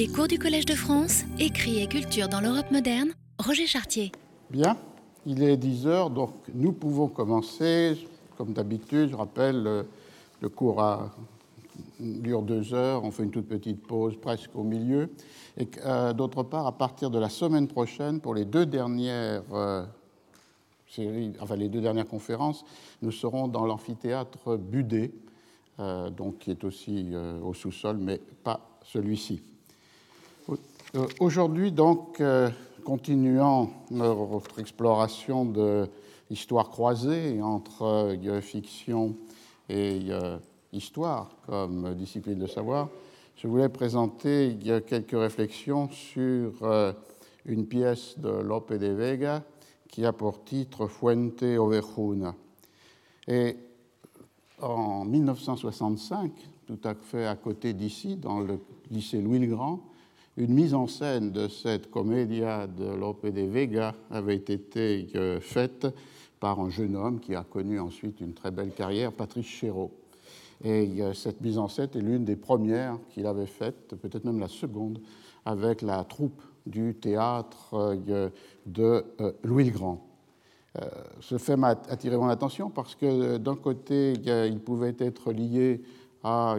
Les cours du Collège de France, écrit et culture dans l'Europe moderne, Roger Chartier. Bien, il est 10 heures, donc nous pouvons commencer. Comme d'habitude, je rappelle, le, le cours dure deux heures, on fait une toute petite pause presque au milieu. Et euh, d'autre part, à partir de la semaine prochaine, pour les deux dernières euh, enfin les deux dernières conférences, nous serons dans l'amphithéâtre Budet, euh, donc qui est aussi euh, au sous-sol, mais pas celui-ci. Euh, Aujourd'hui, donc, euh, continuant notre exploration de l'histoire croisée entre euh, fiction et histoire comme discipline de savoir, je voulais présenter quelques réflexions sur une pièce de Lope de Vega qui a pour titre Fuente Ovejuna. Et en 1965, tout à fait à côté d'ici, dans le lycée Louis-le-Grand, une mise en scène de cette comédia de Lope de Vega avait été euh, faite par un jeune homme qui a connu ensuite une très belle carrière, Patrice Chéreau. Et euh, cette mise en scène est l'une des premières qu'il avait faites, peut-être même la seconde, avec la troupe du théâtre euh, de Louis le Grand. Ce fait m'a attiré mon attention parce que d'un côté, il pouvait être lié à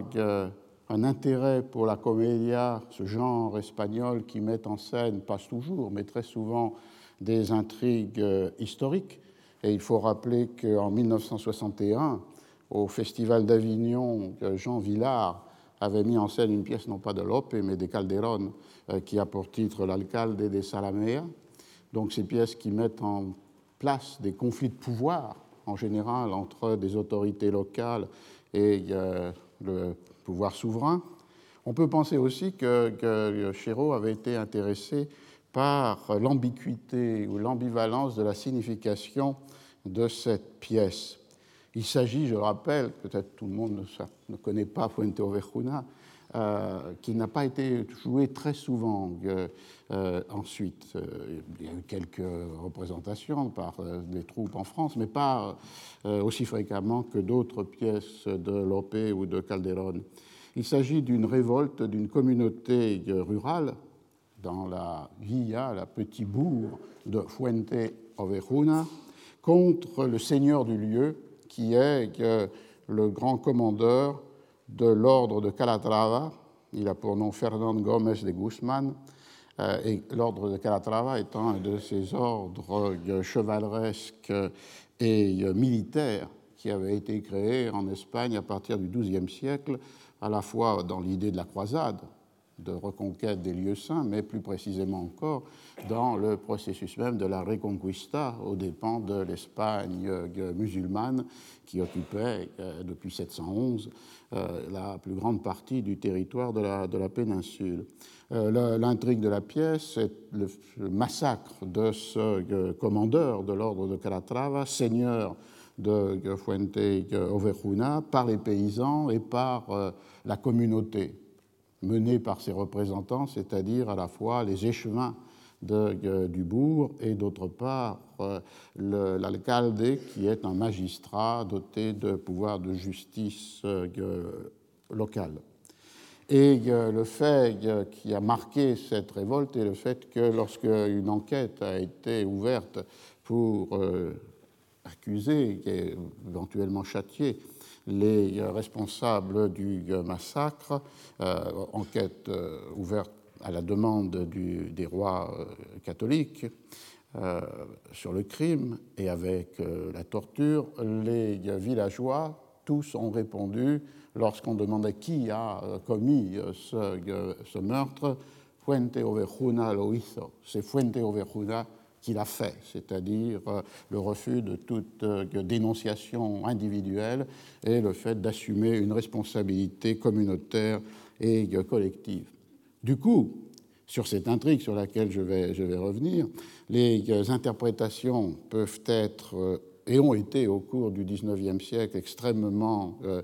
un intérêt pour la comédia, ce genre espagnol qui met en scène, pas toujours, mais très souvent, des intrigues historiques. Et il faut rappeler qu'en 1961, au Festival d'Avignon, Jean Villard avait mis en scène une pièce non pas de Lope, mais de Calderón, euh, qui a pour titre L'Alcalde de Salamea. Donc ces pièces qui mettent en place des conflits de pouvoir, en général, entre des autorités locales et euh, le pouvoir souverain. On peut penser aussi que, que avait été intéressé par l'ambiguïté ou l'ambivalence de la signification de cette pièce. Il s'agit, je le rappelle, peut-être tout le monde ne, connaît pas Fuente Ovejuna, qui n'a pas été joué très souvent euh, euh, ensuite. Euh, il y a eu quelques représentations par euh, les troupes en France, mais pas euh, aussi fréquemment que d'autres pièces de Lope ou de Calderón. Il s'agit d'une révolte d'une communauté rurale dans la villa, la petit bourg de Fuente Ovejuna, contre le seigneur du lieu, qui est le grand commandeur de l'ordre de Calatrava. Il a pour nom Fernand Gómez de Guzman. Euh, et l'ordre de Calatrava étant un de ces ordres chevaleresques et militaires qui avaient été créés en Espagne à partir du XIIe siècle, à la fois dans l'idée de la croisade, de reconquête des lieux saints, mais plus précisément encore dans le processus même de la Reconquista aux dépens de l'Espagne musulmane qui occupait euh, depuis 711 euh, la plus grande partie du territoire de la, péninsule. L'intrigue de la pièce est le, massacre de ce commandeur de l'ordre de Calatrava, seigneur de Fuente Ovejuna, par les paysans et par la communauté menée par ses représentants, c'est-à-dire à la fois les échevins euh, du bourg et d'autre part euh, l'alcalde qui est un magistrat doté de pouvoirs de justice euh, local. Et le fait qui a marqué cette révolte est le fait que lorsque une enquête a été ouverte pour accuser et éventuellement châtier les responsables du massacre, enquête ouverte à la demande des rois catholiques euh, sur le crime et avec euh, la torture, les villageois, tous ont répondu lorsqu'on demandait qui a commis ce, meurtre, Fuente Ovejuna lo hizo, c'est Fuente Ovejuna qu'il a fait, c'est-à-dire euh, le refus de toute euh, dénonciation individuelle et le fait d'assumer une responsabilité communautaire et euh, collective. Du coup, sur cette intrigue sur laquelle je vais, revenir, les interprétations peuvent être et ont été au cours du XIXe siècle extrêmement euh,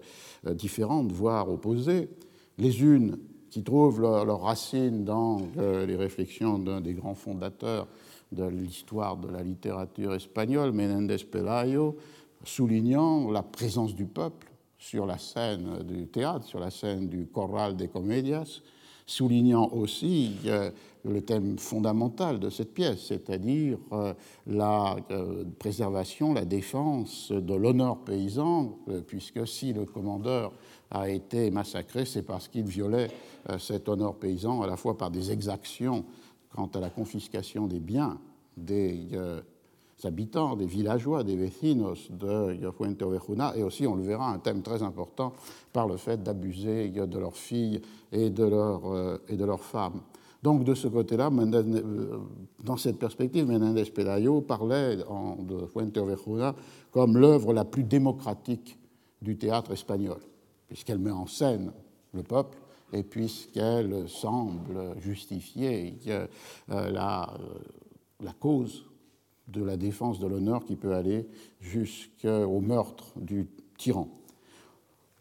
différentes, voire opposées. Les unes qui trouvent leurs leur racines dans euh, les réflexions d'un des grands fondateurs de l'histoire de la littérature espagnole, Menéndez Pelayo, soulignant la présence du peuple sur la scène du théâtre, sur la scène du Corral des Comedias, soulignant aussi le thème fondamental de cette pièce, c'est-à-dire la préservation, la défense de l'honneur paysan, puisque si le commandeur a été massacré, c'est parce qu'il violait cet honneur paysan à la fois par des exactions quant à la confiscation des biens des habitants, des villageois, des vecinos de Fuente Ovejuna, et aussi, on le verra, un thème très important par le fait d'abuser de leurs filles et de, euh, et de leurs femmes. Donc, de ce côté-là, euh, dans cette perspective, Menendez Pelayo parlait de Fuente Ovejuna comme l'œuvre la plus démocratique du théâtre espagnol, puisqu'elle met en scène le peuple et puisqu'elle semble justifier euh, la, la cause de la défense de l'honneur qui peut aller jusqu'au meurtre du tyran.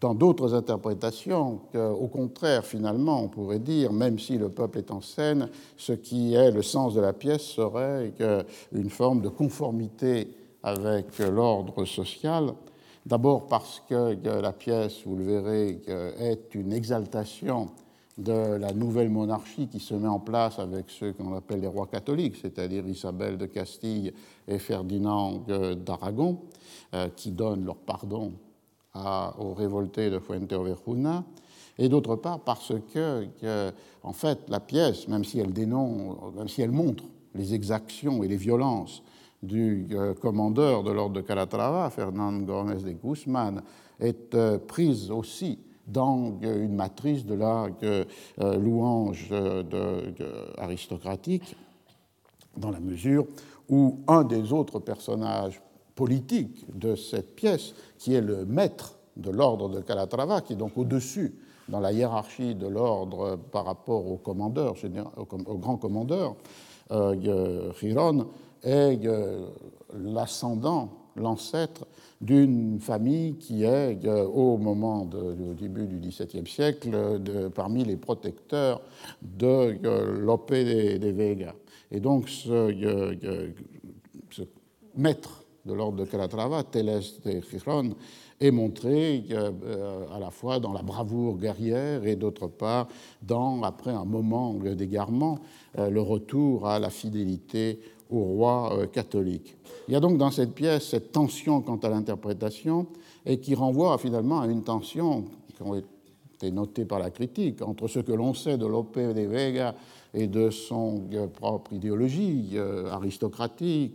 Dans d'autres interprétations, au contraire, finalement, on pourrait dire, même si le peuple est en scène, ce qui est le sens de la pièce serait une forme de conformité avec l'ordre social. D'abord parce que la pièce, vous le verrez, est une exaltation de la nouvelle monarchie qui se met en place avec ceux qu'on appelle les rois catholiques, c'est-à-dire Isabelle de Castille et Ferdinand d'Aragon, euh, qui donnent leur pardon aux révoltés de Fuente-Ovejuna, et d'autre part parce que, en fait, la pièce, même si elle dénonce, même si elle montre les exactions et les violences du euh, commandeur de l'ordre de Calatrava, Fernand Gómez de Guzman, est euh, prise aussi dans une matrice de la euh, louange aristocratique, dans la mesure où un des autres personnages politiques de cette pièce, qui est le maître de l'ordre de Calatrava, qui est donc au-dessus dans la hiérarchie de l'ordre par rapport au commandeur, au grand commandeur, euh, Chiron, est euh, l'ascendant, l'ancêtre d'une famille qui est, euh, au moment du début du XVIIe siècle, parmi les protecteurs de euh, Lope de, Vega. Et donc, ce, ce maître de l'ordre de Calatrava, Teles de Giron, est montré à la fois dans la bravoure guerrière et d'autre part dans, après un moment d'égarement, le retour à la fidélité au roi catholique. Il y a donc dans cette pièce cette tension quant à l'interprétation et qui renvoie finalement à une tension qui a été notée par la critique entre ce que l'on sait de Lope de Vega et de son euh, propre idéologie euh, aristocratique,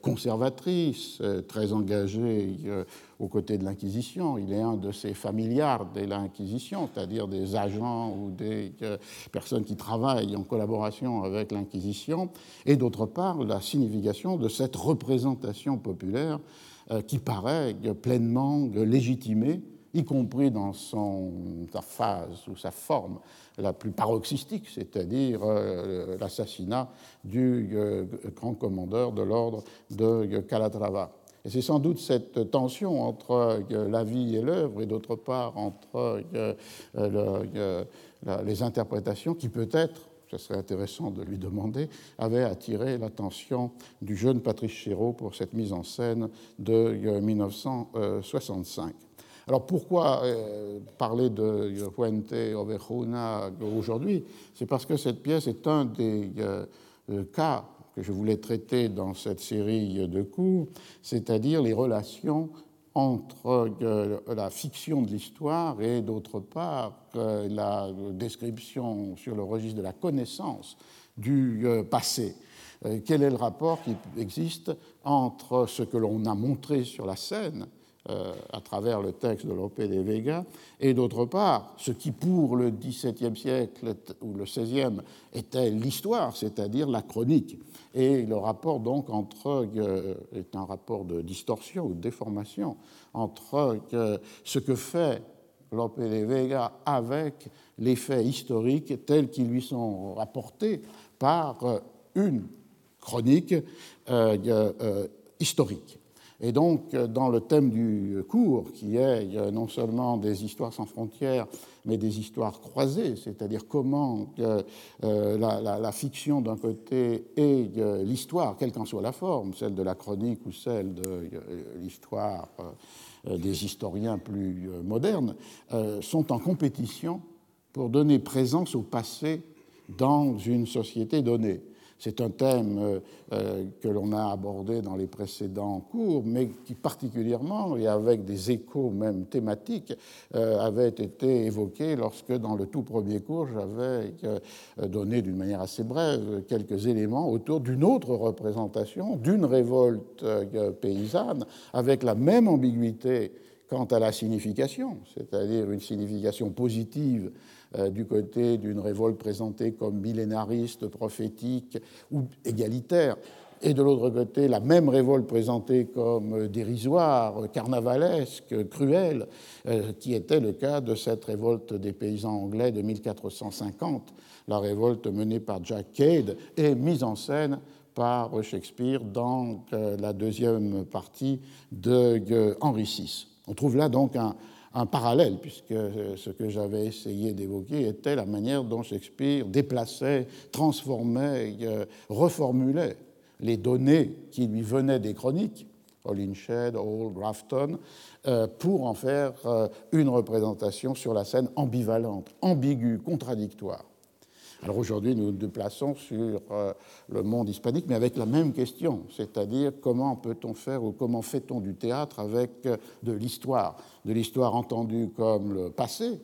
conservatrice, euh, très engagée euh, aux côtés de l'Inquisition. Il est un de ces familiards de l'Inquisition, c'est-à-dire des agents ou des euh, personnes qui travaillent en collaboration avec l'Inquisition, et d'autre part la signification de cette représentation populaire qui paraît pleinement légitimée y compris dans sa phase ou sa forme la plus paroxystique, c'est-à-dire euh, l'assassinat du euh, grand commandeur de l'ordre de Calatrava. Et c'est sans doute cette tension entre euh, la vie et l'œuvre, et d'autre part entre les interprétations qui peut-être ce serait intéressant de lui demander, avait attiré l'attention du jeune Patrice Chéreau pour cette mise en scène de 1965. Alors pourquoi euh, parler de Fuente Ovejuna aujourd'hui? C'est parce que cette pièce est un des euh, euh, cas que je voulais traiter dans cette série de cours, c'est-à-dire les relations entre la fiction de l'histoire et d'autre part la description sur le registre de la connaissance du passé. Quel est le rapport qui existe entre ce que l'on a montré sur la scène à travers le texte de Lope de Vega, et d'autre part, ce qui pour le XVIIe siècle ou le XVIe était l'histoire, c'est-à-dire la chronique. Et le rapport donc entre, euh, est un rapport de distorsion ou de déformation entre euh, ce que fait Lope de Vega avec les faits historiques tels qu'ils lui sont rapportés par une chronique historique. Et donc, euh, dans le thème du cours, qui est euh, non seulement des histoires sans frontières, mais des histoires croisées, c'est-à-dire comment euh, la, fiction d'un côté et l'histoire, quelle qu'en soit la forme, celle de la chronique ou celle de l'histoire des historiens plus modernes, sont en compétition pour donner présence au passé dans une société donnée. C'est un thème euh, euh, que l'on a abordé dans les précédents cours, mais qui particulièrement, et avec des échos même thématiques, euh, avait été évoqué lorsque, dans le tout premier cours, j'avais donné d'une manière assez brève quelques éléments autour d'une autre représentation, d'une révolte paysanne, avec la même ambiguïté quant à la signification, c'est-à-dire une signification positive du côté d'une révolte présentée comme millénariste, prophétique ou égalitaire, et de l'autre côté la même révolte présentée comme dérisoire, carnavalesque, cruelle, euh, qui était le cas de cette révolte des paysans anglais de 1450, la révolte menée par Jack Cade et mise en scène par Shakespeare dans euh, la deuxième partie de Henri VI. On trouve là donc un, un parallèle, puisque ce que j'avais essayé d'évoquer était la manière dont Shakespeare déplaçait, transformait, euh, reformulait les données qui lui venaient des chroniques, Holinshed, Hall, Grafton, euh, pour en faire euh, une représentation sur la scène ambivalente, ambiguë, contradictoire. Alors aujourd'hui, nous nous déplaçons sur euh, le monde hispanique, mais avec la même question, c'est-à-dire comment peut-on faire ou comment fait-on du théâtre avec euh, de l'histoire, de l'histoire entendue comme le passé,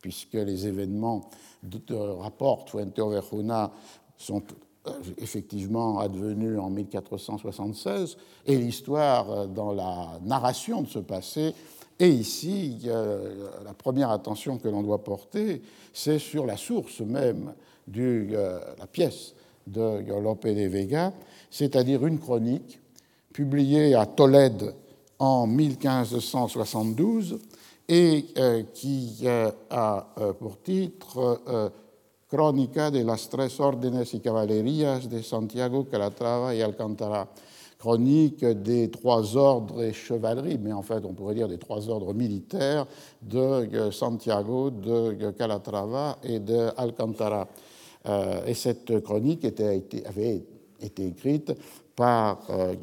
puisque les événements de rapport Fuente Overjuna sont euh, effectivement advenus en 1476, et l'histoire dans la narration de ce passé et ici, la première attention que l'on doit porter, c'est sur la source même de euh, la pièce de Lope de Vega, c'est-à-dire une chronique publiée à Tolède en 1572 et euh, qui euh, a pour titre Crónica de las tres órdenes y caballerías de Santiago, Calatrava y Alcantara chronique des trois ordres et chevaleries, mais en fait on pourrait dire des trois ordres militaires de euh, Santiago, de euh, Calatrava et de. Euh, et cette chronique avait été écrite par un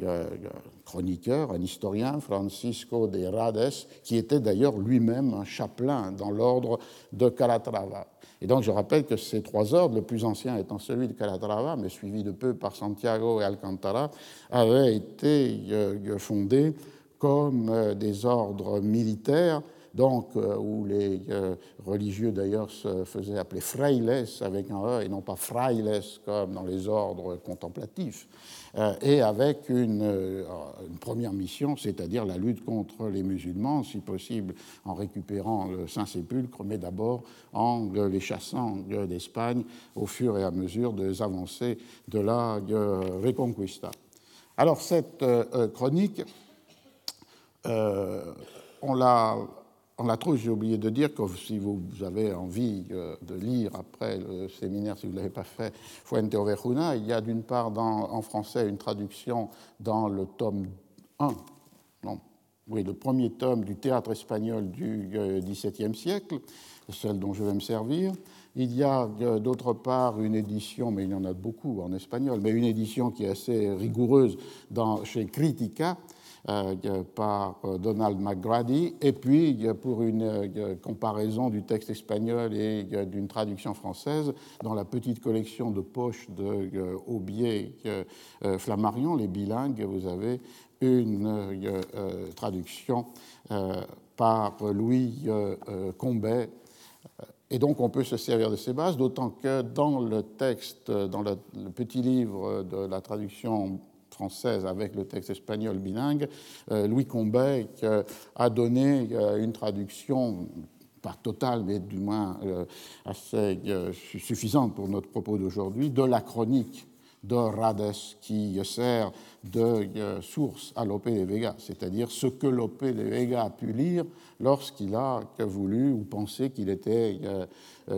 chroniqueur, un historien, Francisco de Rades, qui était d'ailleurs lui-même un chapelain dans l'ordre de Calatrava. Et donc je rappelle que ces trois ordres, le plus ancien étant celui de Calatrava, mais suivi de peu par Santiago et Alcantara, avaient été euh, fondés comme euh, des ordres militaires, donc euh, où les religieux d'ailleurs se faisaient appeler frailes avec un E et non pas frailes comme dans les ordres contemplatifs. Euh, et avec une, euh, une première mission, c'est-à-dire la lutte contre les musulmans, si possible en récupérant le Saint-Sépulcre, mais d'abord en les chassant d'Espagne au fur et à mesure des avancées de la Reconquista. Alors cette euh, chronique, on l'a on la trouve, j'ai oublié de dire que si vous avez envie euh, de lire après le séminaire, si vous ne l'avez pas fait, Fuente Ovejuna, il y a d'une part en français une traduction dans le tome 1, non, oui, le premier tome du théâtre espagnol du XVIIe euh, siècle, celle dont je vais me servir. Il y a euh, d'autre part une édition, mais il y en a beaucoup en espagnol, mais une édition qui est assez rigoureuse dans, chez Critica, par euh, Donald McGrady, et puis pour une euh, comparaison du texte espagnol et d'une traduction française, dans la petite collection de poches de Aubier Flammarion, les bilingues, vous avez une traduction par Louis Combet. Et donc on peut se servir de ces bases, d'autant que dans le texte, dans le, petit livre de la traduction avec le texte espagnol bilingue, euh, Louis Combet a donné euh, une traduction pas totale, mais du moins euh, assez suffisante pour notre propos d'aujourd'hui, de la chronique de Rades qui sert de source à Lope de Vega, c'est-à-dire ce que Lope de Vega a pu lire lorsqu'il a voulu ou pensé qu'il était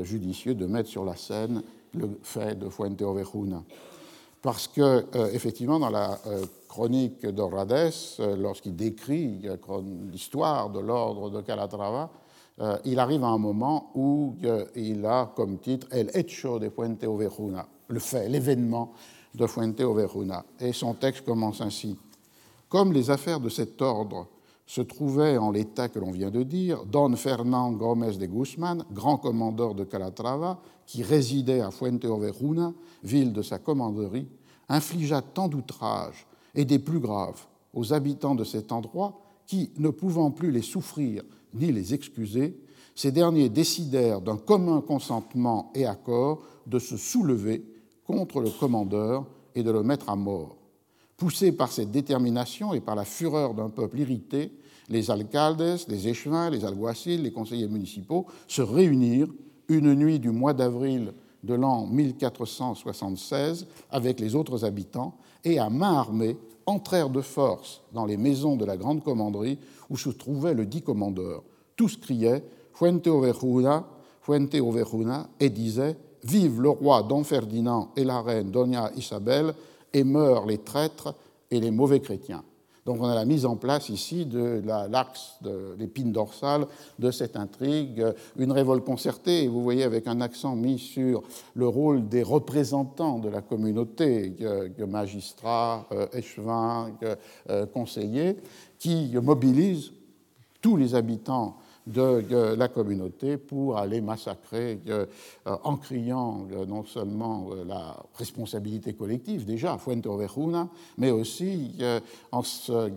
judicieux de mettre sur la scène le fait de Fuente Ovejuna parce que, euh, effectivement, dans la euh, chronique d'Orades, euh, lorsqu'il décrit l'histoire de l'ordre de Calatrava, il arrive à un moment où il a comme titre El hecho de Fuente Ovejuna, le fait, l'événement de Fuente Ovejuna. Et son texte commence ainsi Comme les affaires de cet ordre se trouvait en l'état que l'on vient de dire Don Fernand Gómez de Guzman, grand commandeur de Calatrava, qui résidait à Fuenteovejuna, ville de sa commanderie, infligea tant d'outrages et des plus graves aux habitants de cet endroit qui, ne pouvant plus les souffrir ni les excuser, ces derniers décidèrent d'un commun consentement et accord de se soulever contre le commandeur et de le mettre à mort. Poussés par cette détermination et par la fureur d'un peuple irrité, les alcaldes, les échevins, les alguacils, les conseillers municipaux se réunirent une nuit du mois d'avril de l'an 1476 avec les autres habitants et à main armée entrèrent de force dans les maisons de la grande commanderie où se trouvait le dit commandeur. Tous criaient Fuente Overjuna, Fuente Overjuna et disaient Vive le roi Don Ferdinand et la reine Doña Isabel et meurent les traîtres et les mauvais chrétiens. Donc on a la mise en place ici de l'axe de l'épine dorsale de cette intrigue, une révolte concertée, et vous voyez avec un accent mis sur le rôle des représentants de la communauté, magistrats, euh, échevins, euh, conseillers, qui mobilisent tous les habitants de la communauté pour aller massacrer euh, en criant euh, non seulement euh, la responsabilité collective, déjà, Fuente Ovejuna, mais aussi en se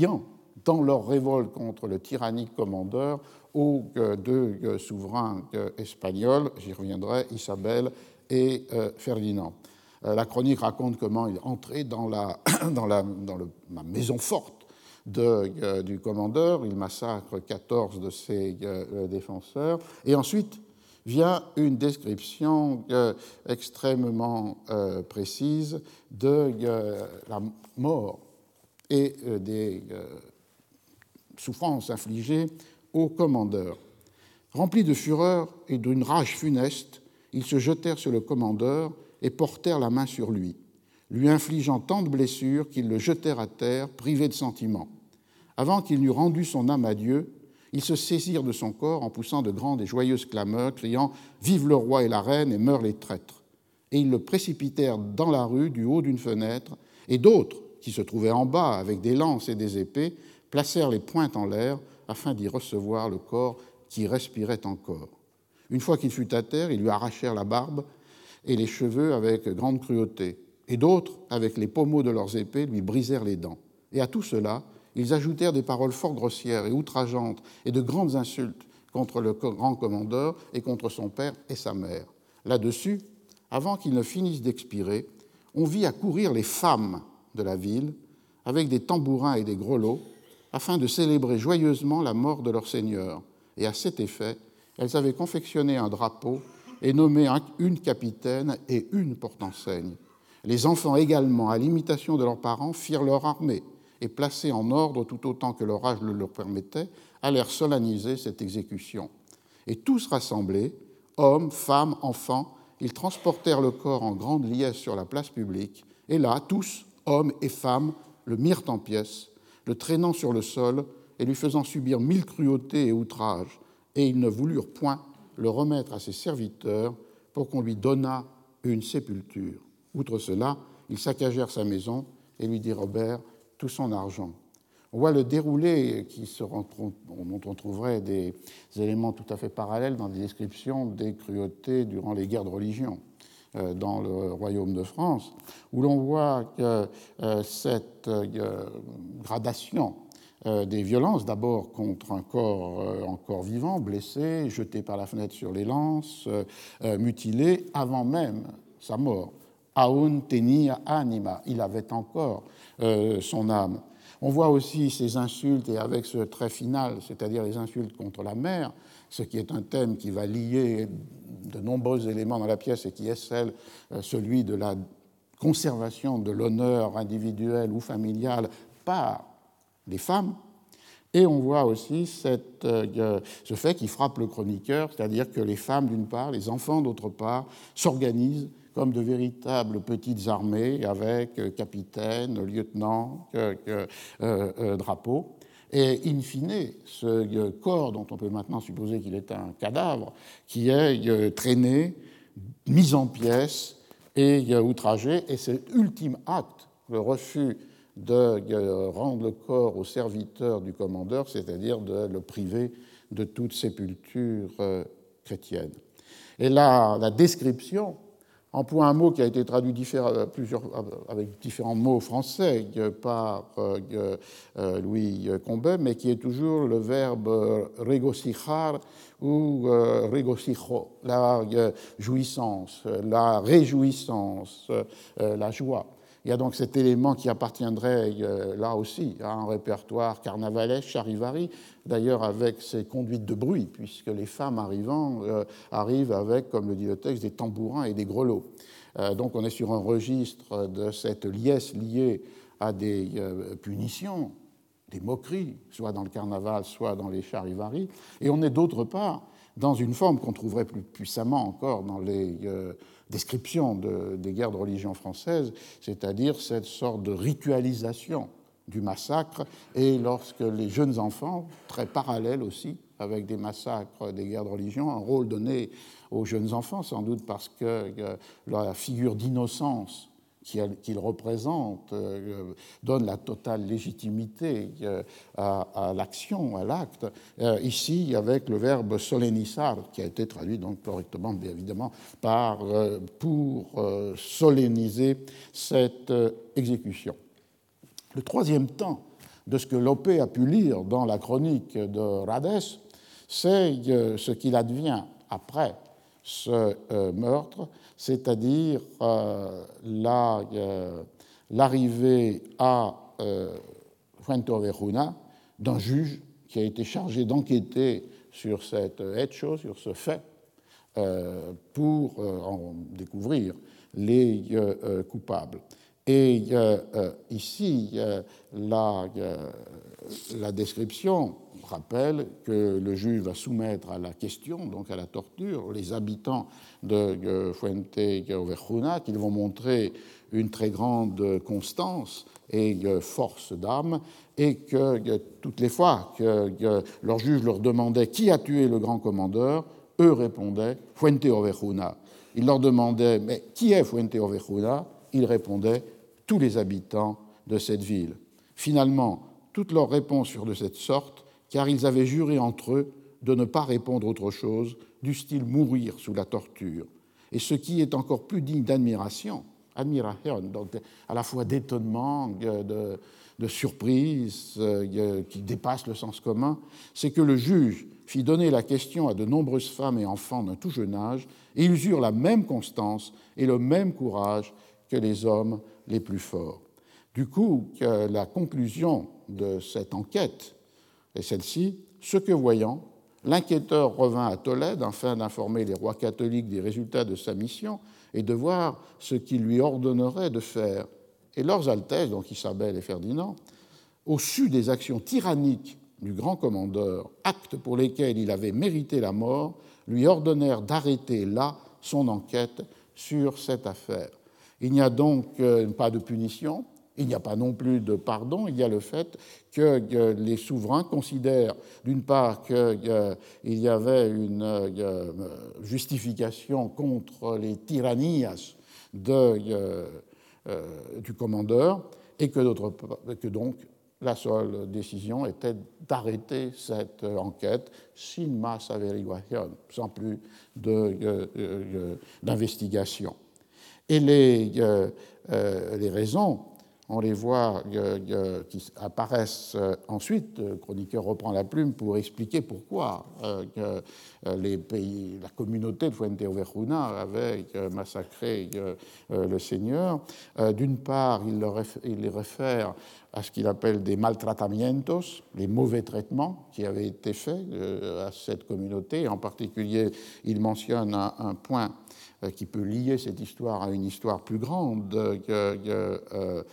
liant dans leur révolte contre le tyrannique commandeur aux deux souverains espagnols, j'y reviendrai, Isabelle et Ferdinand. La chronique raconte comment il est entré dans la, dans la, dans la maison forte euh, du commandeur, il massacre 14 de ses euh, défenseurs, et ensuite vient une description euh, extrêmement précise de la mort et des souffrances infligées au commandeur. Remplis de fureur et d'une rage funeste, ils se jetèrent sur le commandeur et portèrent la main sur lui lui infligeant tant de blessures qu'ils le jetèrent à terre, privé de sentiment. Avant qu'il n'eût rendu son âme à Dieu, ils se saisirent de son corps en poussant de grandes et joyeuses clameurs, criant Vive le roi et la reine et meurent les traîtres. Et ils le précipitèrent dans la rue du haut d'une fenêtre, et d'autres, qui se trouvaient en bas avec des lances et des épées, placèrent les pointes en l'air afin d'y recevoir le corps qui respirait encore. Une fois qu'il fut à terre, ils lui arrachèrent la barbe et les cheveux avec grande cruauté et d'autres, avec les pommeaux de leurs épées, lui brisèrent les dents. Et à tout cela, ils ajoutèrent des paroles fort grossières et outrageantes et de grandes insultes contre le grand commandeur et contre son père et sa mère. Là-dessus, avant qu'ils ne finissent d'expirer, on vit accourir les femmes de la ville avec des tambourins et des grelots afin de célébrer joyeusement la mort de leur seigneur. Et à cet effet, elles avaient confectionné un drapeau et nommé une capitaine et une porte-enseigne. Les enfants également, à l'imitation de leurs parents, firent leur armée et, placés en ordre tout autant que leur âge le leur permettait, allèrent solenniser cette exécution. Et tous rassemblés, hommes, femmes, enfants, ils transportèrent le corps en grande liesse sur la place publique, et là, tous, hommes et femmes, le mirent en pièces, le traînant sur le sol et lui faisant subir mille cruautés et outrages, et ils ne voulurent point le remettre à ses serviteurs pour qu'on lui donnât une sépulture. Outre cela, ils saccagèrent sa maison et lui dit Robert tout son argent. On voit le déroulé qui se dont on trouverait des éléments tout à fait parallèles dans des descriptions des cruautés durant les guerres de religion euh, dans le royaume de France, où l'on voit que euh, cette euh, gradation des violences, d'abord contre un corps encore vivant, blessé, jeté par la fenêtre sur les lances, mutilé, avant même sa mort aun tenia anima, il avait encore euh, son âme. On voit aussi ces insultes, et avec ce trait final, c'est-à-dire les insultes contre la mère, ce qui est un thème qui va lier de nombreux éléments dans la pièce et qui est euh, celui de la conservation de l'honneur individuel ou familial par les femmes. Et on voit aussi euh, ce fait qui frappe le chroniqueur, c'est-à-dire que les femmes d'une part, les enfants d'autre part, s'organisent comme de véritables petites armées avec euh, capitaine, lieutenant, euh, euh, drapeau. Et in fine, ce corps dont on peut maintenant supposer qu'il est un cadavre, qui est traîné, mis en pièces et outragé, et cet ultime acte, le refus de rendre le corps au serviteur du commandeur, c'est-à-dire de le priver de toute sépulture chrétienne. Et là, la description emploie un mot qui a été traduit euh, plusieurs, euh, avec différents mots français par euh, Louis Combet, mais qui est toujours le verbe regocijar ou regocijo, la jouissance, la réjouissance, la joie. Il y a donc cet élément qui appartiendrait euh, là aussi à un répertoire carnavalesque, charivari, d'ailleurs avec ses conduites de bruit, puisque les femmes arrivant euh, arrivent avec, comme le dit le texte, des tambourins et des grelots. Euh, donc on est sur un registre de cette liesse liée à des punitions, des moqueries, soit dans le carnaval, soit dans les charivari, et on est d'autre part dans une forme qu'on trouverait plus puissamment encore dans les description des guerres de religion françaises, c'est-à-dire cette sorte de ritualisation du massacre, et lorsque les jeunes enfants, très parallèles aussi avec des massacres des guerres de religion, un rôle donné aux jeunes enfants, sans doute parce que euh, la figure d'innocence qu'il représente euh, donne la totale légitimité euh, à, l'action, à l'acte. Euh, ici, avec le verbe solennissar, qui a été traduit donc correctement, bien évidemment, par pour solenniser cette exécution. Le troisième temps de ce que Lopé a pu lire dans la chronique de Rades, c'est ce qu'il advient après ce meurtre c'est-à-dire euh, euh, l'arrivée à euh, Fuenteovejuna d'un juge qui a été chargé d'enquêter sur cette hecho, sur ce fait, pour en découvrir les coupables. Et ici, la description rappelle que le juge va soumettre à la question, donc à la torture, les habitants de Fuente Ovejuna, qu'ils vont montrer une très grande constance et force d'âme, et que toutes les fois que leur juge leur demandait qui a tué le grand commandeur, eux répondaient Fuente Ovejuna. Il leur demandait mais qui est Fuente Ovejuna? Ils répondaient tous les habitants de cette ville. Finalement, toutes leurs réponses furent de cette sorte car ils avaient juré entre eux de ne pas répondre autre chose, du style mourir sous la torture. Et ce qui est encore plus digne d'admiration, admiration, à la fois d'étonnement, de, de, surprise, euh, qui dépasse le sens commun, c'est que le juge fit donner la question à de nombreuses femmes et enfants d'un tout jeune âge, et ils eurent la même constance et le même courage que les hommes les plus forts. Du coup, la conclusion de cette enquête et celle-ci, ce que voyant, l'inquiéteur revint à Tolède afin d'informer les rois catholiques des résultats de sa mission et de voir ce qu'il lui ordonnerait de faire. Et leurs Altesses, donc Isabelle et Ferdinand, au su des actions tyranniques du grand commandeur, actes pour lesquels il avait mérité la mort, lui ordonnèrent d'arrêter là son enquête sur cette affaire. Il n'y a donc euh, pas de punition, il n'y a pas non plus de pardon, il y a le fait que les souverains considèrent d'une part qu'il y avait une euh, justification contre les tyrannies euh, du commandeur et que, donc la seule décision était d'arrêter cette enquête sin más averiguación, sans plus euh, d'investigation. Et les raisons on les voit euh, qui apparaissent euh, ensuite. Le chroniqueur reprend la plume pour expliquer pourquoi euh, les pays, la communauté de Fuente Ovejuna avait massacré le Seigneur. D'une part, il, les réfère à ce qu'il appelle des maltratamientos, les mauvais traitements qui avaient été faits à cette communauté. En particulier, il mentionne un point euh, qui peut lier cette histoire à une histoire plus grande. Euh,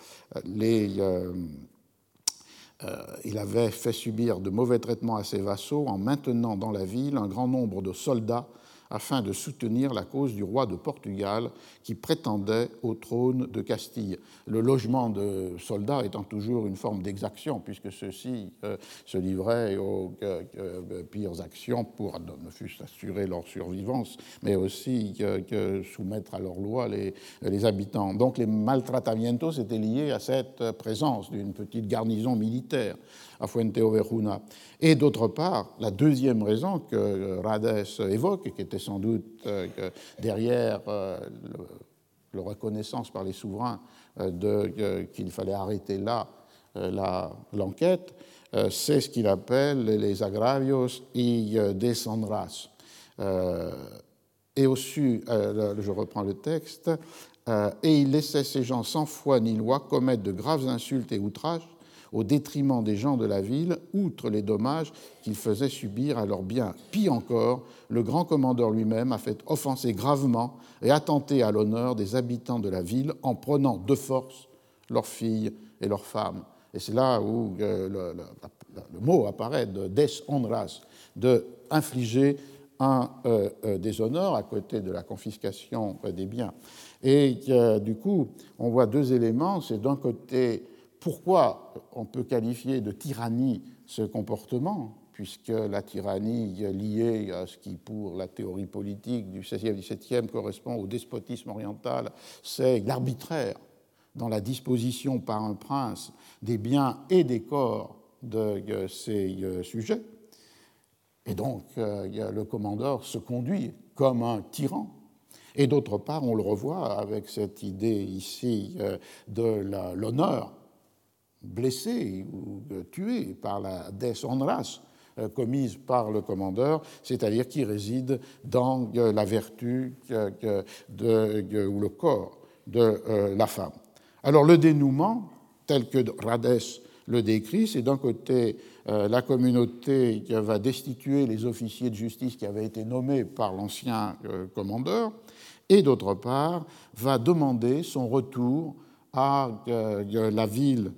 euh, il avait fait subir de mauvais traitements à ses vassaux en maintenant dans la ville un grand nombre de soldats afin de soutenir la cause du roi de Portugal qui prétendait au trône de Castille. Le logement de soldats étant toujours une forme d'exaction, puisque ceux-ci euh, se livraient aux euh, euh, pires actions pour ne fût-ce assurer leur survivance, mais aussi soumettre à leurs lois les, les habitants. Donc les maltratamientos étaient liés à cette présence d'une petite garnison militaire à Fuenteovejuna. Et d'autre part, la deuxième raison que Rades évoque, qui était sans doute euh, derrière euh, la reconnaissance par les souverains euh, qu'il fallait arrêter là l'enquête, c'est ce qu'il appelle les agravios y descendras. et au su, je reprends le texte, et il laissait ces gens sans foi ni loi commettre de graves insultes et outrages au détriment des gens de la ville, outre les dommages qu'ils faisaient subir à leurs biens. Pis encore, le grand commandeur lui-même a fait offenser gravement et attenter à l'honneur des habitants de la ville en prenant de force leurs filles et leurs femmes. Et c'est là où euh, le, mot apparaît de des honras, de infliger un euh, euh, déshonneur à côté de la confiscation des biens. Et du coup, on voit deux éléments. C'est d'un côté pourquoi on peut qualifier de tyrannie ce comportement, puisque la tyrannie liée à ce qui, pour la théorie politique du XVIe XVIIe, correspond au despotisme oriental, c'est l'arbitraire dans la disposition par un prince des biens et des corps de ces euh, sujets. Et donc, euh, le commandeur se conduit comme un tyran. Et d'autre part, on le revoit avec cette idée ici euh, de l'honneur blessé ou tué par la deshonras euh, commise par le commandeur, c'est-à-dire qui réside dans euh, la vertu ou le corps de euh, la femme. Alors le dénouement, tel que Rades le décrit, c'est d'un côté la communauté qui va destituer les officiers de justice qui avaient été nommés par l'ancien commandeur, et d'autre part va demander son retour à euh, la ville,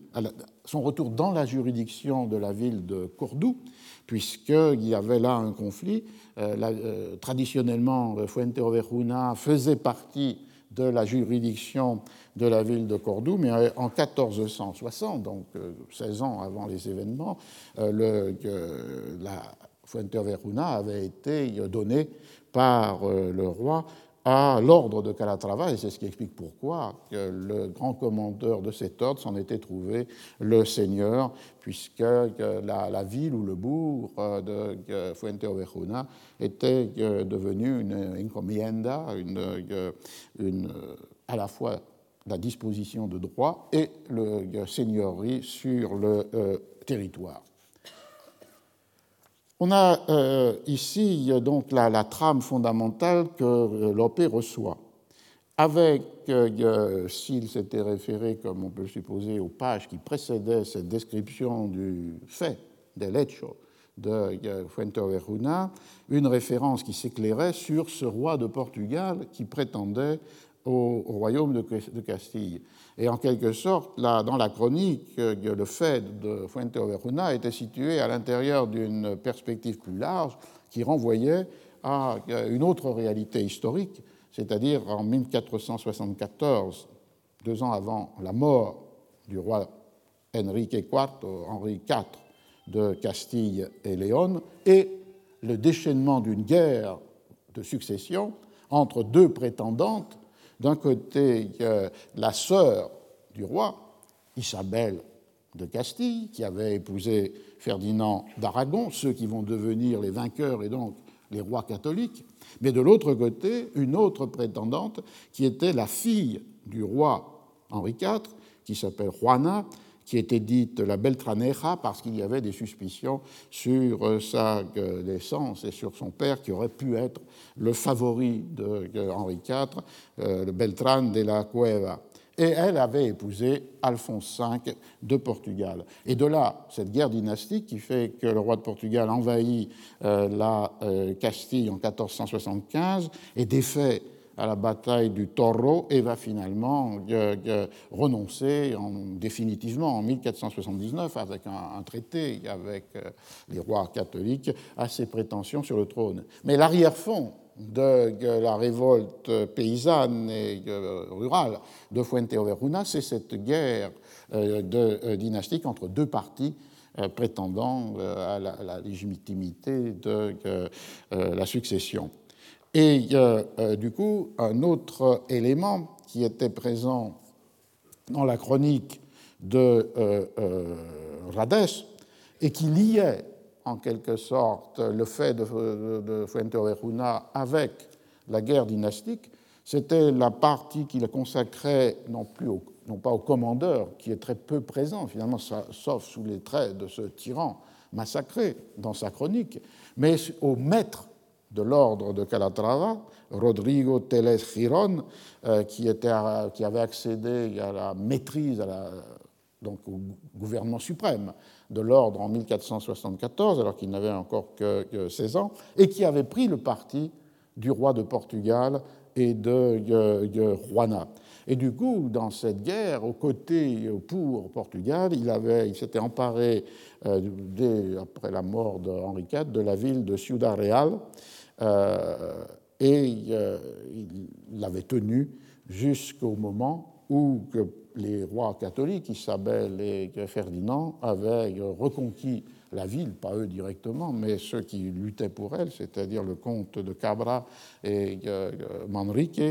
son retour dans la juridiction de la ville de Cordoue, puisqu'il y avait là un conflit. Euh, euh, traditionnellement, Fuenteovejuna faisait partie de la juridiction de la ville de Cordoue, mais en 1460, donc 16 ans avant les événements, le, la Fuenteovejuna avait été donnée par le roi à l'ordre de Calatrava, et c'est ce qui explique pourquoi le grand commandeur de cet ordre s'en était trouvé le seigneur, puisque la, ville ou le bourg de Fuenteovejuna était devenu une encomienda, une, à la fois la disposition de droit et le seigneurie sur le euh, territoire. On a euh, ici donc la, trame fondamentale que euh, Lopé reçoit, avec, euh, s'il s'était référé, comme on peut supposer, aux pages qui précédaient cette description du fait, des lecho de Fuenteovejuna, une référence qui s'éclairait sur ce roi de Portugal qui prétendait au, royaume de, Castille. Et en quelque sorte, là, dans la chronique, euh, le fait de Fuenteovejuna était situé à l'intérieur d'une perspective plus large qui renvoyait à euh, une autre réalité historique, c'est-à-dire en 1474, deux ans avant la mort du roi Enrique Henri IV de Castille et Léon, et le déchaînement d'une guerre de succession entre deux prétendantes d'un côté, la sœur du roi, Isabelle de Castille, qui avait épousé Ferdinand d'Aragon, ceux qui vont devenir les vainqueurs et donc les rois catholiques, mais de l'autre côté, une autre prétendante qui était la fille du roi Henri IV, qui s'appelle Juana, qui était dite la Beltraneja parce qu'il y avait des suspicions sur euh, sa euh, naissance et sur son père qui aurait pu être le favori de Henri IV, euh, le Beltran de la Cueva. Et elle avait épousé Alphonse V de Portugal. Et de là, cette guerre dynastique qui fait que le roi de Portugal envahit la Castille en 1475 et défait à la bataille du Toro et va finalement euh, euh, renoncer définitivement en 1479 avec un, traité avec euh, les rois catholiques à ses prétentions sur le trône. Mais l'arrière-fond de la révolte paysanne et rurale de Fuenteoveruna, c'est cette guerre de, dynastique entre deux partis prétendant à la, légitimité de la succession. Et du coup, un autre élément qui était présent dans la chronique de Rades et qui liait en quelque sorte le fait de, de, Fuenteovejuna avec la guerre dynastique, c'était la partie qu'il consacrait non, plus non pas au commandeur, qui est très peu présent finalement, sauf sous les traits de ce tyran massacré dans sa chronique, mais au maître de l'ordre de Calatrava, Rodrigo Teles Giron, euh, qui, était, qui, avait accédé à la maîtrise, donc au gouvernement suprême de l'ordre en 1474, alors qu'il n'avait encore que 16 ans, et qui avait pris le parti du roi de Portugal et de, Juana. Et du coup, dans cette guerre, aux côtés pour Portugal, il, il s'était emparé, euh, dès, après la mort d'Henri IV, de la ville de Ciudad Real, euh, et euh, il l'avait tenue jusqu'au moment où les rois catholiques, Isabelle et Ferdinand, avaient reconquis la ville, pas eux directement, mais ceux qui luttaient pour elle, c'est-à-dire le comte de Cabra et euh, Manrique,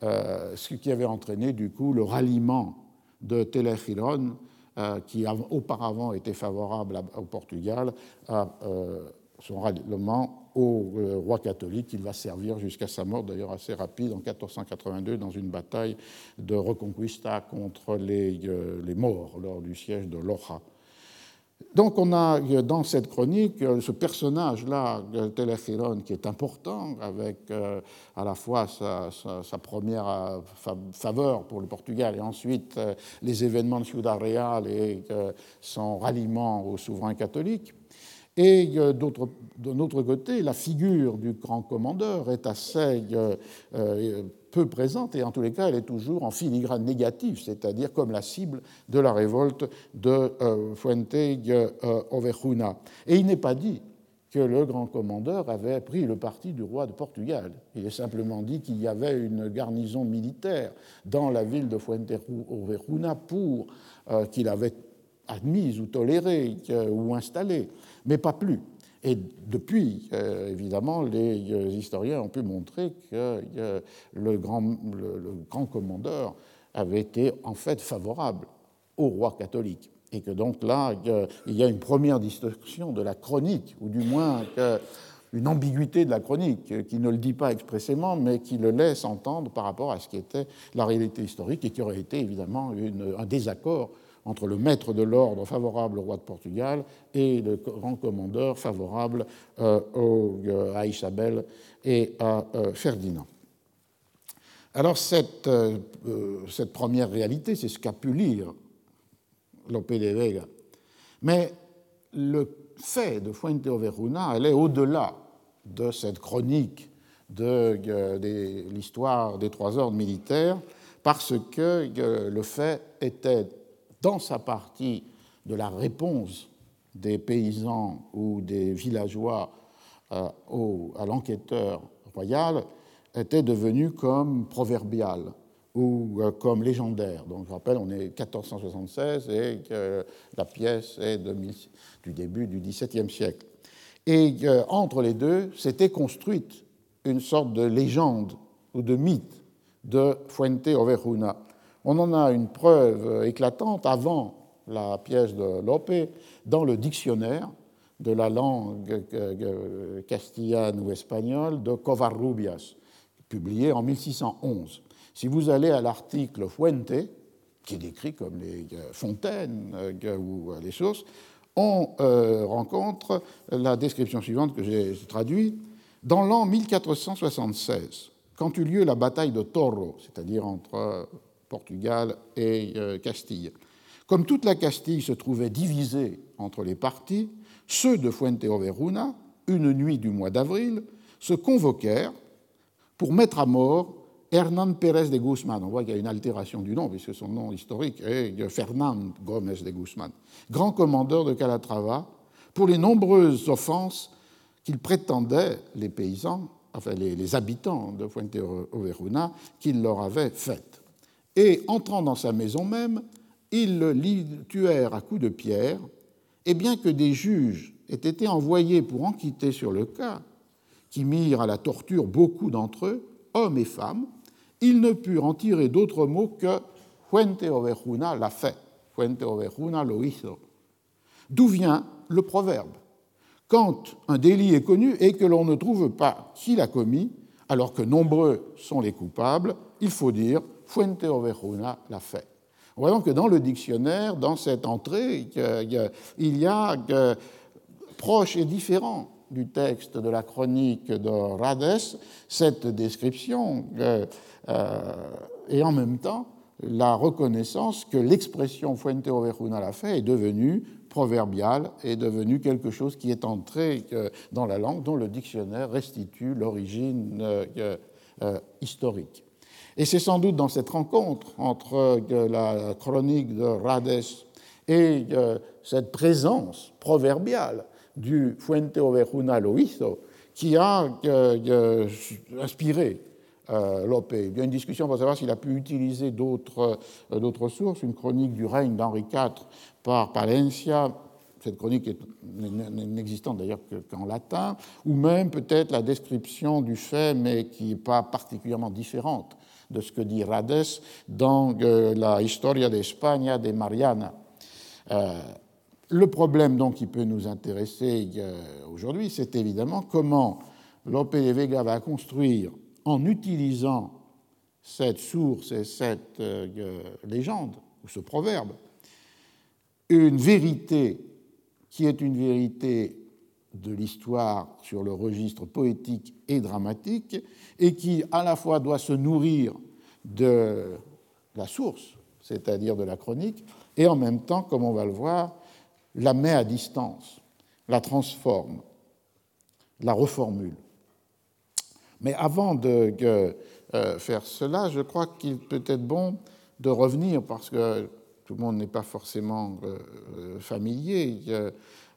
ce qui avait entraîné du coup le ralliement de Telechiron, euh, qui auparavant était favorable au Portugal, à son ralliement au euh, roi catholique. Il va servir jusqu'à sa mort, d'ailleurs assez rapide, en 1482, dans une bataille de reconquista contre les, euh, les morts lors du siège de Loja. Donc on a euh, dans cette chronique ce personnage-là, Telechiron, qui est important, avec à la fois sa, sa, première faveur pour le Portugal et ensuite les événements de Ciudad Real et son ralliement au souverain catholique. Et de notre côté, la figure du grand commandeur est assez euh, euh, peu présente et en tous les cas, elle est toujours en filigrane négative, c'est-à-dire comme la cible de la révolte de euh, Fuente Ovejuna. Et il n'est pas dit que le grand commandeur avait pris le parti du roi de Portugal. Il est simplement dit qu'il y avait une garnison militaire dans la ville de Fuente Ovejuna pour qu'il avait admise ou tolérée ou installée mais pas plus. Et depuis, euh, évidemment, les euh, historiens ont pu montrer que euh, le, grand, commandeur avait été en fait favorable au roi catholique. Et que donc là, il y a une première distorsion de la chronique, ou du moins une ambiguïté de la chronique, qui ne le dit pas expressément, mais qui le laisse entendre par rapport à ce qui était la réalité historique et qui aurait été évidemment un désaccord entre le maître de l'ordre favorable au roi de Portugal et le grand commandeur favorable euh, euh, à Isabelle et à euh, Ferdinand. Alors cette, première réalité, c'est ce qu'a pu lire Lope de Vega. Mais le fait de Fuente Overuna elle est au-delà de cette chronique de l'histoire des trois ordres militaires, parce que le fait était dans sa partie de la réponse des paysans ou des villageois euh, à l'enquêteur royal était devenu comme proverbial ou euh, comme légendaire. Donc je rappelle, on est 1476 et la pièce est du début du XVIIe siècle. Et euh, entre les deux, s'était construite une sorte de légende ou de mythe de Fuente Overuna, on en a une preuve éclatante avant la pièce de Lope dans le dictionnaire de la langue castillane ou espagnole de Covarrubias, publié en 1611. Si vous allez à l'article Fuente, qui est décrit comme les fontaines euh, ou les sources, on euh, rencontre la description suivante que j'ai traduite. Dans l'an 1476, quand eut lieu la bataille de Toro, c'est-à-dire entre Portugal et euh, Castille. Comme toute la Castille se trouvait divisée entre les partis, ceux de Fuenteoveruna, une nuit du mois d'avril, se convoquèrent pour mettre à mort Hernán Pérez de Guzmán. On voit qu'il y a une altération du nom, puisque son nom historique est Fernand Gómez de Guzmán, grand commandeur de Calatrava, pour les nombreuses offenses qu'ils prétendaient, les paysans, enfin les, habitants de Fuente Overuna, qu'il leur avait faite. Et entrant dans sa maison même, ils le tuèrent à coups de pierre, et bien que des juges aient été envoyés pour enquêter sur le cas, qui mirent à la torture beaucoup d'entre eux, hommes et femmes, ils ne purent en tirer d'autres mots que Fuente Overuna l'a fait, Fuente Overuna lo hizo. D'où vient le proverbe quand un délit est connu et que l'on ne trouve pas qui l'a commis, alors que nombreux sont les coupables, il faut dire Fuente Overuna l'a fait. Voyons que dans le dictionnaire, dans cette entrée, il y a proche et différent du texte de la chronique de Rades, cette description, euh, et en même temps la reconnaissance que l'expression Fuente Overuna l'a fait est devenue proverbial est devenu quelque chose qui est entré dans la langue dont le dictionnaire restitue l'origine euh, euh, historique. Et c'est sans doute dans cette rencontre entre la chronique de Rades et cette présence proverbiale du Fuente Overuna Loizo qui a inspiré Lope. Il y a une discussion pour savoir s'il a pu utiliser d'autres sources. Une chronique du règne d'Henri IV par Palencia, cette chronique n'existant d'ailleurs qu'en latin, ou même peut-être la description du fait, mais qui n'est pas particulièrement différente de ce que dit Rades dans euh, la Historia de España de Mariana. Euh, le problème donc qui peut nous intéresser euh, aujourd'hui, c'est évidemment comment Lope de Vega va construire, en utilisant cette source et cette légende, ou ce proverbe, une vérité qui est une vérité de l'histoire sur le registre poétique et dramatique, et qui à la fois doit se nourrir de la source, c'est-à-dire de la chronique, et en même temps, comme on va le voir, la met à distance, la transforme, la reformule. Mais avant de euh, faire cela, je crois qu'il peut être bon de revenir, parce que tout le monde n'est pas forcément euh, euh, familier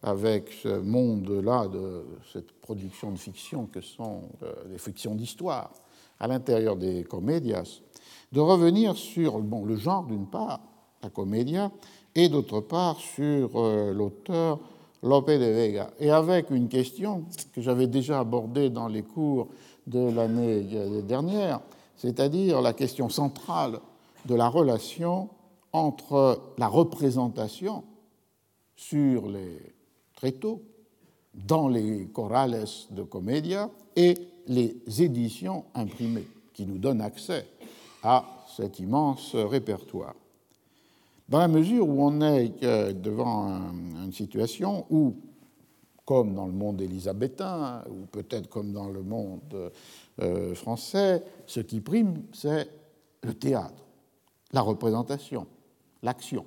avec ce monde-là de cette production de fiction que sont euh, les fictions d'histoire à l'intérieur des comédias, de revenir sur le genre d'une part, la comédia, et d'autre part sur l'auteur Lope de Vega, et avec une question que j'avais déjà abordée dans les cours de l'année dernière, c'est-à-dire la question centrale de la relation entre la représentation sur les tréteaux, dans les chorales de comédia et les éditions imprimées qui nous donnent accès à cet immense répertoire. Dans la mesure où on est euh, devant une situation où, comme dans le monde élisabétain, ou peut-être comme dans le monde euh, français, ce qui prime, c'est le théâtre, la représentation, l'action.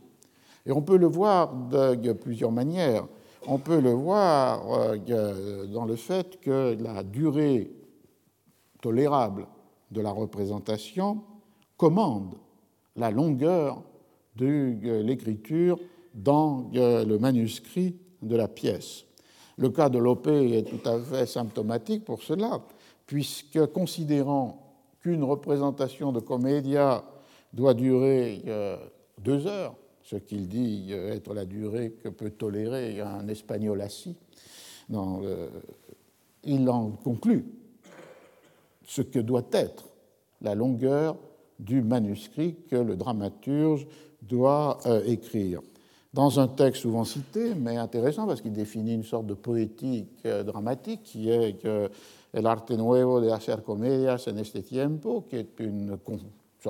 Et on peut le voir de plusieurs manières. On peut le voir euh, dans le fait que la durée tolérable de la représentation commande la longueur de l'écriture dans euh, le manuscrit de la pièce. Le cas de Lope est tout à fait symptomatique pour cela, puisque considérant qu'une représentation de comédia doit durer euh, deux heures, ce qu'il dit être la durée que peut tolérer un espagnol assis. il en conclut ce que doit être la longueur du manuscrit que le dramaturge doit euh, écrire. Dans un texte souvent cité, mais intéressant parce qu'il définit une sorte de poétique euh, dramatique qui est que El arte nuevo de hacer comedias en este tiempo, qui est une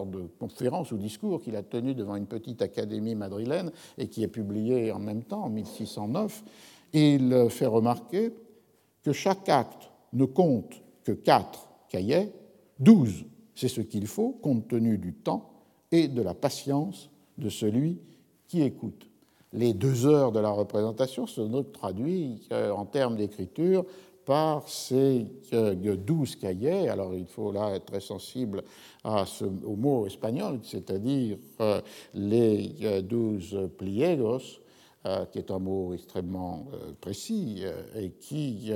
de conférence ou discours qu'il a tenu devant une petite académie madrilène et qui est publié en même temps, en 1609. il fait remarquer que chaque acte ne compte que quatre cahiers, douze, c'est ce qu'il faut compte tenu du temps et de la patience de celui qui écoute. Les deux heures de la représentation donc traduites euh, en termes d'écriture par ces douze cahiers. Alors il faut là être très sensible au mot espagnol, c'est-à-dire euh, les euh, douze pliegos, euh, qui est un mot extrêmement précis et qui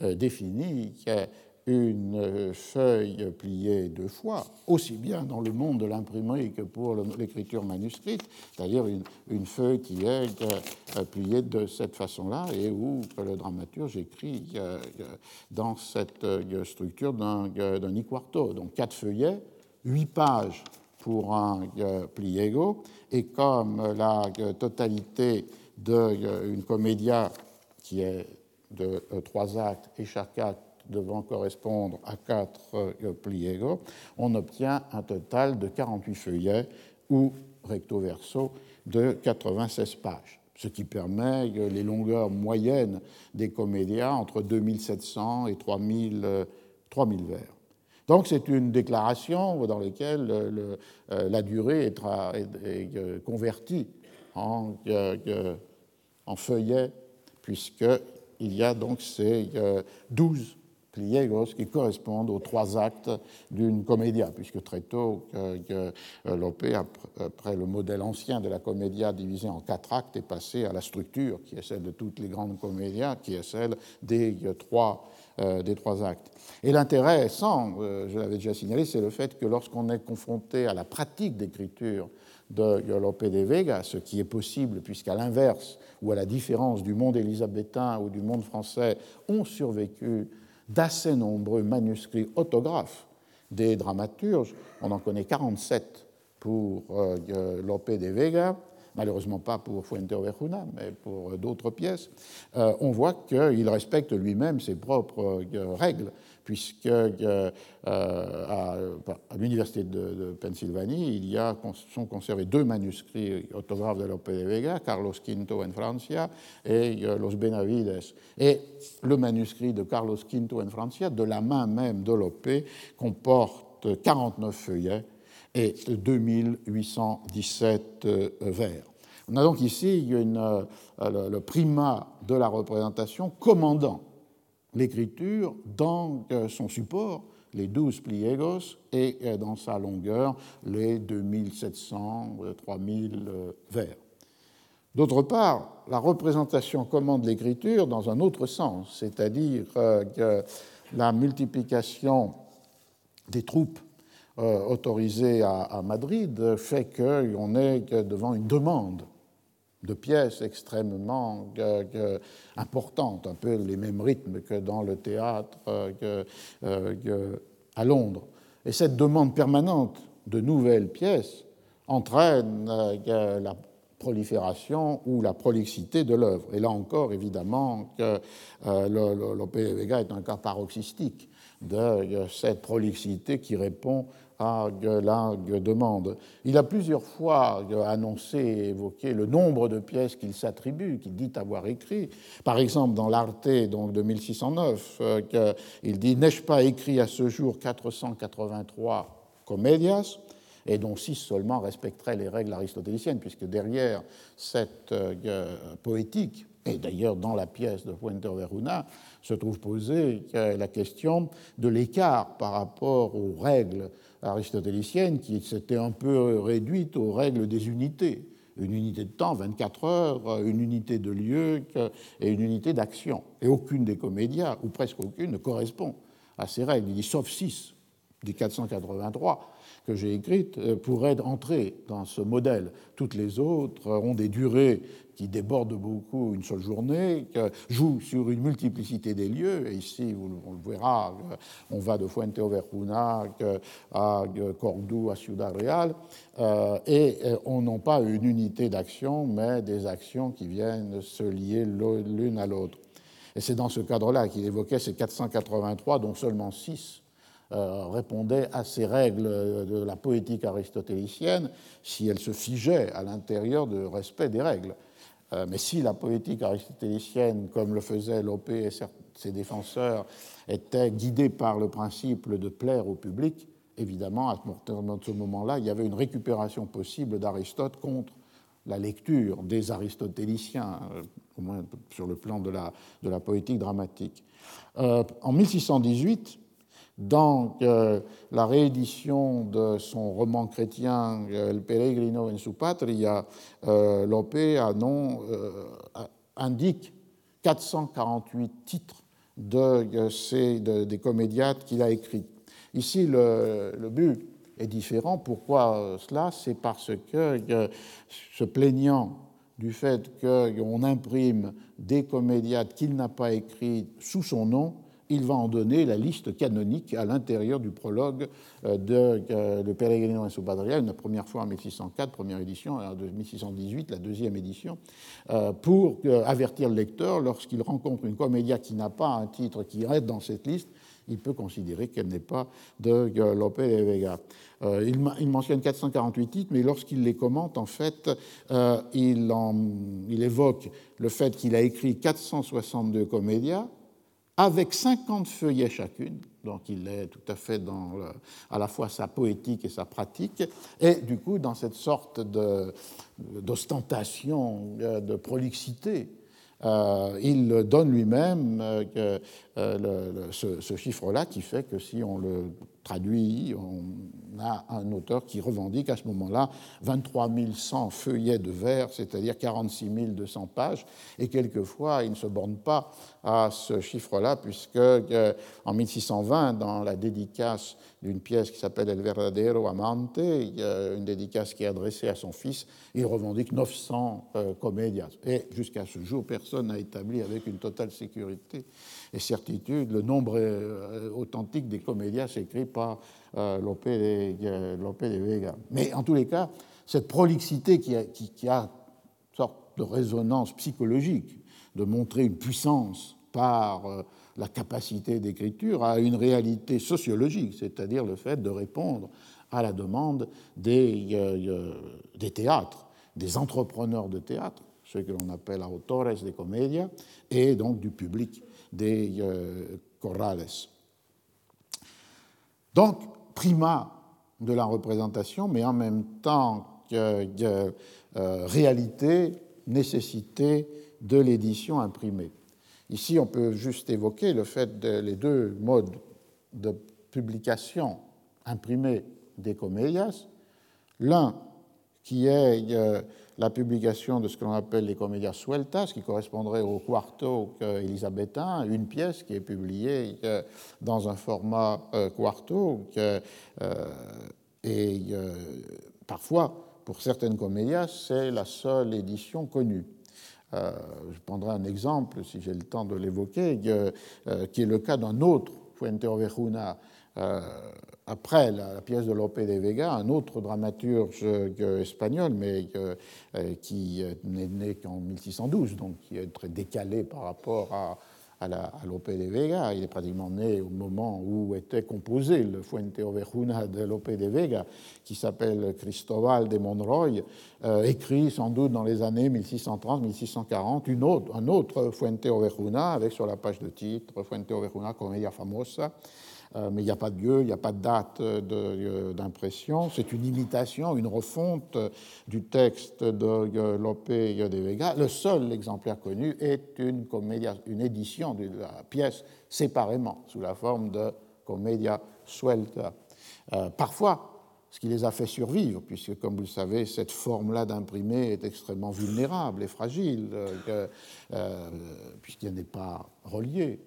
définit une feuille pliée deux fois, aussi bien dans le monde de l'imprimerie que pour l'écriture manuscrite, c'est-à-dire une, feuille qui est euh, pliée de cette façon-là et où le dramaturge écrit euh, dans cette euh, structure d'un i-quarto. Donc quatre feuillets, huit pages pour un pliego, et comme la totalité d'une comédia qui est de trois actes et chaque acte devant correspondre à 4 euh, pliegos, on obtient un total de 48 feuillets ou recto verso de 96 pages, ce qui permet les longueurs moyennes des comédias entre 2700 et 3000, 3000 vers. Donc c'est une déclaration dans laquelle euh, la durée est, euh, convertie en, en feuillets, puisqu'il y a donc ces 12 qui correspondent aux trois actes d'une comédia, puisque très tôt, que, euh, Lope, après le modèle ancien de la comédia divisée en quatre actes, est passé à la structure qui est celle de toutes les grandes comédias, qui est celle des euh, trois, euh, des trois actes. Et l'intérêt, sans, je l'avais déjà signalé, c'est le fait que lorsqu'on est confronté à la pratique d'écriture de Lope de Vega, ce qui est possible, puisqu'à l'inverse, ou à la différence du monde élisabétain ou du monde français, ont survécu d'assez nombreux manuscrits autographes des dramaturges. On en connaît 47 pour euh, Lope de Vega, malheureusement pas pour Fuente Ovejuna, mais pour d'autres pièces. Euh, on voit qu'il respecte lui-même ses propres euh, règles puisque euh, à, l'université de, Pennsylvanie, il y a, sont conservés deux manuscrits autographes de Lope de Vega, Carlos V en Francia et euh, Los Benavides. Et le manuscrit de Carlos V en Francia, de la main même de Lope, comporte 49 feuillets et 2817 euh, vers. On a donc ici le primat de la représentation commandant l'écriture dans euh, son support, les douze pliegos, et euh, dans sa longueur, les 2700, 3000 euh, vers. D'autre part, la représentation commande l'écriture dans un autre sens, c'est-à-dire que la multiplication des troupes autorisées à Madrid fait qu'on est devant une demande de pièces extrêmement importantes, un peu les mêmes rythmes que dans le théâtre euh, à Londres. Et cette demande permanente de nouvelles pièces entraîne euh, la prolifération ou la prolixité de l'œuvre. Et là encore, évidemment, que euh, Lope Vega est un cas paroxystique de cette prolixité qui répond à la demande. Il a plusieurs fois annoncé et évoqué le nombre de pièces qu'il s'attribue, qu'il dit avoir écrit. Par exemple, dans l'Arte donc, de 1609, euh, il dit N'ai-je pas écrit à ce jour 483 comédias et dont six seulement respecteraient les règles aristotéliciennes, puisque derrière cette euh, poétique, et d'ailleurs dans la pièce de Puente Veruna, se trouve posée la question de l'écart par rapport aux règles aristotélicienne qui s'était un peu réduite aux règles des unités. Une unité de temps, 24 heures, une unité de lieu et une unité d'action. Et aucune des comédias, ou presque aucune, ne correspond à ces règles. Sauf 6 des 483 que j'ai écrites euh, pourraient entrer dans ce modèle. Toutes les autres ont des durées qui déborde beaucoup une seule journée, qui joue sur une multiplicité des lieux. Et ici, on le verra, on va de Fuente Overcuna à Cordoue, à Ciudad Real, euh, et euh, on n'a pas une unité d'action, mais des actions qui viennent se lier l'une à l'autre. Et c'est dans ce cadre-là qu'il évoquait ces 483, dont seulement 6 euh, répondaient à ces règles de la poétique aristotélicienne si elles se figeaient à l'intérieur du respect des règles. Euh, mais si la poétique aristotélicienne, comme le faisaient Lope et ses défenseurs, était guidée par le principe de plaire au public, évidemment, à ce moment-là, il y avait une récupération possible d'Aristote contre la lecture des aristotéliciens, euh, au moins sur le plan de la, de la poétique dramatique. Euh, en 1618, dans la réédition de son roman chrétien El Peregrino en su patria, euh, Lope euh, indique 448 titres de, ces, des comédiates qu'il a écrites. Ici, le, le, but est différent. Pourquoi cela? C'est parce que, se plaignant du fait qu'on imprime des comédiates qu'il n'a pas écrits sous son nom, il va en donner la liste canonique à l'intérieur du prologue euh, de euh, Le Peregrino en su la première fois en 1604, première édition, en 1618, la deuxième édition, euh, pour avertir le lecteur, lorsqu'il rencontre une comédia qui n'a pas un titre qui est dans cette liste, il peut considérer qu'elle n'est pas de Lope de Vega. il, mentionne 448 titres, mais lorsqu'il les commente, en fait, il, il, évoque le fait qu'il a écrit 462 comédias, avec 50 feuillets chacune, donc il est tout à fait dans à la fois sa poétique et sa pratique, et du coup dans cette sorte d'ostentation, de, de, prolixité euh, il donne lui-même euh, euh, ce, chiffre-là qui fait que si on le traduit, on a un auteur qui revendique à ce moment-là 23 100 feuillets de vers, c'est-à-dire 46 200 pages, et quelquefois il ne se borne pas à ce chiffre-là, puisque en 1620, dans la dédicace d'une pièce qui s'appelle El Verdadero Amante, une dédicace qui est adressée à son fils, il revendique 900 comédias. Et jusqu'à ce jour, personne n'a établi avec une totale sécurité et certitude le nombre euh, authentique des comédias écrits par euh, Lope, de, Vega. Mais en tous les cas, cette prolixité qui a, qui a une sorte de résonance psychologique, de montrer une puissance par euh, la capacité d'écriture, a une réalité sociologique, c'est-à-dire le fait de répondre à la demande des, des théâtres, des entrepreneurs de théâtre, ceux que l'on appelle autores de comédia, et donc du public des euh, corrales. Donc, primat de la représentation, mais en même temps euh, réalité, nécessité de l'édition imprimée. Ici, on peut juste évoquer le fait de les deux modes de publication imprimée des comédias. L'un qui est euh, la publication de ce que l'on appelle les comedias sueltas, qui correspondrait au quarto élisabétain, une pièce qui est publiée euh, dans un format euh, quarto, et parfois, pour certaines comédias, c'est la seule édition connue. Je prendrai un exemple, si j'ai le temps de l'évoquer, qui est le cas d'un autre Fuente Ovejuna après la, pièce de Lope de Vega, un autre dramaturge espagnol, mais euh, qui n'est né qu'en 1612, donc qui est très décalé par rapport à, Lope de Vega. Il est pratiquement né au moment où était composé le Fuente Ovejuna de Lope de Vega, qui s'appelle Cristobal de Monroy, euh, écrit sans doute dans les années 1630-1640, autre, un autre Fuente Ovejuna, avec sur la page de titre Fuente Ovejuna Comedia Famosa. Euh, mais il n'y a pas de lieu, il n'y a pas de date euh, d'impression. C'est une imitation, une refonte du texte de Lope de Vega. Le seul exemplaire connu est une, une édition de la pièce séparément, sous la forme de Commedia Suelta. Euh, parfois, ce qui les a fait survivre, puisque, comme vous le savez, cette forme-là d'imprimé est extrêmement vulnérable et fragile, puisqu'il n'est pas relié.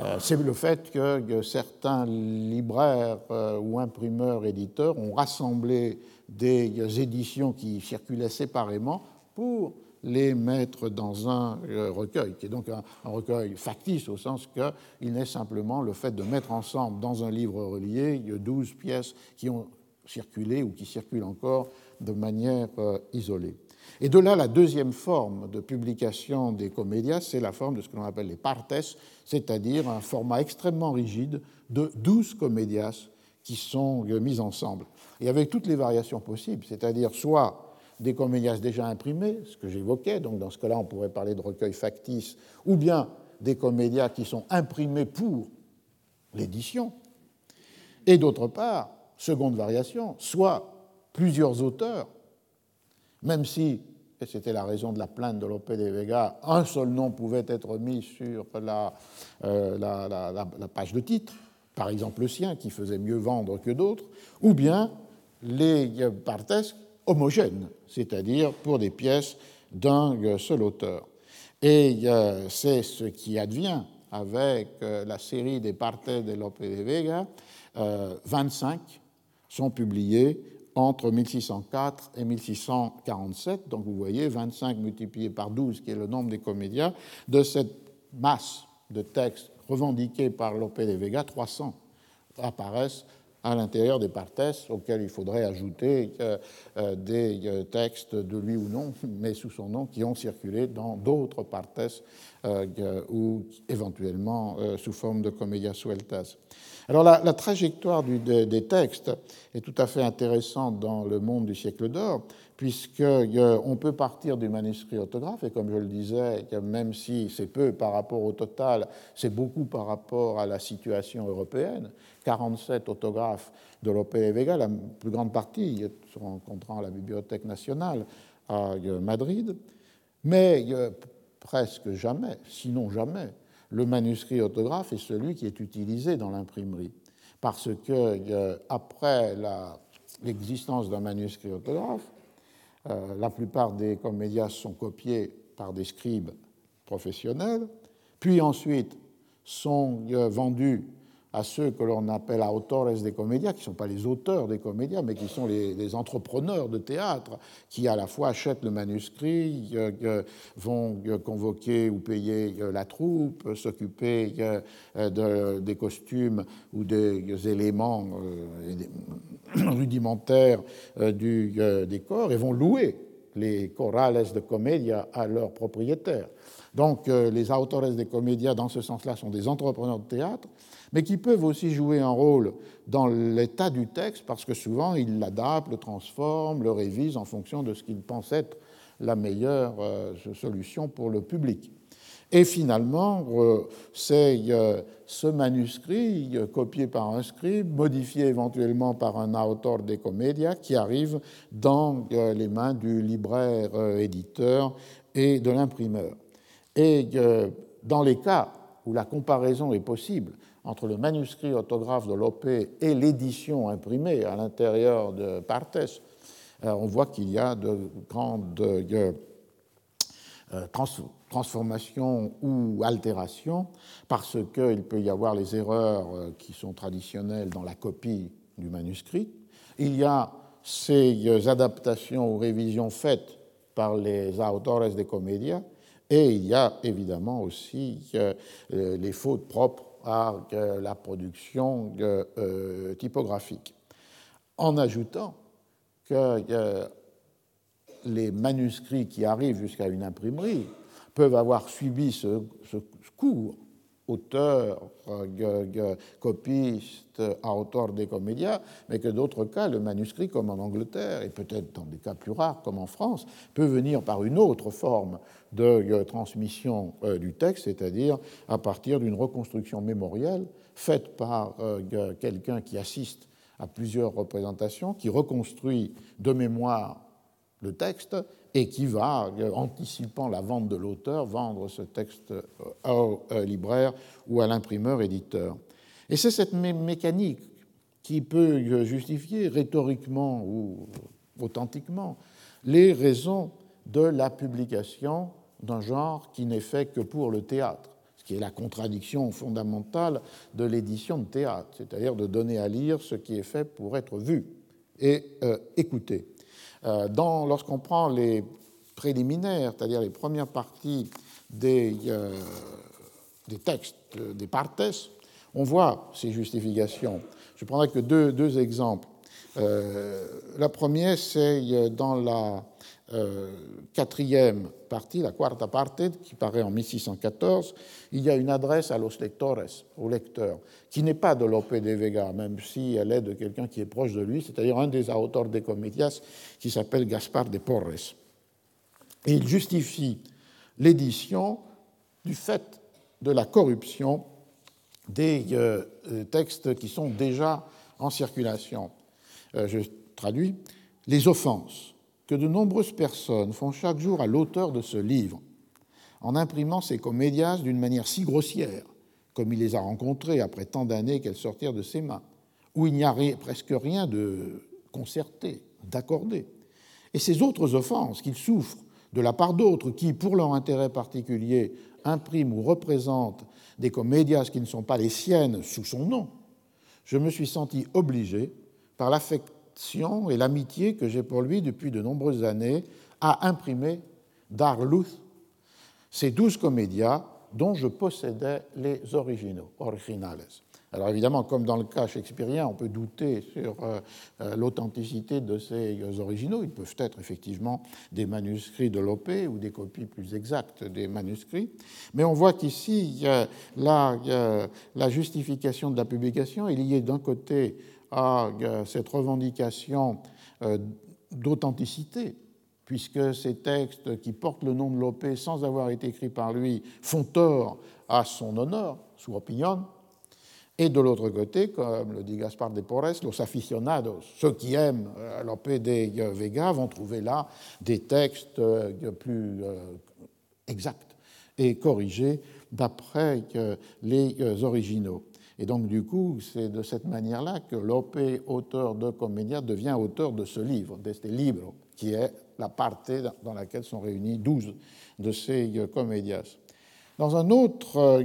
Euh, c'est le fait que certains libraires euh, ou imprimeurs, éditeurs ont rassemblé des éditions qui circulaient séparément pour les mettre dans un euh, recueil, qui est donc un, recueil factice au sens qu'il n'est simplement le fait de mettre ensemble dans un livre relié 12 pièces qui ont circulé ou qui circulent encore de manière isolée. Et de là, la deuxième forme de publication des comédias, c'est la forme de ce que l'on appelle les partes, c'est-à-dire un format extrêmement rigide de douze comédias qui sont mis ensemble. Et avec toutes les variations possibles, c'est-à-dire soit des comédias déjà imprimés, ce que j'évoquais, donc dans ce cas-là, on pourrait parler de recueil factice, ou bien des comédias qui sont imprimés pour l'édition. Et d'autre part, seconde variation, soit plusieurs auteurs même si, et c'était la raison de la plainte de Lope de Vega, un seul nom pouvait être mis sur euh, la, page de titre, par exemple le sien, qui faisait mieux vendre que d'autres, ou bien les partes homogènes, c'est-à-dire pour des pièces d'un seul auteur. Et c'est ce qui advient avec la série des Partes de Lope de Vega, 25 sont publiés entre 1604 et 1647. Donc vous voyez, 25 multiplié par 12, qui est le nombre des comédias, de cette masse de textes revendiqués par Lope de Vega, 300 apparaissent à l'intérieur des partes auxquels il faudrait ajouter euh, euh, des euh, textes de lui ou non, mais sous son nom, qui ont circulé dans d'autres partes ou éventuellement sous forme de comédia sueltas. Alors la, trajectoire des textes est tout à fait intéressante dans le monde du siècle d'or, puisqu'on peut partir du manuscrit autographe, et comme je le disais, même si c'est peu par rapport au total, c'est beaucoup par rapport à la situation européenne. 47 autographes de Lope de Vega, la plus grande partie se rencontrant à la Bibliothèque nationale à Madrid, mais presque jamais, sinon jamais, le manuscrit autographe est celui qui est utilisé dans l'imprimerie. Parce que euh, après l'existence d'un manuscrit autographe, euh, la plupart des comédias sont copiés par des scribes professionnels, puis ensuite sont euh, vendus à ceux que l'on appelle autores des comédias, qui ne sont pas les auteurs des comédias, mais qui sont les, entrepreneurs de théâtre, qui à la fois achètent le manuscrit, euh, vont euh, convoquer ou payer euh, la troupe, s'occuper des costumes ou des éléments rudimentaires du décor, et vont louer les chorales de comédia à leurs propriétaires. Donc les autores des comédias, dans ce sens-là, sont des entrepreneurs de théâtre mais qui peuvent aussi jouer un rôle dans l'état du texte, parce que souvent ils l'adaptent, le transforment, le révisent en fonction de ce qu'ils pensent être la meilleure euh, solution pour le public. Et finalement, euh, c'est euh, ce manuscrit, copié par un scribe, modifié éventuellement par un auteur des comédias, qui arrive dans les mains du libraire éditeur et de l'imprimeur. Et dans les cas où la comparaison est possible entre le manuscrit autographe de Lope et l'édition imprimée à l'intérieur de Partes, euh, on voit qu'il y a de grandes euh, euh, transformations ou altérations, parce qu'il peut y avoir les erreurs qui sont traditionnelles dans la copie du manuscrit. Il y a ces adaptations ou révisions faites par les autores des comédias, et il y a évidemment aussi les fautes propres à la production euh, typographique, en ajoutant que les manuscrits qui arrivent jusqu'à une imprimerie peuvent avoir subi ce cours auteur, copiste, auteur des comédias, mais que d'autres cas, le manuscrit, comme en Angleterre, et peut-être dans des cas plus rares comme en France, peut venir par une autre forme de euh, transmission euh, du texte, c'est-à-dire à partir d'une reconstruction mémorielle faite par euh, quelqu'un qui assiste à plusieurs représentations, qui reconstruit de mémoire le texte et qui va, anticipant la vente de l'auteur, vendre ce texte au libraire ou à l'imprimeur éditeur. Et c'est cette mécanique qui peut justifier rhétoriquement ou authentiquement les raisons de la publication d'un genre qui n'est fait que pour le théâtre, ce qui est la contradiction fondamentale de l'édition de théâtre, c'est-à-dire de donner à lire ce qui est fait pour être vu et euh, écouté. Euh, lorsqu'on prend les préliminaires, c'est-à-dire les premières parties des, euh, textes, des partes, on voit ces justifications. Je prendrai que deux, deux exemples. la première, c'est dans la euh, quatrième partie, la quarta parte, qui paraît en 1614, il y a une adresse à los lectores, aux lecteurs, qui n'est pas de Lope de Vega, même si elle est de quelqu'un qui est proche de lui, c'est-à-dire un des auteurs des comedias qui s'appelle Gaspar de Porres. Et il justifie l'édition du fait de la corruption des euh, textes qui sont déjà en circulation. Euh, je traduis les offenses que de nombreuses personnes font chaque jour à l'auteur de ce livre, en imprimant ces comédias d'une manière si grossière, comme il les a rencontrées après tant d'années qu'elles sortirent de ses mains, où il n'y a presque rien de concerté, d'accordé. Et ces autres offenses qu'il souffre de la part d'autres qui, pour leur intérêt particulier, impriment ou représentent des comédias qui ne sont pas les siennes sous son nom, je me suis senti obligé, par et l'amitié que j'ai pour lui depuis de nombreuses années, à imprimer d'Arluth ces douze comédias dont je possédais les originaux, originales. Alors évidemment, comme dans le cas shakespearien, on peut douter sur euh, euh, l'authenticité de ces originaux. Ils peuvent être effectivement des manuscrits de Lope ou des copies plus exactes des manuscrits. Mais on voit qu'ici, la, la justification de la publication est liée d'un côté à cette revendication euh, d'authenticité puisque ces textes qui portent le nom de Lope sans avoir été écrits par lui font tort à son honneur, sous opinion, et de l'autre côté, comme le dit Gaspard de Porres, los aficionados, ceux qui aiment euh, Lope de Vega, vont trouver là des textes euh, plus exacts et corrigés d'après les originaux. Et donc, du coup, c'est de cette manière-là que Lope, auteur de Comédia, devient auteur de ce livre, de ce livre, qui est la partie dans laquelle sont réunis douze de ces comédias. Dans un autre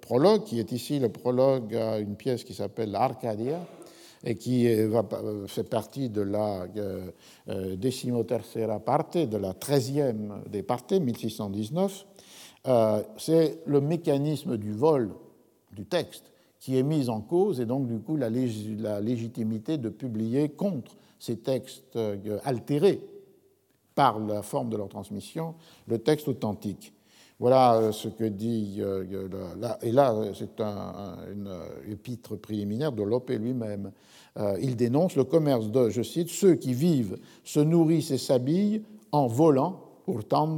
prologue, qui est ici le prologue à une pièce qui s'appelle Arcadia, et qui va, fait partie de la euh, euh, décimotercera parte, de la treizième des parties, 1619. Euh, c'est le mécanisme du vol du texte qui est mis en cause, et donc du coup la, légitimité de publier contre ces textes altérés par la forme de leur transmission, le texte authentique. Voilà euh, ce que dit. Euh, et là, c'est un, une épître préliminaire de Lope lui-même. Euh, il dénonce le commerce de, je cite, ceux qui vivent, se nourrissent et s'habillent en volant, pourtant,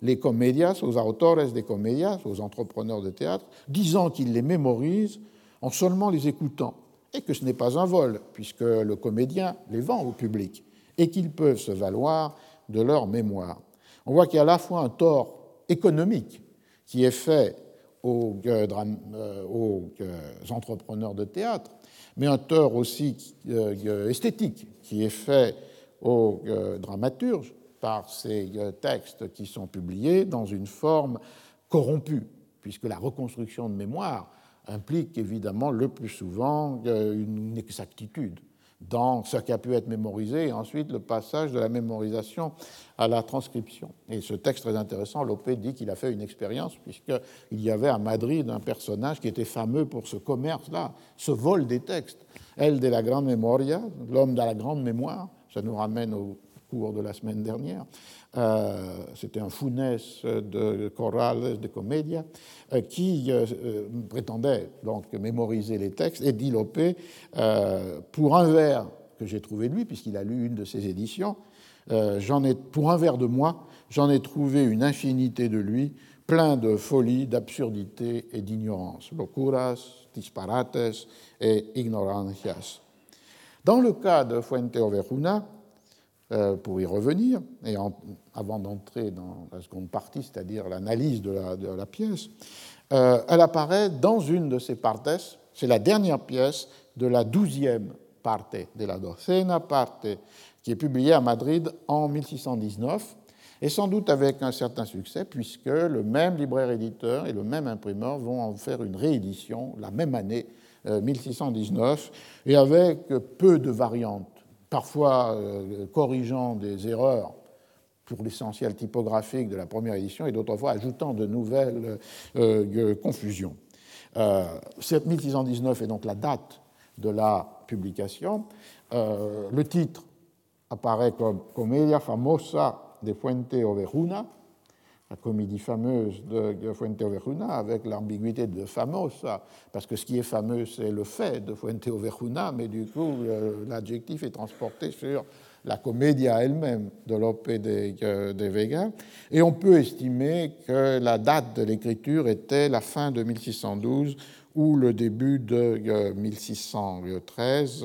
les comédias, aux autores des comédias, aux entrepreneurs de théâtre, disant qu'ils les mémorisent en seulement les écoutant, et que ce n'est pas un vol, puisque le comédien les vend au public, et qu'ils peuvent se valoir de leur mémoire. On voit qu'il y a à la fois un tort économique qui est fait aux, euh, euh, euh, entrepreneurs de théâtre, mais un tort aussi esthétique qui est fait aux dramaturges par ces textes qui sont publiés dans une forme corrompue, puisque la reconstruction de mémoire implique évidemment le plus souvent une exactitude dans ce qui a pu être mémorisé, et ensuite le passage de la mémorisation à la transcription. Et ce texte très intéressant, Lopé dit qu'il a fait une expérience, puisqu'il y avait à Madrid un personnage qui était fameux pour ce commerce-là, ce vol des textes. Elle de la grande memoria, l'homme de la grande mémoire, ça nous ramène au cours de la semaine dernière, euh, c'était un Funès de Corrales de Comédia, euh, qui euh, prétendait donc mémoriser les textes, et dit Lopé, pour un vers que j'ai trouvé lui, puisqu'il a lu une de ses éditions, j'en ai, pour un vers de moi, j'en ai trouvé une infinité de lui, plein de folie, d'absurdité et d'ignorance. Locuras, disparates et ignorancias. Dans le cas de Fuente Overuna, pour y revenir, et avant d'entrer dans la seconde partie, c'est-à-dire l'analyse de, la, pièce, euh, elle apparaît dans une de ces partes, c'est la dernière pièce de la douzième parte, de la docena parte, qui est publiée à Madrid en 1619, et sans doute avec un certain succès, puisque le même libraire-éditeur et le même imprimeur vont en faire une réédition la même année, 1619, euh, et avec peu de variantes parfois euh, corrigeant des erreurs pour l'essentiel typographique de la première édition, et d'autres fois ajoutant de nouvelles euh, euh, confusions. 1619 est donc la date de la publication. le titre apparaît comme Comedia famosa de Fuente Overuna, la comédie fameuse de Fuente Overuna, avec l'ambiguïté de famosa, parce que ce qui est fameux, c'est le fait de Fuente Overuna, mais du coup, l'adjectif est transporté sur la comédia elle-même de Lope de, de, Vega. Et on peut estimer que la date de l'écriture était la fin de 1612 ou le début de 1613,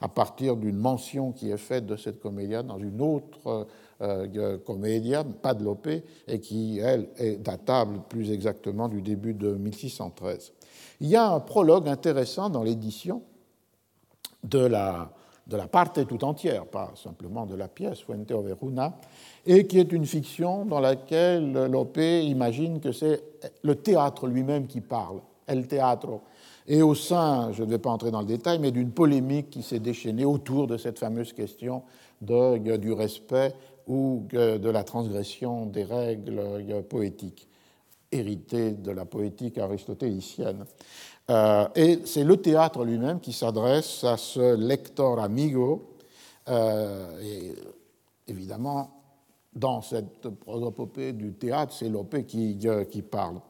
à partir d'une mention qui est faite de cette comédia dans une autre euh, comédia, pas de Lope, et qui, elle, est datable plus exactement du début de 1613. Il y a un prologue intéressant dans l'édition de la de la parte tout entière, pas simplement de la pièce, Fuente o Veruna, et qui est une fiction dans laquelle Lope imagine que c'est le théâtre lui-même qui parle, el teatro, et au sein, je ne vais pas entrer dans le détail, mais d'une polémique qui s'est déchaînée autour de cette fameuse question du respect ou de la transgression des règles poétiques, héritées de la poétique aristotélicienne. Euh, et c'est le théâtre lui-même qui s'adresse à ce lecteur amigo. Euh, et évidemment, dans cette prosopopée du théâtre, c'est Lopé qui, euh, qui parle.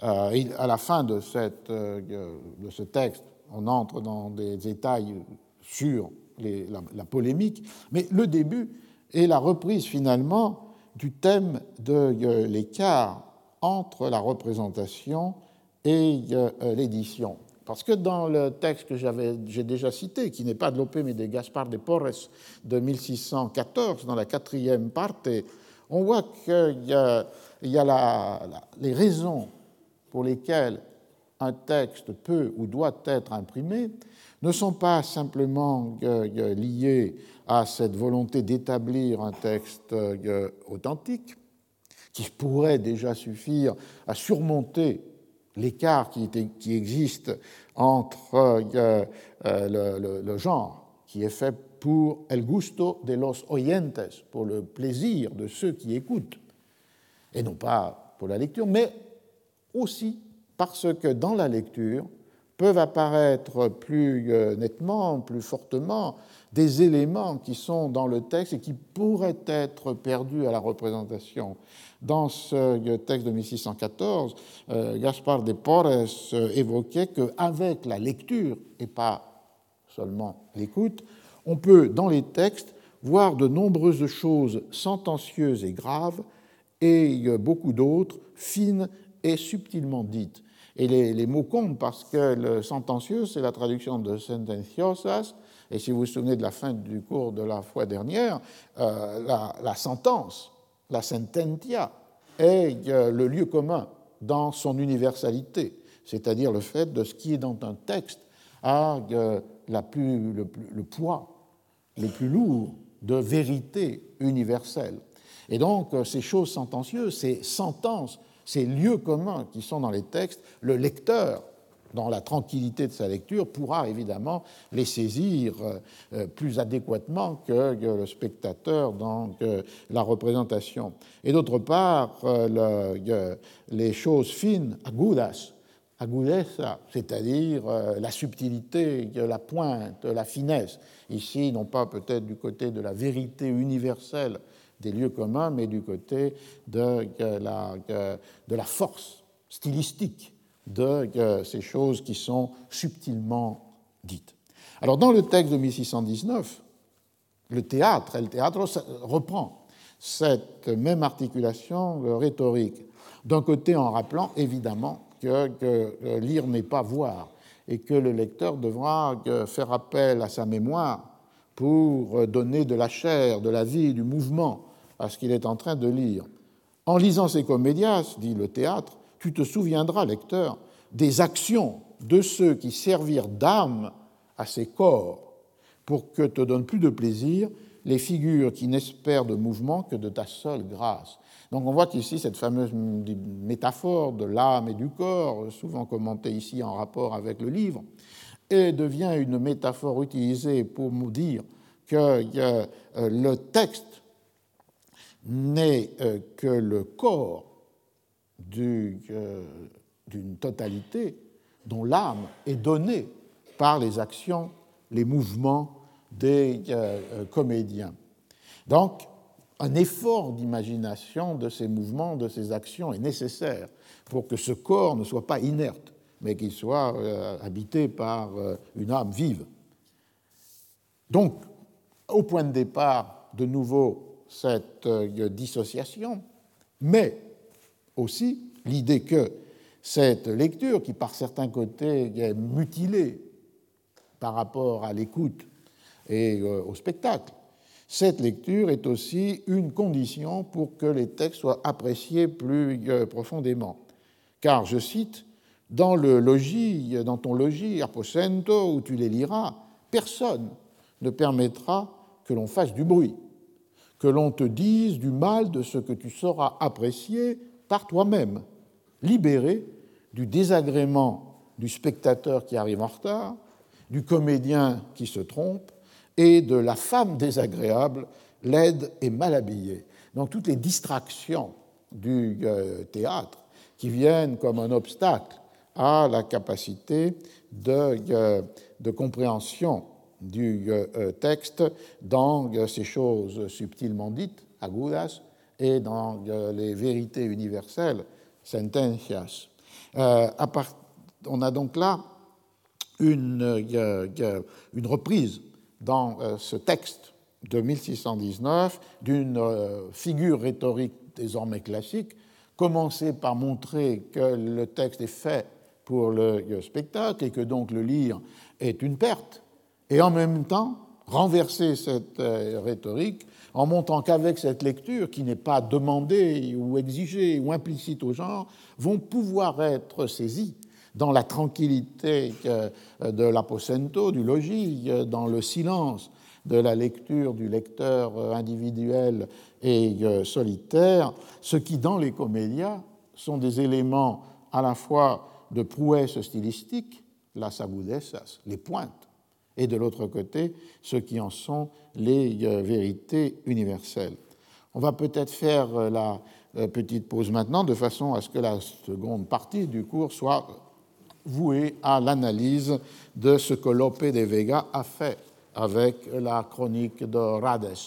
à la fin de, cette, de, ce texte, on entre dans des détails sur la, la, polémique, mais le début est la reprise finalement du thème de l'écart entre la représentation et euh, l'édition. Parce que dans le texte que j'ai déjà cité, qui n'est pas de Lope mais de Gaspar de Porres de 1614, dans la quatrième partie, on voit qu'il y a, les raisons pour lesquelles un texte peut ou doit être imprimé ne sont pas simplement euh, liées à cette volonté d'établir un texte euh, authentique, qui pourrait déjà suffire à surmonter l'écart qui, existe entre euh, euh, le, genre qui est fait pour el gusto de los oyentes, pour le plaisir de ceux qui écoutent, et non pas pour la lecture, mais aussi parce que dans la lecture peuvent apparaître plus euh, nettement, plus fortement, des éléments qui sont dans le texte et qui pourraient être perdus à la représentation. Dans ce texte de 1614, euh, Gaspard de Porres euh, évoquait qu'avec la lecture, et pas seulement l'écoute, on peut, dans les textes, voir de nombreuses choses sentencieuses et graves, et beaucoup d'autres fines et subtilement dites. Et les, mots comptent parce que le sentencieux, c'est la traduction de sentenciosas, et si vous vous souvenez de la fin du cours de la fois dernière, euh, la, sentence, la sententia, est euh, le lieu commun dans son universalité, c'est-à-dire le fait de ce qui est dans un texte a euh, le, le, poids le plus lourd de vérité universelle. Et donc, ces choses sentencieuses, ces sentences, ces lieux communs qui sont dans les textes, le lecteur dans la tranquillité de sa lecture, pourra évidemment les saisir euh, euh, plus adéquatement que le spectateur dans la représentation. Et d'autre part, euh, les choses fines, agudas, agudeza, c'est-à-dire la subtilité, la pointe, la finesse. Ici, non pas peut-être du côté de la vérité universelle des lieux communs, mais du côté de la, de la force stylistique de ces choses qui sont subtilement dites. Alors dans le texte de 1619, le théâtre, le théâtre reprend cette même articulation rhétorique. D'un côté en rappelant évidemment que, que lire n'est pas voir et que le lecteur devra faire appel à sa mémoire pour donner de la chair, de la vie, du mouvement à ce qu'il est en train de lire. En lisant ces comédias, dit le théâtre, tu te souviendras, lecteur, des actions de ceux qui servirent d'âme à ces corps pour que te donnent plus de plaisir les figures qui n'espèrent de mouvement que de ta seule grâce. Donc on voit qu'ici, cette fameuse métaphore de l'âme et du corps, souvent commentée ici en rapport avec le livre, et devient une métaphore utilisée pour nous dire que euh, le texte n'est euh, que le corps euh, d'une totalité dont l'âme est donnée par les actions, les mouvements des comédiens. Donc, un effort d'imagination de ces mouvements, de ces actions est nécessaire pour que ce corps ne soit pas inerte, mais qu'il soit euh, habité par une âme vive. Donc, au point de départ, de nouveau, cette dissociation, mais aussi l'idée que cette lecture, qui par certains côtés est mutilée par rapport à l'écoute et euh, au spectacle, cette lecture est aussi une condition pour que les textes soient appréciés plus euh, profondément. Car, je cite, dans le logis, dans ton logis, Aposento, où tu les liras, personne ne permettra que l'on fasse du bruit, que l'on te dise du mal de ce que tu sauras apprécier par toi-même, libéré du désagrément du spectateur qui arrive en retard, du comédien qui se trompe et de la femme désagréable, laide et mal habillée. Donc toutes les distractions du euh, théâtre qui viennent comme un obstacle à la capacité de, euh, compréhension du euh, texte dans ces choses subtilement dites, agudas, et dans les vérités universelles, sentencias. on a donc là une, une reprise dans ce texte de 1619 d'une figure rhétorique désormais classique, commencer par montrer que le texte est fait pour le spectacle et que donc le lire est une perte, et en même temps renverser cette euh, rhétorique en montrant qu'avec cette lecture, qui n'est pas demandée ou exigée ou implicite au genre, vont pouvoir être saisis dans la tranquillité euh, de l'aposento, du logis, euh, dans le silence de la lecture du lecteur individuel et solitaire, ce qui, dans les comédias, sont des éléments à la fois de prouesse stylistique, las agudezas, les pointes, et de l'autre côté, ce qui en sont les euh, vérités universelles. On va peut-être faire euh, la euh, petite pause maintenant, de façon à ce que la seconde partie du cours soit vouée à l'analyse de ce que Lope de Vega a fait avec la chronique de Rades.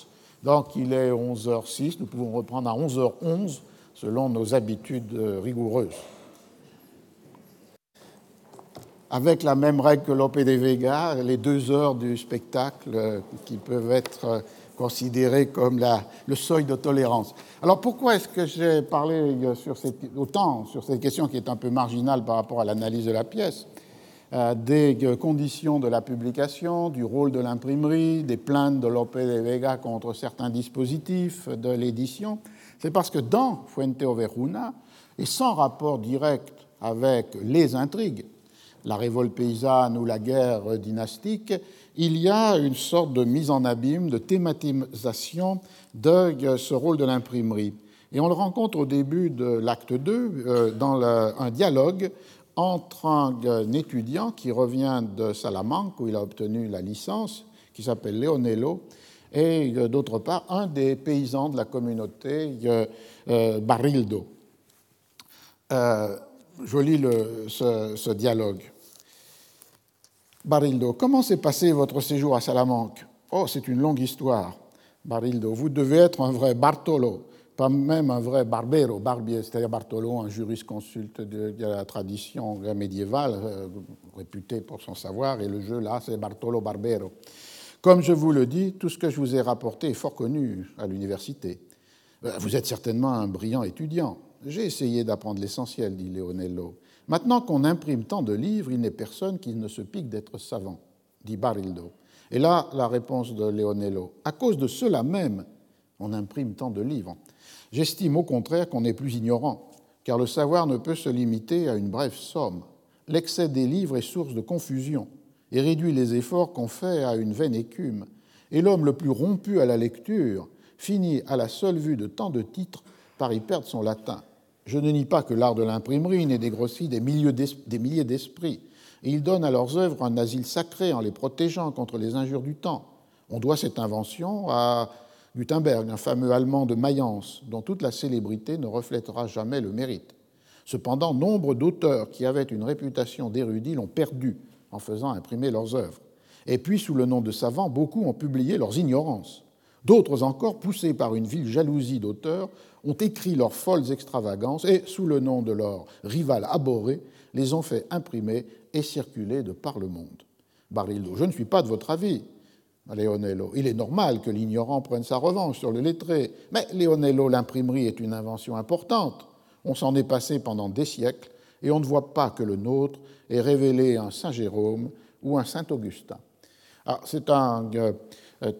Donc il est 11h06, nous pouvons reprendre à 11h11 selon nos habitudes rigoureuses. Avec la même règle que Lope de Vega, les deux heures du spectacle euh, qui peuvent être euh, considérées comme le seuil de tolérance. Alors pourquoi est-ce que j'ai parlé euh, autant sur cette question qui est un peu marginale par rapport à l'analyse de la pièce des conditions de la publication, du rôle de l'imprimerie, des plaintes de Lope de Vega contre certains dispositifs de l'édition, c'est parce que dans Fuente Overuna, et sans rapport direct avec les intrigues, la révolte paysanne ou la guerre dynastique, il y a une sorte de mise en abîme, de thématisation de ce rôle de l'imprimerie. Et on le rencontre au début de l'acte 2 euh, dans un dialogue entre un étudiant qui revient de Salamanque, où il a obtenu la licence, qui s'appelle Leonello, et euh, d'autre part un des paysans de la communauté, euh, euh, Barildo. je lis ce, dialogue. Barildo, comment s'est passé votre séjour à Salamanque? Oh, c'est une longue histoire. Barildo, vous devez être un vrai Bartolo pas même un vrai barbero, barbier, c'est-à-dire Bartolo, un jurisconsulte de, de la tradition médiévale, euh, réputé pour son savoir, et le jeu là, c'est Bartolo Barbero. Comme je vous le dis, tout ce que je vous ai rapporté est fort connu à l'université. Euh, vous êtes certainement un brillant étudiant. J'ai essayé d'apprendre l'essentiel, dit Leonello. Maintenant qu'on imprime tant de livres, il n'est personne qui ne se pique d'être savant, dit Barildo. Et là, la réponse de Leonello. À cause de cela même, on imprime tant de livres. J'estime au contraire qu'on est plus ignorant, car le savoir ne peut se limiter à une brève somme. L'excès des livres est source de confusion et réduit les efforts qu'on fait à une vaine écume. Et l'homme le plus rompu à la lecture finit, à la seule vue de tant de titres, par y perdre son latin. Je ne nie pas que l'art de l'imprimerie n'ait dégrossi des, des milliers d'esprits, et il donne à leurs œuvres un asile sacré en les protégeant contre les injures du temps. On doit cette invention à Gutenberg, un fameux Allemand de Mayence, dont toute la célébrité ne reflètera jamais le mérite. Cependant, nombre d'auteurs qui avaient une réputation d'érudits l'ont perdu en faisant imprimer leurs œuvres. Et puis, sous le nom de savants, beaucoup ont publié leurs ignorances. D'autres encore, poussés par une vile jalousie d'auteurs, ont écrit leurs folles extravagances et, sous le nom de leur rival abhorré, les ont fait imprimer et circuler de par le monde. Barildo, je ne suis pas de votre avis. Leonello. Il est normal que l'ignorant prenne sa revanche sur le lettré, mais Leonello, l'imprimerie est une invention importante. On s'en est passé pendant des siècles et on ne voit pas que le nôtre ait révélé un Saint Jérôme ou un Saint Augustin. Ah, c'est un euh,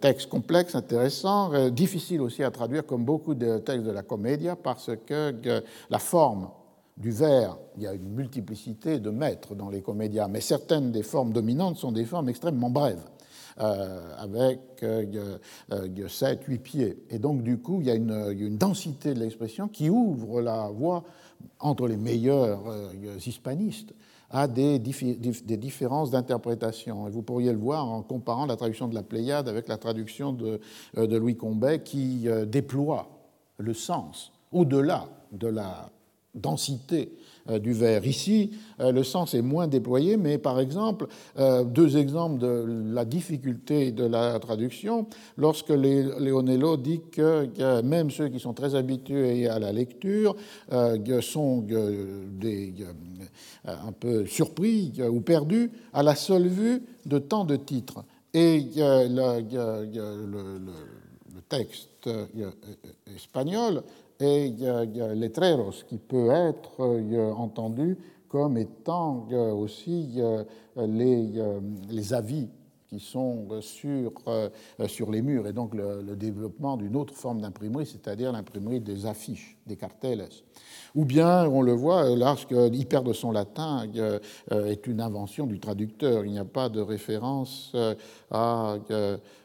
texte complexe, intéressant, euh, difficile aussi à traduire comme beaucoup de textes de la comédia parce que euh, la forme du vers, il y a une multiplicité de maîtres dans les comédias, mais certaines des formes dominantes sont des formes extrêmement brèves. avec 7, 8 pieds. Et donc, du coup, il y a une densité de l'expression qui ouvre la voie entre les meilleurs hispanistes à des, des différences d'interprétation. Et vous pourriez le voir en comparant la traduction de la Pléiade avec la traduction de, de Louis Combet qui déploie le sens au-delà de la densité euh, du vers. Ici, euh, le sens est moins déployé, mais par exemple, euh, deux exemples de la difficulté de la traduction, lorsque Leonello dit que même ceux qui sont très habitués à la lecture sont un peu surpris ou perdus à la seule vue de tant de titres. Et le, le texte espagnol et letreros qui peut être euh, entendu comme étant euh, aussi euh, les avis qui sont sur, sur les murs, et donc le, développement d'une autre forme d'imprimerie, c'est-à-dire l'imprimerie des affiches, des cartels. Ou bien, on le voit, lorsque l'hyper de son latin est une invention du traducteur, il n'y a pas de référence à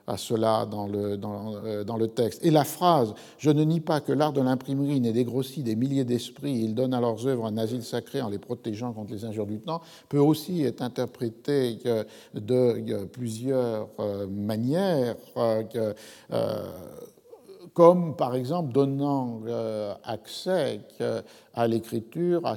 à cela dans le, euh, dans, le texte. Et la phrase Je ne nie pas que l'art de l'imprimerie n'ait dégrossi des milliers d'esprits, il donne à leurs œuvres un asile sacré en les protégeant contre les injures du temps, peut aussi être interprétée de plusieurs euh, manières. Euh, comme par exemple donnant euh, accès euh, à l'écriture, à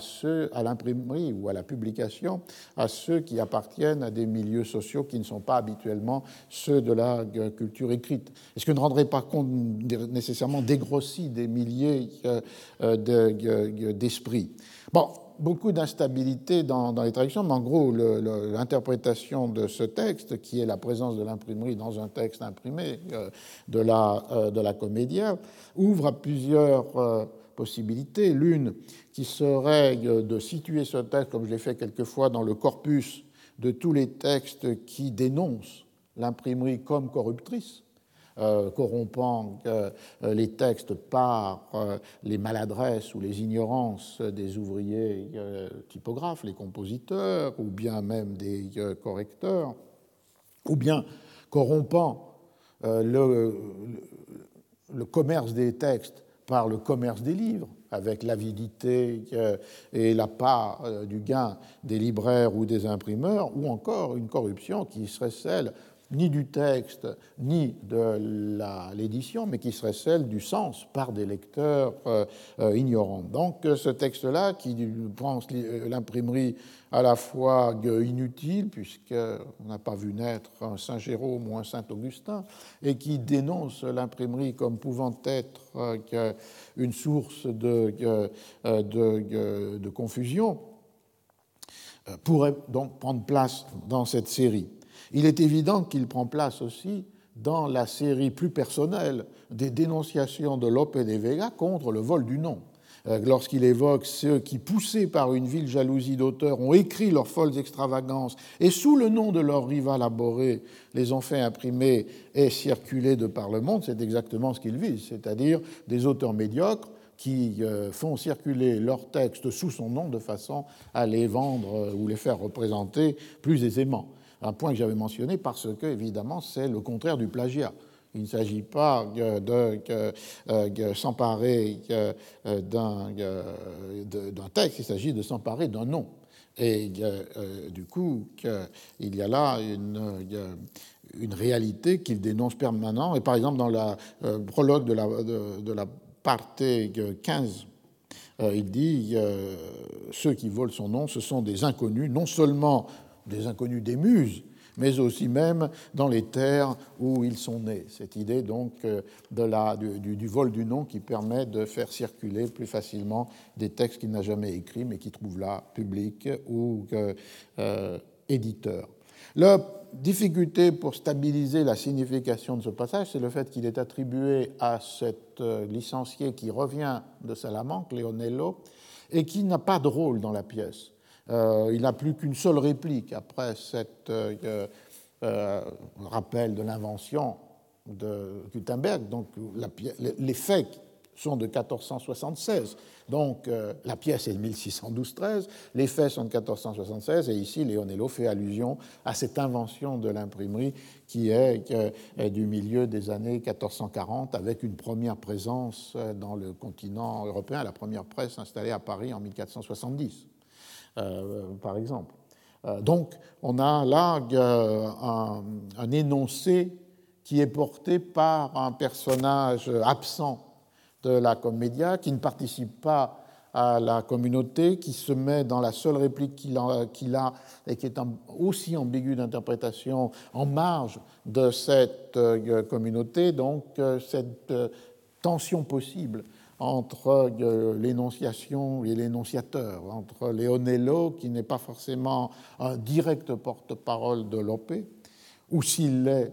à l'imprimerie ou à la publication, à ceux qui appartiennent à des milieux sociaux qui ne sont pas habituellement ceux de la euh, culture écrite. Est-ce que ne rendrait pas compte nécessairement dégrossi des milliers d'esprits Bon, beaucoup d'instabilité dans, les traductions, mais en gros, l'interprétation de ce texte, qui est la présence de l'imprimerie dans un texte imprimé euh, de, la, euh, de la comédia, ouvre à plusieurs euh, possibilités. L'une qui serait de situer ce texte, comme je l'ai fait quelquefois, dans le corpus de tous les textes qui dénoncent l'imprimerie comme corruptrice corrompant euh, les textes par euh, les maladresses ou les ignorances des ouvriers typographes, les compositeurs, ou bien même des correcteurs, ou bien corrompant le commerce des textes par le commerce des livres, avec l'avidité et la part du gain des libraires ou des imprimeurs, ou encore une corruption qui serait celle ni du texte, ni de l'édition, mais qui serait celle du sens par des lecteurs euh, euh, ignorants. Donc ce texte-là, qui pense l'imprimerie à la fois inutile, puisqu'on n'a pas vu naître un Saint Jérôme ou un Saint Augustin, et qui dénonce l'imprimerie comme pouvant être euh, une source de confusion, pourrait donc prendre place dans cette série. Il est évident qu'il prend place aussi dans la série plus personnelle des dénonciations de Lope de Vega contre le vol du nom, euh, lorsqu'il évoque ceux qui, poussés par une ville jalousie d'auteur, ont écrit leurs folles extravagances et, sous le nom de leur rival aboré, les ont fait imprimer et circuler de par le monde, c'est exactement ce qu'il vise, c'est-à-dire des auteurs médiocres qui euh, font circuler leurs textes sous son nom de façon à les vendre euh, ou les faire représenter plus aisément un point que j'avais mentionné parce que, évidemment, c'est le contraire du plagiat. Il ne s'agit pas de, euh, s'emparer euh, d'un texte, il s'agit de s'emparer d'un nom. Et euh, du coup, il y a là une, réalité qu'il dénonce permanent. Et par exemple, dans la prologue de la, de, la partie 15, il dit ceux qui volent son nom, ce sont des inconnus, non seulement des inconnus des muses, mais aussi même dans les terres où ils sont nés. Cette idée donc euh, du, vol du nom qui permet de faire circuler plus facilement des textes qu'il n'a jamais écrits, mais qui trouvent là public ou euh, éditeur. La difficulté pour stabiliser la signification de ce passage, c'est le fait qu'il est attribué à cet euh, licencié qui revient de Salamanque, Leonello, et qui n'a pas de rôle dans la pièce. Euh, il n'a plus qu'une seule réplique après cet euh, euh, rappel de l'invention de Gutenberg. Donc les faits sont de 1476. Donc la pièce est de 1612-13, les faits sont de 1476, et ici Leonello fait allusion à cette invention de l'imprimerie qui est du milieu des années 1440, avec une première présence dans le continent européen, la première presse installée à Paris en 1470, par exemple. donc on a là un, un énoncé qui est porté par un personnage absent de la comédia, qui ne participe pas à la communauté, qui se met dans la seule réplique qu'il a, et qui est aussi ambigu d'interprétation en marge de cette euh, communauté, donc euh, cette euh, tension possible entre l'énonciation et l'énonciateur, entre Leonello, qui n'est pas forcément un direct porte-parole de Lope, ou s'il l'est,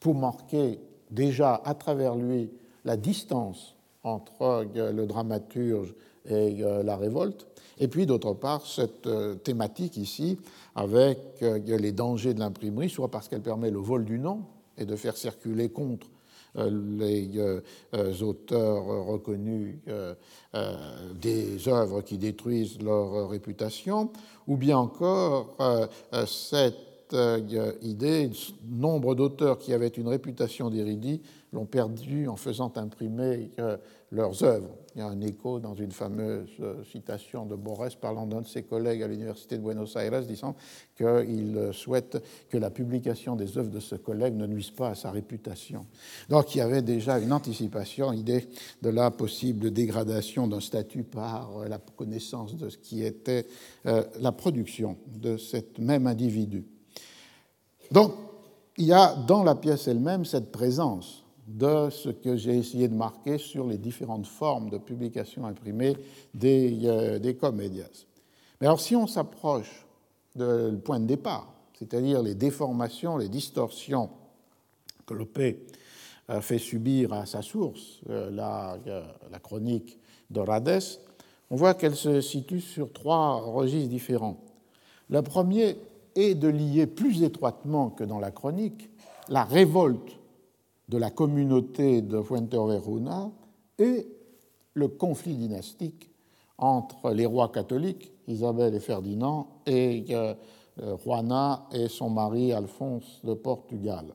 pour marquer déjà à travers lui la distance entre euh, le dramaturge et euh, la révolte. Et puis, d'autre part, cette euh, thématique ici, avec les dangers de l'imprimerie, soit parce qu'elle permet le vol du nom et de faire circuler contre les auteurs reconnus des œuvres qui détruisent leur réputation, ou bien encore cette idée, nombre d'auteurs qui avaient une réputation d'érudit l'ont perdu en faisant imprimer leurs œuvres. Il y a un écho dans une fameuse euh, citation de Borges parlant d'un de ses collègues à l'Université de Buenos Aires, disant qu'il souhaite que la publication des œuvres de ce collègue ne nuise pas à sa réputation. Donc il y avait déjà une anticipation, idée de la possible dégradation d'un statut par euh, la connaissance de ce qui était euh, la production de cet même individu. Donc il y a dans la pièce elle-même cette présence de ce que j'ai essayé de marquer sur les différentes formes de publication imprimée des, euh, des comédias. Mais alors si on s'approche du point de départ, c'est-à-dire les déformations, les distorsions que Lopé fait subir à sa source, euh, la, euh, chronique d'Orades, on voit qu'elle se situe sur trois registres différents. Le premier est de lier plus étroitement que dans la chronique la révolte de la communauté de Fuenteovejuna et le conflit dynastique entre les rois catholiques, Isabelle et Ferdinand, et euh, Juana et son mari Alphonse de Portugal.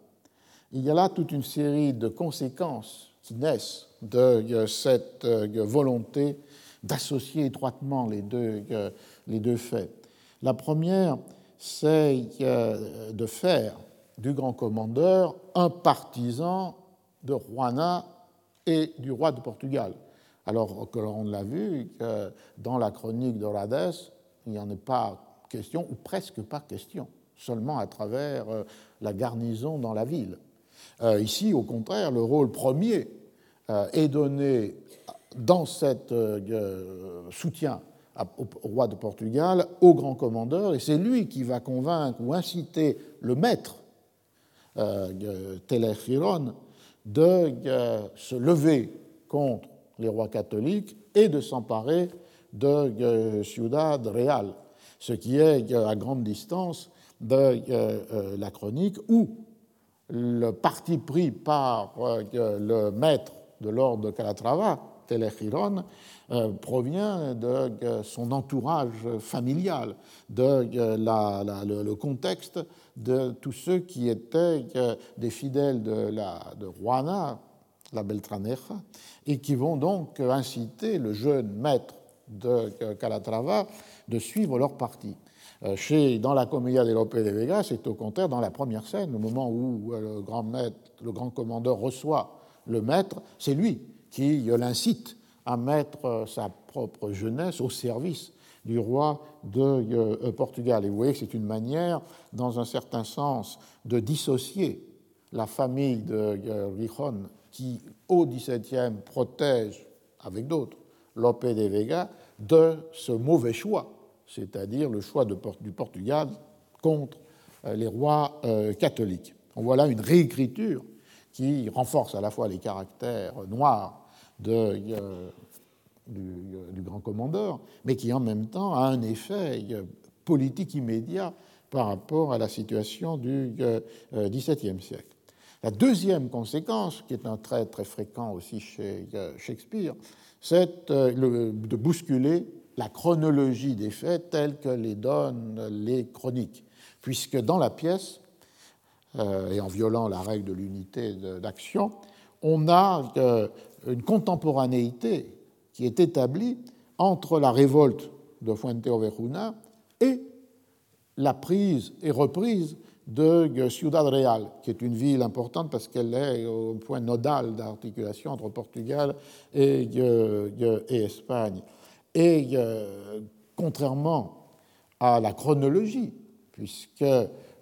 Il y a là toute une série de conséquences qui naissent de euh, cette euh, volonté d'associer étroitement les deux, les deux faits. La première, c'est de faire du grand commandeur, un partisan de Juana et du roi de Portugal. Alors que l'on l'a vu, dans la chronique d'Orades, il n'y en est pas question, ou presque pas question, seulement à travers euh, la garnison dans la ville. Euh, ici, au contraire, le rôle premier euh, est donné dans cet soutien au roi de Portugal, au grand commandeur, et c'est lui qui va convaincre ou inciter le maître euh, Telechiron de euh, se lever contre les rois catholiques et de s'emparer de euh, Ciudad Real, ce qui est à grande distance de la chronique où le parti pris par le maître de l'ordre de Calatrava, Telechiron, provient de son entourage familial, de le contexte de tous ceux qui étaient euh, des fidèles de, la, de Juana, la Beltraneja, et qui vont donc inciter le jeune maître de euh, Calatrava de suivre leur parti. Euh, chez, dans la Comédia de Lope de Vega, c'est au contraire dans la première scène, au moment où le grand, maître, le grand commandeur reçoit le maître, c'est lui qui l'incite à mettre sa propre jeunesse au service du roi de euh, Portugal. Et vous voyez que c'est une manière, dans un certain sens, de dissocier la famille de Rijon, euh, qui, au XVIIe, protège, avec d'autres, Lope de Vega, de ce mauvais choix, c'est-à-dire le choix du Portugal contre euh, les rois catholiques. On voit là une réécriture qui renforce à la fois les caractères noirs de du, grand commandeur, mais qui en même temps a un effet euh, politique immédiat par rapport à la situation du XVIIe euh, siècle. La deuxième conséquence, qui est un trait très fréquent aussi chez Shakespeare, c'est de bousculer la chronologie des faits telle que les donnent les chroniques, puisque dans la pièce, et en violant la règle de l'unité d'action, on a une contemporanéité qui est établie entre la révolte de Fuenteovejuna et la prise et reprise de Ciudad Real, qui est une ville importante parce qu'elle est au point nodal d'articulation entre Portugal et, et Espagne. Et contrairement à la chronologie, puisque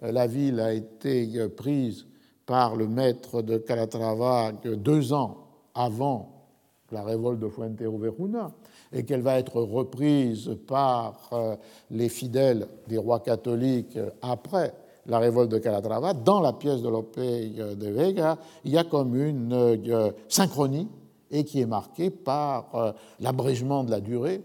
la ville a été prise par le maître de Calatrava deux ans avant la révolte de Fuenteovejuna, et qu'elle va être reprise par euh, les fidèles des rois catholiques après la révolte de Calatrava, dans la pièce de Lope de Vega, il y a comme une euh, synchronie et qui est marquée par euh, l'abrégement de la durée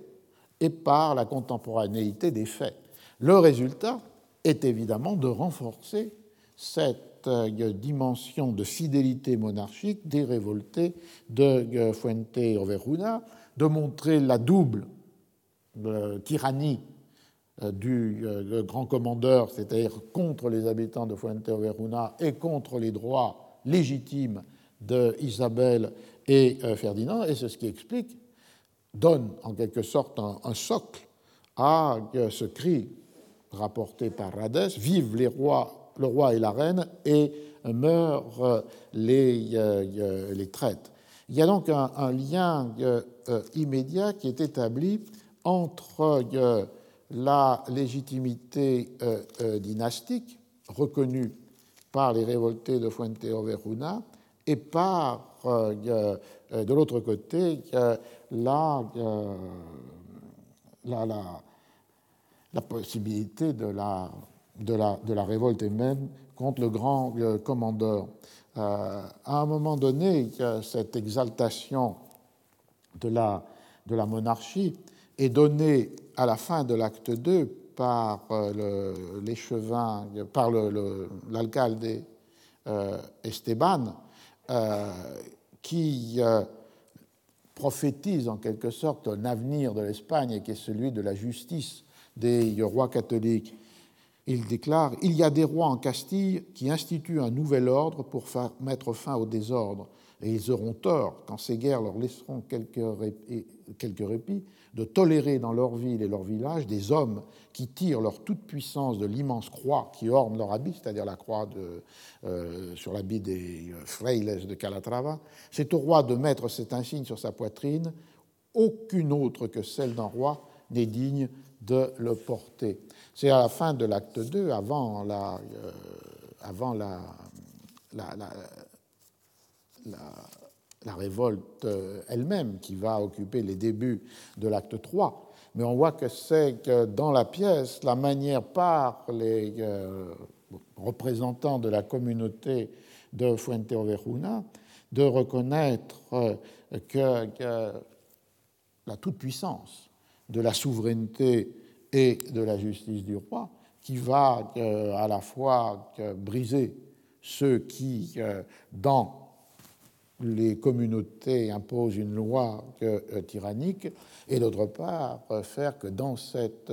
et par la contemporanéité des faits. Le résultat est évidemment de renforcer cette dimension de fidélité monarchique des révoltés de Fuente Overuna, de montrer la double euh, tyrannie euh, du euh, grand commandeur, c'est-à-dire contre les habitants de Fuente-Overuna et contre les droits légitimes de Isabelle et Ferdinand, et c'est ce qui explique, donne en quelque sorte un, socle à ce cri rapporté par Rhadès Vive les rois, le roi et la reine, et meurent les, les traites. Il y a donc un, lien euh, euh, immédiat qui est établi entre euh, la légitimité dynastique reconnue par les révoltés de Fuente Overuna et par, de l'autre côté, la, la, la, possibilité de la, de, la, révolte même contre le grand commandeur. Euh, à un moment donné, cette exaltation de la, monarchie est donnée à la fin de l'acte 2 par euh, l'échevin, par l'alcalde euh, Esteban, qui prophétise en quelque sorte un avenir de l'Espagne qui est celui de la justice des rois catholiques il déclare Il y a des rois en Castille qui instituent un nouvel ordre pour mettre fin au désordre, et ils auront tort, quand ces guerres leur laisseront quelques répits, de tolérer dans leur ville et leur village des hommes qui tirent leur toute-puissance de l'immense croix qui orne leur habit, c'est-à-dire la croix euh, sur l'habit des euh, frailes de Calatrava. C'est au roi de mettre cet insigne sur sa poitrine. Aucune autre que celle d'un roi n'est digne de le porter. C'est à la fin de l'acte 2, avant la, euh, révolte euh, elle-même qui va occuper les débuts de l'acte 3. Mais on voit que c'est que dans la pièce, la manière par les euh, représentants de la communauté de Fuente Overuna de reconnaître que la toute-puissance de la souveraineté et de la justice du roi, qui va euh, à la fois briser ceux qui, euh, dans les communautés, imposent une loi euh, tyrannique, et d'autre part faire que dans cette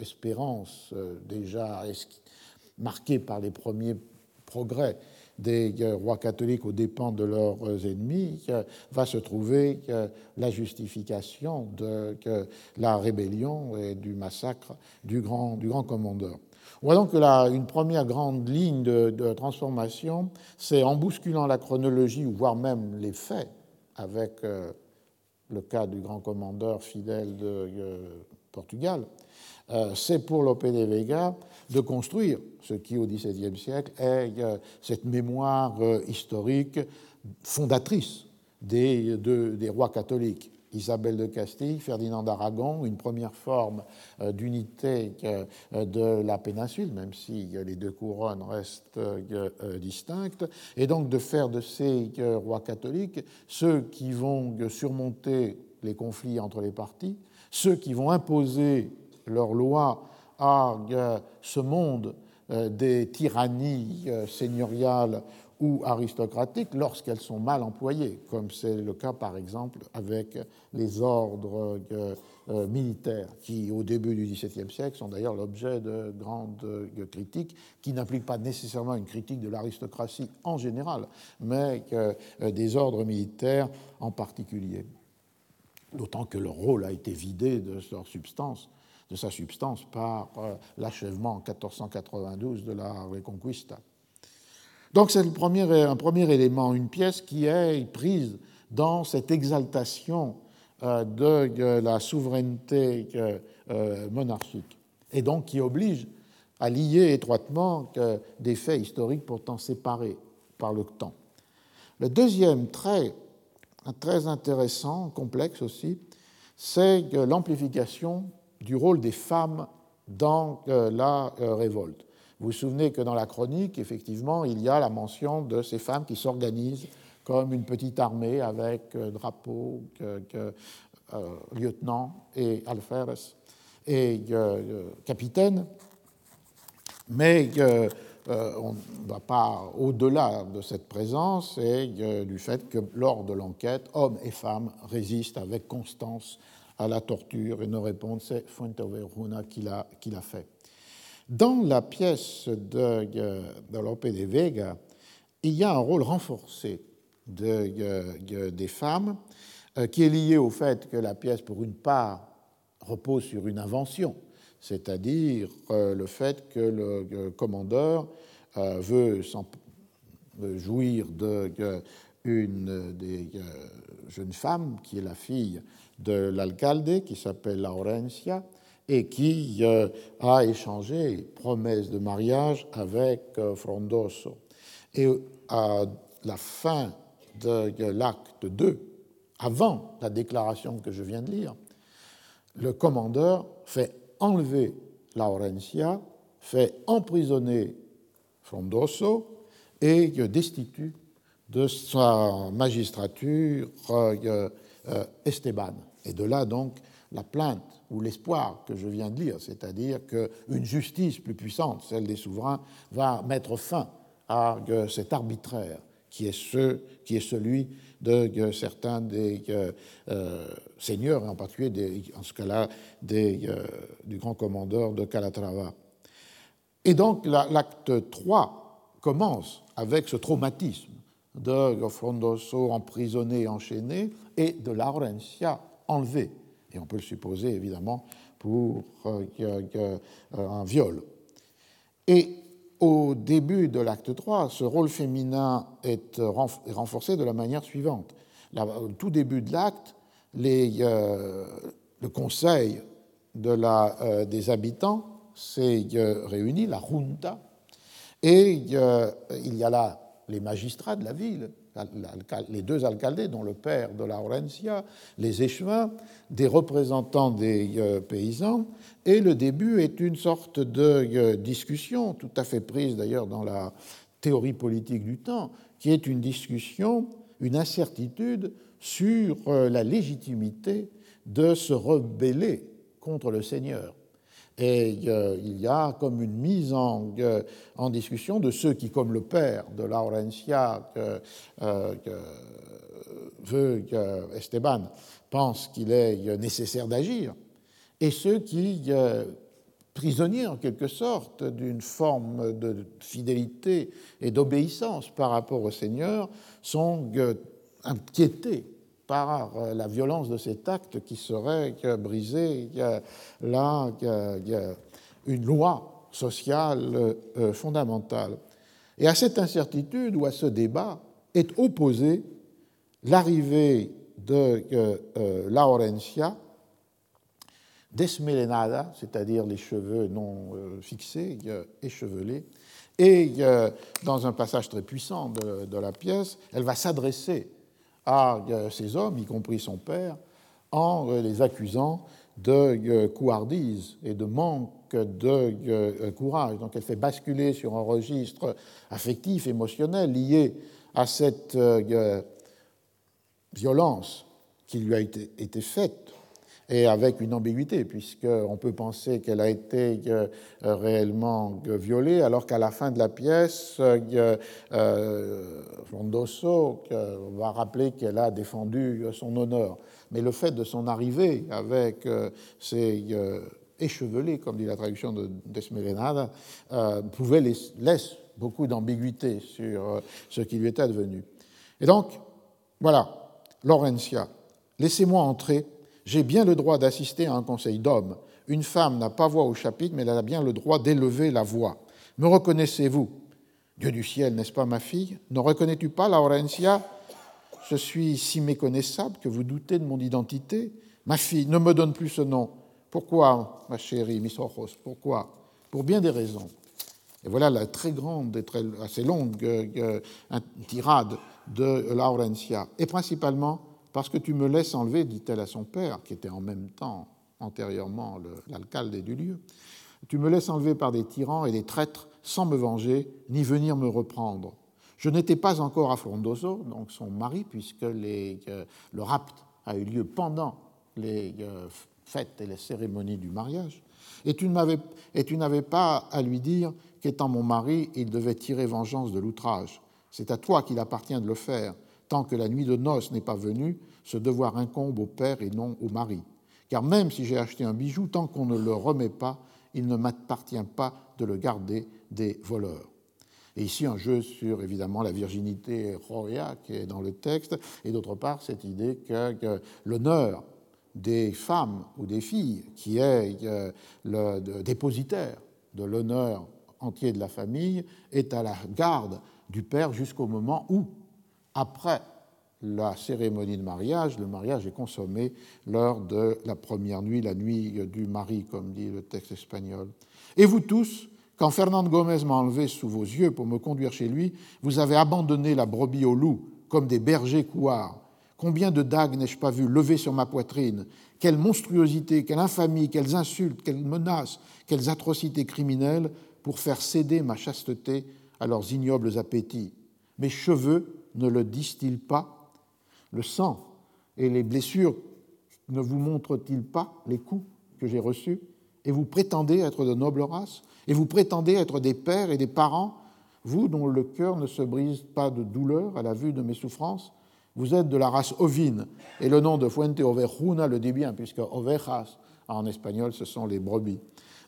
espérance déjà marquée par les premiers progrès des rois catholiques aux dépens de leurs ennemis, va se trouver la justification de la rébellion et du massacre du grand, commandeur. On voit donc que là, une première grande ligne de, transformation, c'est en bousculant la chronologie, voire même les faits, avec euh, le cas du grand commandeur fidèle de euh, Portugal, euh, c'est pour Lope de Vega de construire ce qui, au XVIIe siècle, est euh, cette mémoire euh, historique fondatrice des, des rois catholiques. Isabelle de Castille, Ferdinand d'Aragon, une première forme d'unité de la péninsule, même si les deux couronnes restent distinctes, et donc de faire de ces rois catholiques ceux qui vont surmonter les conflits entre les partis, ceux qui vont imposer leur loi à ce monde euh, des tyrannies euh, seigneuriales ou aristocratiques lorsqu'elles sont mal employées, comme c'est le cas par exemple avec les ordres euh, euh, militaires, qui au début du XVIIe siècle sont d'ailleurs l'objet de grandes euh, critiques, qui n'impliquent pas nécessairement une critique de l'aristocratie en général, mais des ordres militaires en particulier. D'autant que leur rôle a été vidé de leur substance de sa substance par l'achèvement en 1492 de la Reconquista. Donc c'est un premier élément, une pièce qui est prise dans cette exaltation euh, de la souveraineté euh, monarchique, et donc qui oblige à lier étroitement des faits historiques pourtant séparés par le temps. Le deuxième trait, très intéressant, complexe aussi, c'est l'amplification du rôle des femmes dans euh, la révolte. Vous vous souvenez que dans la chronique, effectivement, il y a la mention de ces femmes qui s'organisent comme une petite armée avec euh, drapeau, euh, lieutenant et alferes et euh, capitaine. Mais on ne va pas au-delà de cette présence et du fait que lors de l'enquête, hommes et femmes résistent avec constance à la torture et ne répondent, c'est Fuenteveruna qui l'a fait. Dans la pièce de, de Lope de Vega, il y a un rôle renforcé de, des femmes euh, qui est lié au fait que la pièce, pour une part, repose sur une invention, c'est-à-dire euh, le fait que le commandeur euh, veut jouir d'une des jeunes femmes qui est la fille de l'alcalde, qui s'appelle Laurencia, et qui euh, a échangé promesse de mariage avec euh, Frondoso. Et à la fin de l'acte 2, avant la déclaration que je viens de lire, le commandeur fait enlever Laurencia, fait emprisonner Frondoso et destitue de sa magistrature euh, Esteban. Et de là donc la plainte ou l'espoir que je viens de lire, c'est-à-dire qu'une justice plus puissante, celle des souverains, va mettre fin à cet arbitraire qui est, celui de certains des euh, euh, seigneurs, en particulier en ce cas-là euh, du grand commandeur de Calatrava. Et donc l'acte 3 commence avec ce traumatisme de Frondoso emprisonné enchaîné et de Laurencia enlevé et on peut le supposer évidemment pour euh, euh, un viol. Et au début de l'acte 3, ce rôle féminin est renforcé de la manière suivante. Au tout début de l'acte, euh, le conseil des habitants s'est réuni, la junta, et il y a là les magistrats de la ville, les deux alcaldes, dont le père de Laurencia, les échevins, des représentants des euh, paysans, et le début est une sorte de euh, discussion, tout à fait prise d'ailleurs dans la théorie politique du temps, qui est une discussion, une incertitude sur euh, la légitimité de se rebeller contre le Seigneur. Et euh, il y a comme une mise en, euh, en, discussion de ceux qui, comme le père de Laurencia, euh, veut Esteban pense qu'il est nécessaire d'agir, et ceux qui, prisonniers en quelque sorte d'une forme de fidélité et d'obéissance par rapport au Seigneur, sont inquiétés par euh, la violence de cet acte qui serait brisé là une loi sociale euh, euh, fondamentale. Et à cette incertitude ou à ce débat est opposée l'arrivée de Laurencia, desmelenada, c'est-à-dire les cheveux non fixés, échevelés, et dans un passage très puissant de la pièce, elle va s'adresser à ces hommes, y compris son père, en les accusant de euh, couardise et de manque de euh, courage. Donc elle fait basculer sur un registre affectif, émotionnel lié à cette euh, violence qui lui a été, faite. Et avec une ambiguïté, puisqu'on peut penser qu'elle a été euh, réellement violée, alors qu'à la fin de la pièce, euh, Fondoso va rappeler qu'elle a défendu son honneur. Mais le fait de son arrivée avec ses échevelés, comme dit la traduction de Desmelenada, pouvait laisser beaucoup d'ambiguïté sur ce qui lui était advenu. Et donc, voilà, Laurentia, laissez-moi entrer j'ai bien le droit d'assister à un conseil d'hommes. Une femme n'a pas voix au chapitre, mais elle a bien le droit d'élever la voix. Me reconnaissez-vous? Dieu du ciel, n'est-ce pas ma fille? Ne reconnais-tu pas, Laurentia? Je suis si méconnaissable que vous doutez de mon identité. Ma fille, ne me donne plus ce nom. Pourquoi, ma chérie, Miss Ojos Pourquoi? Pour bien des raisons. Et voilà la très grande et très, assez longue euh, euh, tirade de Laurentia. Et principalement parce que tu me laisses enlever, dit-elle à son père, qui était en même temps antérieurement l'alcalde du lieu, tu me laisses enlever par des tyrans et des traîtres sans me venger, ni venir me reprendre. Je n'étais pas encore à Frondoso, donc son mari, puisque euh, le rapt a eu lieu pendant les euh, fêtes et les cérémonies du mariage, et tu n'avais pas à lui dire qu'étant mon mari, il devait tirer vengeance de l'outrage. C'est à toi qu'il appartient de le faire, Tant que la nuit de noces n'est pas venue, ce devoir incombe au père et non au mari. Car même si j'ai acheté un bijou, tant qu'on ne le remet pas, il ne m'appartient pas de le garder des voleurs. Et ici, un jeu sur, évidemment, la virginité roya qui est dans le texte, et d'autre part, cette idée que, l'honneur des femmes ou des filles, qui est euh, le dépositaire de l'honneur entier de la famille, est à la garde du père jusqu'au moment où après la cérémonie de mariage, le mariage est consommé lors de la première nuit, la nuit du mari, comme dit le texte espagnol. Et vous tous, quand Fernand Gomez m'a enlevé sous vos yeux pour me conduire chez lui, vous avez abandonné la brebis au loup, comme des bergers couards. Combien de dagues n'ai-je pas vu lever sur ma poitrine? Quelle monstruosité, quelle infamie, quelles insultes, quelles menaces, quelles atrocités criminelles pour faire céder ma chasteté à leurs ignobles appétits. Mes cheveux ne le disent-ils pas Le sang et les blessures ne vous montrent-ils pas les coups que j'ai reçus Et vous prétendez être de noble race Et vous prétendez être des pères et des parents Vous dont le cœur ne se brise pas de douleur à la vue de mes souffrances Vous êtes de la race ovine, et le nom de Fuente Ovejuna le dit bien, puisque ovejas en espagnol ce sont les brebis.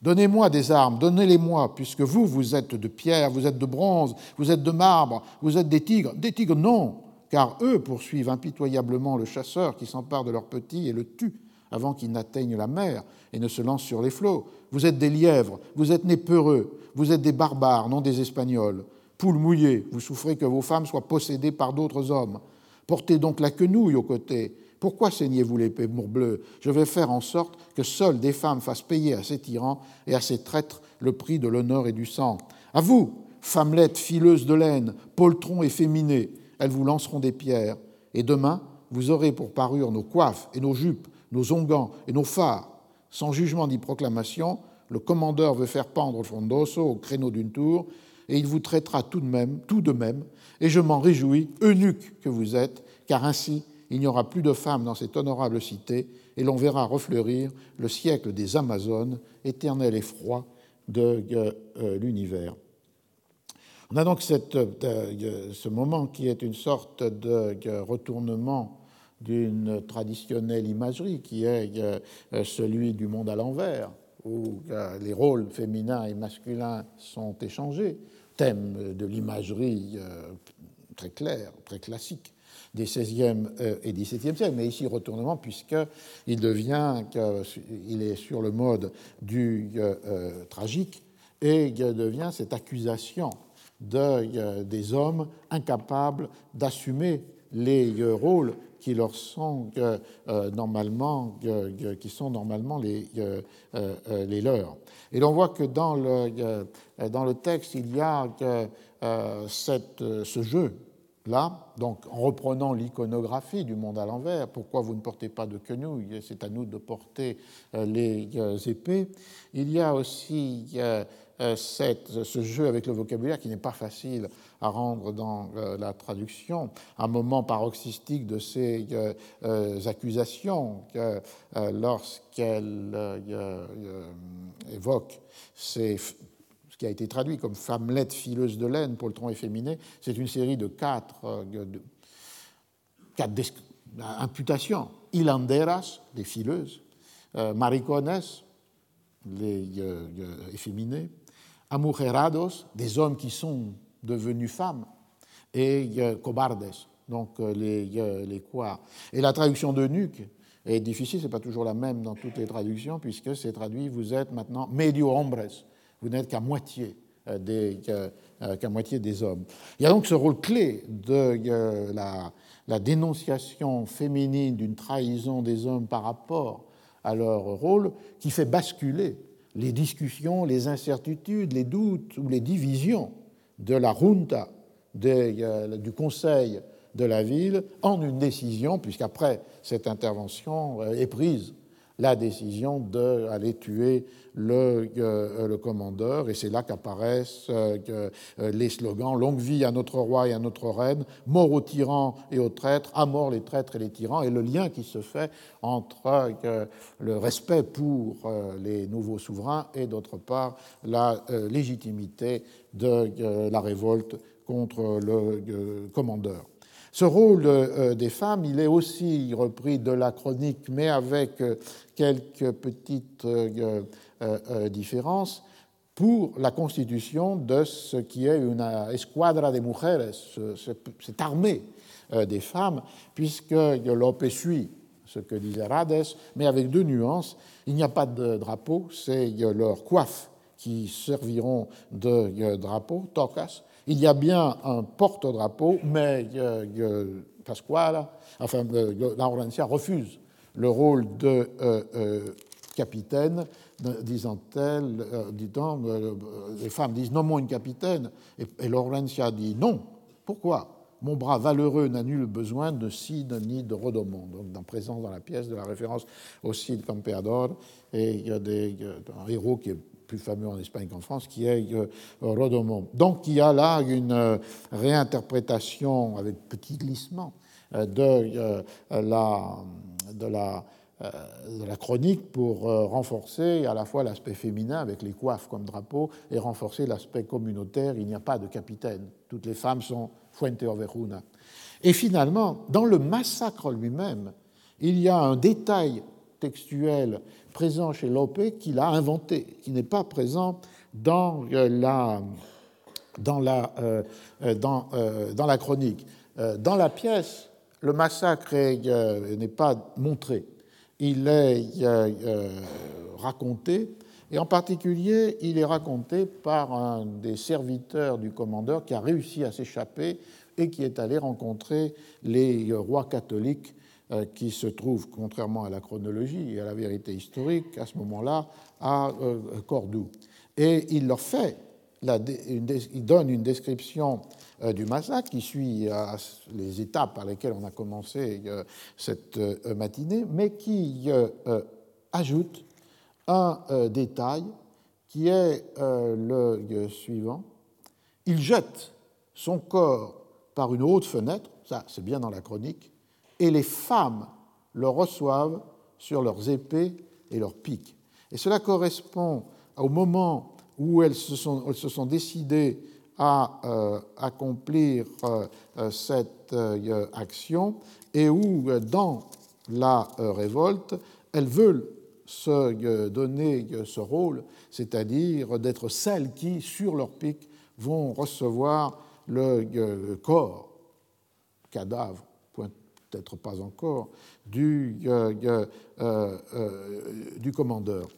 Donnez-moi des armes, donnez-les-moi, puisque vous, vous êtes de pierre, vous êtes de bronze, vous êtes de marbre, vous êtes des tigres. Des tigres, non, car eux poursuivent impitoyablement le chasseur qui s'empare de leur petit et le tue avant qu'il n'atteigne la mer et ne se lance sur les flots. Vous êtes des lièvres, vous êtes nés peureux, vous êtes des barbares, non des Espagnols. Poules mouillées, vous souffrez que vos femmes soient possédées par d'autres hommes. Portez donc la quenouille aux côtés, pourquoi saignez-vous l'épée morbleu Je vais faire en sorte que seules des femmes fassent payer à ces tyrans et à ces traîtres le prix de l'honneur et du sang. À vous, femmelettes fileuses de laine, poltrons efféminés, elles vous lanceront des pierres. Et demain, vous aurez pour parure nos coiffes et nos jupes, nos onguents et nos phares. Sans jugement ni proclamation, le commandeur veut faire pendre Frondoso au créneau d'une tour, et il vous traitera tout de même, tout de même, et je m'en réjouis, eunuque que vous êtes, car ainsi il n'y aura plus de femmes dans cette honorable cité, et l'on verra refleurir le siècle des Amazones, éternel et froid de euh, euh, l'univers. On a donc euh, ce moment qui est une sorte de retournement d'une traditionnelle imagerie qui est celui du monde à l'envers, où les rôles féminins et masculins sont échangés, thème de l'imagerie très clair, très classique des XVIe euh, et XVIIe siècles, mais ici retournement puisqu'il devient, il est sur le mode du euh, euh, tragique et devient cette accusation de, des hommes incapables d'assumer les rôles qui leur sont normalement, qui sont normalement les, leurs. Et l'on voit que dans le, dans le texte, il y a ce jeu là, donc en reprenant l'iconographie du monde à l'envers, pourquoi vous ne portez pas de quenouilles, c'est à nous de porter les épées. Il y a aussi cette, ce jeu avec le vocabulaire qui n'est pas facile à rendre dans la traduction, un moment paroxystique de ces accusations lorsqu'elle évoque ces qui a été traduit comme femmelette fileuse de laine tronc efféminé, c'est une série de quatre, euh, imputations. Hilanderas, les fileuses, euh, maricones, les euh, efféminés, amujerados, des hommes qui sont devenus femmes, et cobardes, donc les, les quoi. Et la traduction de nuque est difficile, c'est pas toujours la même dans toutes les traductions, puisque c'est traduit, vous êtes maintenant medio hombres, vous n'êtes qu'à moitié, euh, euh, moitié des hommes. Il y a donc ce rôle clé de euh, la, la dénonciation féminine d'une trahison des hommes par rapport à leur rôle qui fait basculer les discussions, les incertitudes, les doutes ou les divisions de la junta, du conseil de la ville, en une décision, puisqu'après cette intervention est prise la décision d'aller tuer le, euh, le, commandeur. Et c'est là qu'apparaissent euh, euh, les slogans Longue vie à notre roi et à notre reine, mort aux tyrans et aux traîtres, à mort les traîtres et les tyrans, et le lien qui se fait entre le respect pour les nouveaux souverains et d'autre part la légitimité de la révolte contre le commandeur. Ce rôle des femmes, il est aussi repris de la chronique, mais avec quelques petites euh, différences pour la constitution de ce qui est une esquadra de mujeres, cette armée des femmes, puisque Lope suit ce que disait Rades, mais avec deux nuances. Il n'y a pas de drapeau, c'est leur coiffe qui serviront de drapeau, tocas, il y a bien un porte-drapeau, mais euh, Pasquale, enfin, euh, Laurentia refuse le rôle de euh, euh, capitaine, disant-elle, disant, les femmes disent non, une capitaine, et, et Laurentia dit non. Pourquoi? Mon bras valeureux n'a nul besoin de cide ni de rodomont. Donc, dans présence dans la pièce de la référence au cide Campeador, et il y a des, un héros qui est plus fameux en Espagne qu'en France, qui est euh, Rodomont. Donc il y a là une euh, réinterprétation avec petit glissement euh, de la, de la de la chronique pour renforcer à la fois l'aspect féminin avec les coiffes comme drapeau et renforcer l'aspect communautaire. Il n'y a pas de capitaine. Toutes les femmes sont Fuente Overuna. Et finalement, dans le massacre lui-même, il y a un détail textuel présent chez Lope qu'il a inventé, qui n'est pas présent dans euh, la, dans la, euh, euh, dans, dans la chronique. Dans la pièce, le massacre n'est pas montré, il est raconté, et en particulier, il est raconté par un des serviteurs du commandeur qui a réussi à s'échapper et qui est allé rencontrer les rois catholiques euh, qui se trouve, contrairement à la chronologie et à la vérité historique, à ce moment-là, à euh, Cordoue. Et il leur fait, il donne une description euh, du massacre qui suit les étapes par lesquelles on a commencé cette matinée, mais qui ajoute un détail qui est le suivant. Il jette son corps par une haute fenêtre, ça c'est bien dans la chronique, et les femmes le reçoivent sur leurs épées et leurs piques. Et cela correspond au moment où elles se sont, elles se sont décidées à euh, accomplir euh, euh, cette action et où, dans la révolte, elles veulent se donner ce rôle, c'est-à-dire d'être celles qui, sur leur pique, vont recevoir le corps, cadavre peut-être pas encore, du commandeur.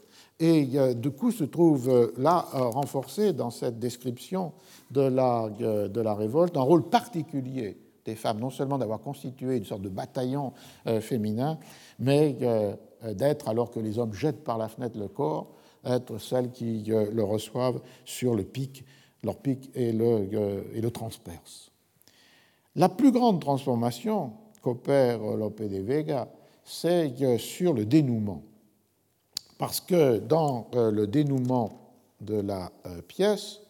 Et du coup se trouve là renforcé dans cette description de la, de la révolte un rôle particulier des femmes, non seulement d'avoir constitué une sorte de bataillon féminin, mais d'être, alors que les hommes jettent par la fenêtre le corps, être celles qui le reçoivent sur le pic, leur pic et le, et le transpercent. La plus grande transformation qu'opère Lope de Vega, c'est sur le dénouement. Parce que dans euh, le dénouement de la euh, pièce,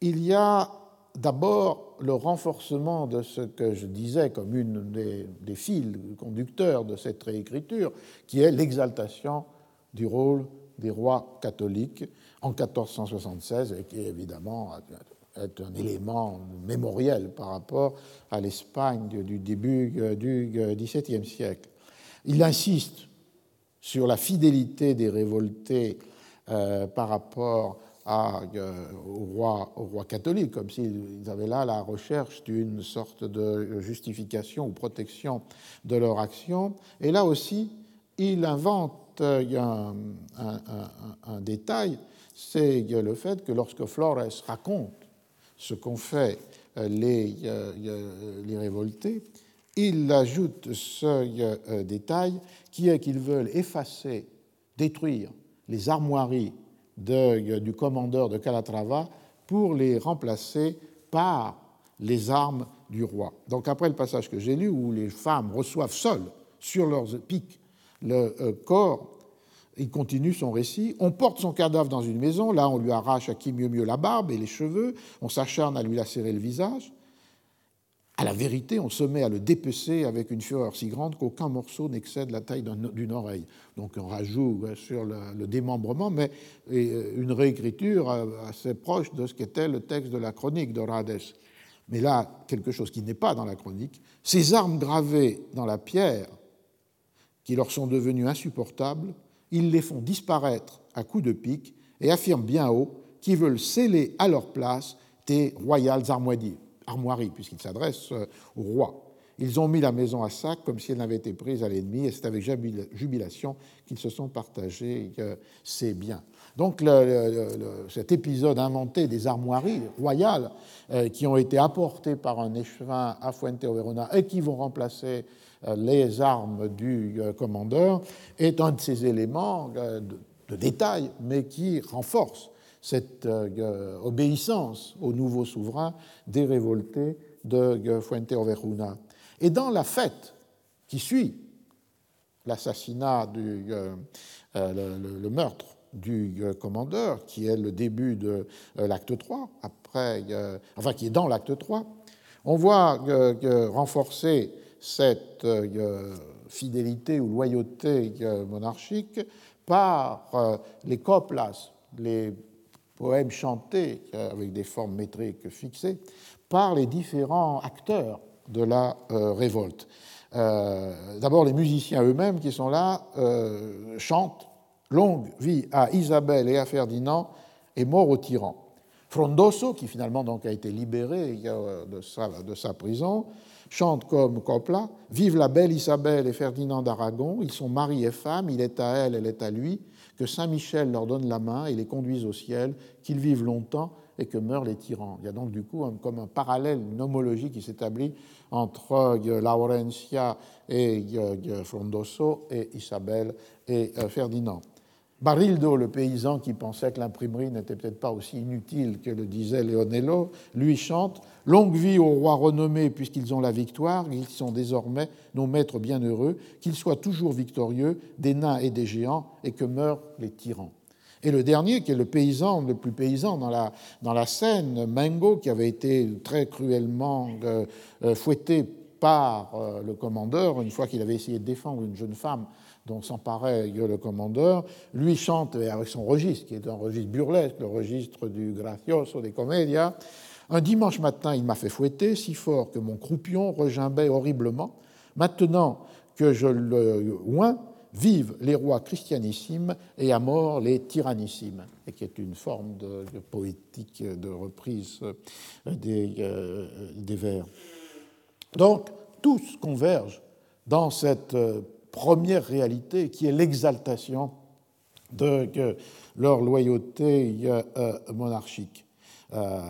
il y a d'abord le renforcement de ce que je disais comme une des, fils conducteurs de cette réécriture, qui est l'exaltation du rôle des rois catholiques en 1476, et qui évidemment est un élément mémoriel par rapport à l'Espagne du début euh, du XVIIe siècle. Il insiste sur la fidélité des révoltés euh, par rapport à, euh, au, roi, au, roi, catholique, comme s'ils avaient là la recherche d'une sorte de justification ou protection de leur action. Et là aussi, il invente un, un, un détail, c'est le fait que lorsque Flores raconte ce qu'ont fait euh, les, les révoltés, il ajoute ce détail qui est qu'ils veulent effacer, détruire les armoiries de, du commandeur de Calatrava pour les remplacer par les armes du roi. Donc après le passage que j'ai lu, où les femmes reçoivent seules sur leurs pics le euh, corps, il continue son récit. On porte son cadavre dans une maison, là on lui arrache à qui mieux mieux la barbe et les cheveux, on s'acharne à lui lacérer le visage. À la vérité, on se met à le dépecer avec une fureur si grande qu'aucun morceau n'excède la taille d'une oreille. Donc on rajoute sur le, démembrement, mais euh, une réécriture euh, assez proche de ce qu'était le texte de la chronique d'Orades. Mais là, quelque chose qui n'est pas dans la chronique, ces armes gravées dans la pierre, qui leur sont devenues insupportables, ils les font disparaître à coups de pique et affirment bien haut qu'ils veulent sceller à leur place des royales armoiries armoirie, puisqu'il s'adresse euh, au roi. Ils ont mis la maison à sac comme si elle n'avait été prise à l'ennemi, et c'est avec jubilation qu'ils se sont partagés ces biens. Donc cet épisode inventé des armoiries royales euh, qui ont été apportées par un échevin à Fuente Verona et qui vont remplacer euh, les armes du commandeur est un de ces éléments de détail, mais qui renforce cette euh, obéissance au nouveau souverain des révoltés de Fuente Overuna. Et dans la fête qui suit l'assassinat, du, euh, euh, le, meurtre du commandeur, qui est le début de l'acte 3, après, enfin qui est dans l'acte 3, on voit renforcer cette fidélité ou loyauté monarchique par les coplas, les poèmes chantés avec des formes métriques fixées par les différents acteurs de la euh, révolte. Euh, d'abord, les musiciens eux-mêmes qui sont là euh, chantent Longue vie à Isabelle et à Ferdinand et mort au tyran. Frondoso, qui finalement donc a été libéré de sa, de sa prison, chante comme Copla Vive la belle Isabelle et Ferdinand d'Aragon, ils sont mari et femme, il est à elle, elle est à lui que Saint Michel leur donne la main et les conduise au ciel, qu'ils vivent longtemps et que meurent les tyrans. Il y a donc du coup comme un parallèle, une homologie qui s'établit entre euh, Laurentia et euh, Frondoso et Isabelle et euh, Ferdinand. Barildo, le paysan qui pensait que l'imprimerie n'était peut-être pas aussi inutile que le disait Leonello, lui chante Longue vie aux rois renommés, puisqu'ils ont la victoire, ils sont désormais nos maîtres bienheureux, qu'ils soient toujours victorieux des nains et des géants, et que meurent les tyrans. Et le dernier, qui est le paysan, le plus paysan dans la, dans la scène, Mengo, qui avait été très cruellement euh, euh, fouetté par euh, le commandeur une fois qu'il avait essayé de défendre une jeune femme dont s'emparait le commandeur, lui chante avec son registre, qui est un registre burlesque, le registre du gracioso des comédias. Un dimanche matin, il m'a fait fouetter si fort que mon croupion regimbait horriblement. Maintenant que je le oins, vivent les rois christianissimes et à mort les tyrannissimes, et qui est une forme de, poétique de reprise des, euh, des vers. Donc, tous convergent dans cette euh, première réalité qui est l'exaltation de leur loyauté euh, monarchique. Euh,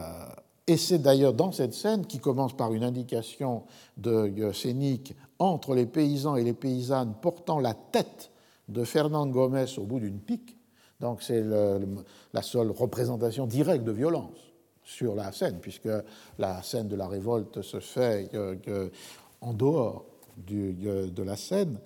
et c'est d'ailleurs dans cette scène, qui commence par une indication de scénique entre les paysans et les paysannes portant la tête de Fernand Gomez au bout d'une pique, donc c'est la seule représentation directe de violence sur la scène, puisque la scène de la révolte se fait en dehors de la scène.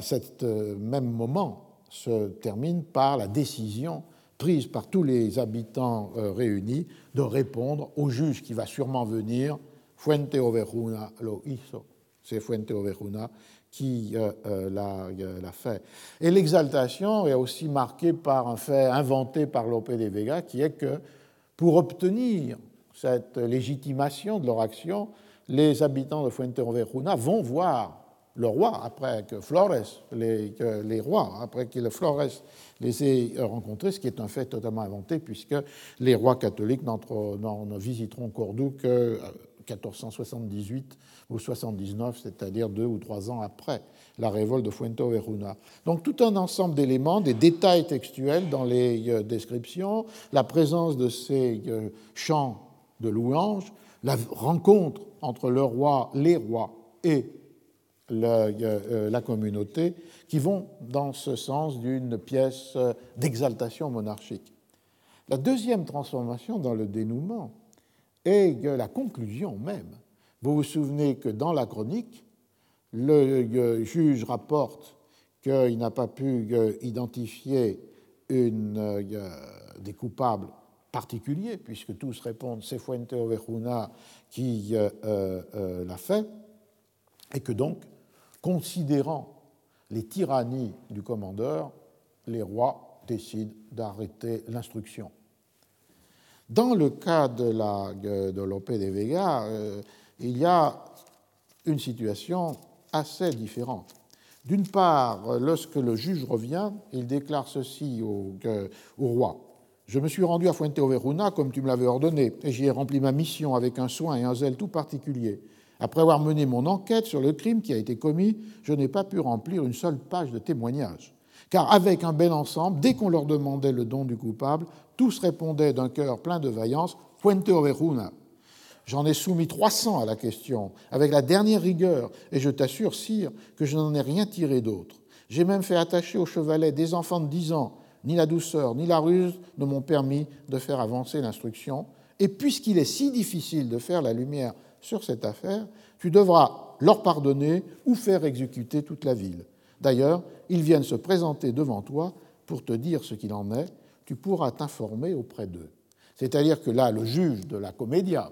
Cet même moment se termine par la décision prise par tous les habitants réunis de répondre au juge qui va sûrement venir, Fuente Overuna lo hizo. C'est Fuente Overuna qui euh, euh, euh, l'a fait. Et l'exaltation est aussi marquée par un fait inventé par Lope de Vega, qui est que pour obtenir cette légitimation de leur action, les habitants de Fuenteovejuna vont voir le roi, après que Flores, les, les rois, après que Flores les ait rencontrés, ce qui est un fait totalement inventé, puisque les rois catholiques ne visiteront Cordoue que 1478 ou 79, c'est-à-dire deux ou trois ans après la révolte de Fuenteovejuna. Donc tout un ensemble d'éléments, des détails textuels dans les euh, descriptions, la présence de ces euh, chants de louanges, la rencontre entre le roi, les rois et euh, la communauté, qui vont dans ce sens d'une pièce d'exaltation monarchique. La deuxième transformation dans le dénouement est la conclusion même vous vous souvenez que dans la chronique, le juge rapporte qu'il n'a pas pu euh, identifier une, euh, des coupables particuliers, puisque tous répondent c'est Fuente Ovejuna qui euh, l'a fait, et que donc, considérant les tyrannies du commandeur, les rois décident d'arrêter l'instruction. Dans le cas de, la, de Lope de Vega, il y a une situation assez différente. D'une part, lorsque le juge revient, il déclare ceci au, roi. Je me suis rendu à Fuente-Overuna comme tu me l'avais ordonné, et j'y ai rempli ma mission avec un soin et un zèle tout particulier. Après avoir mené mon enquête sur le crime qui a été commis, je n'ai pas pu remplir une seule page de témoignage. Car avec un bel ensemble, dès qu'on leur demandait le don du coupable, tous répondaient d'un cœur plein de vaillance Fuente-Overuna. J'en ai soumis 300 à la question, avec la dernière rigueur, et je t'assure, sire, que je n'en ai rien tiré d'autre. J'ai même fait attacher au chevalet des enfants de 10 ans. Ni la douceur, ni la ruse ne m'ont permis de faire avancer l'instruction. Et puisqu'il est si difficile de faire la lumière sur cette affaire, tu devras leur pardonner ou faire exécuter toute la ville. D'ailleurs, ils viennent se présenter devant toi pour te dire ce qu'il en est. Tu pourras t'informer auprès d'eux. C'est-à-dire que là, le juge de la comédia,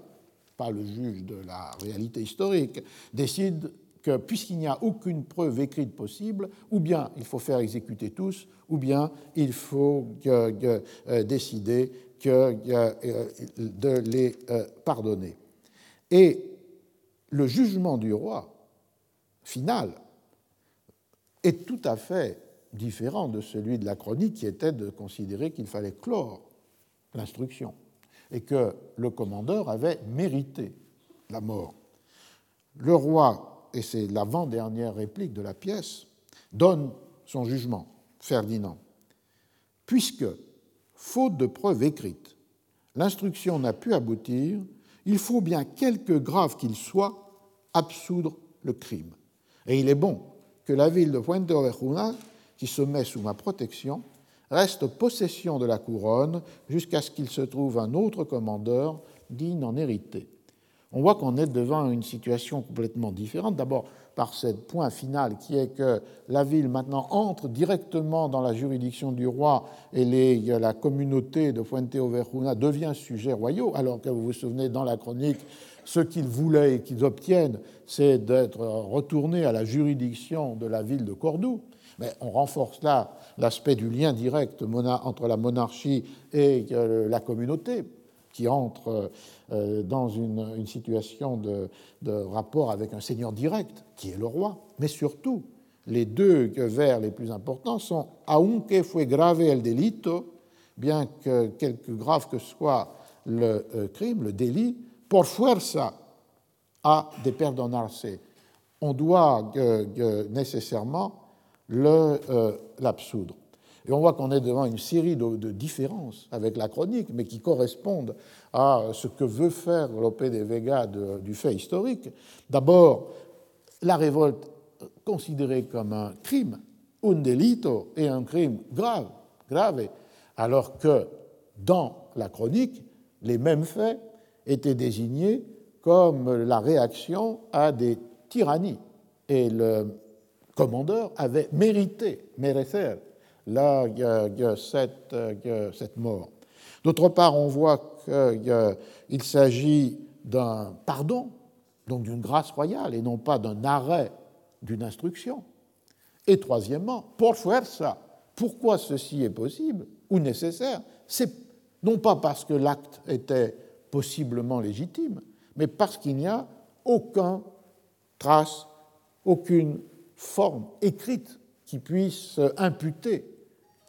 pas le juge de la réalité historique, décide que puisqu'il n'y a aucune preuve écrite possible, ou bien il faut faire exécuter tous, ou bien il faut euh, décider euh, de les euh, pardonner. Et le jugement du roi final est tout à fait différent de celui de la chronique qui était de considérer qu'il fallait clore l'instruction et que le commandeur avait mérité la mort. Le roi, et c'est l'avant-dernière réplique de la pièce, donne son jugement, Ferdinand. Puisque, faute de preuves écrites, l'instruction n'a pu aboutir, il faut bien, quelque grave qu'il soit, absoudre le crime. Et il est bon que la ville de Fuente Ovejuna, qui se met sous ma protection, reste possession de la couronne jusqu'à ce qu'il se trouve un autre commandeur digne d'en hériter. On voit qu'on est devant une situation complètement différente. D'abord par ce point final qui est que la ville maintenant entre directement dans la juridiction du roi et la communauté de Fuente Overjuna devient sujet royaux, alors que vous vous souvenez dans la chronique, ce qu'ils voulaient et qu'ils obtiennent, c'est d'être retournés à la juridiction de la ville de Cordoue. Mais on renforce là l'aspect du lien direct entre la monarchie et euh, la communauté, qui entre euh, dans une, situation de, rapport avec un seigneur direct, qui est le roi. Mais surtout, les deux vers les plus importants sont aunque fue grave el delito, bien que quelque grave que soit le euh, crime, le délit, por fuerza a de perdonarse. On doit nécessairement euh, l'absoudre. Et on voit qu'on est devant une série de, différences avec la chronique, mais qui correspondent à ce que veut faire Lope de Vega du fait historique. D'abord, la révolte considérée comme un crime, un delito, et un crime grave, grave, alors que dans la chronique, les mêmes faits étaient désignés comme la réaction à des tyrannies. Et le commandeur avait mérité, merecer, la, cette, cette mort. D'autre part, on voit qu'il s'agit d'un pardon, donc d'une grâce royale, et non pas d'un arrêt d'une instruction. Et troisièmement, pour faire ça, pourquoi ceci est possible ou nécessaire? C'est non pas parce que l'acte était possiblement légitime, mais parce qu'il n'y a aucune trace, aucune forme écrite qui puisse imputer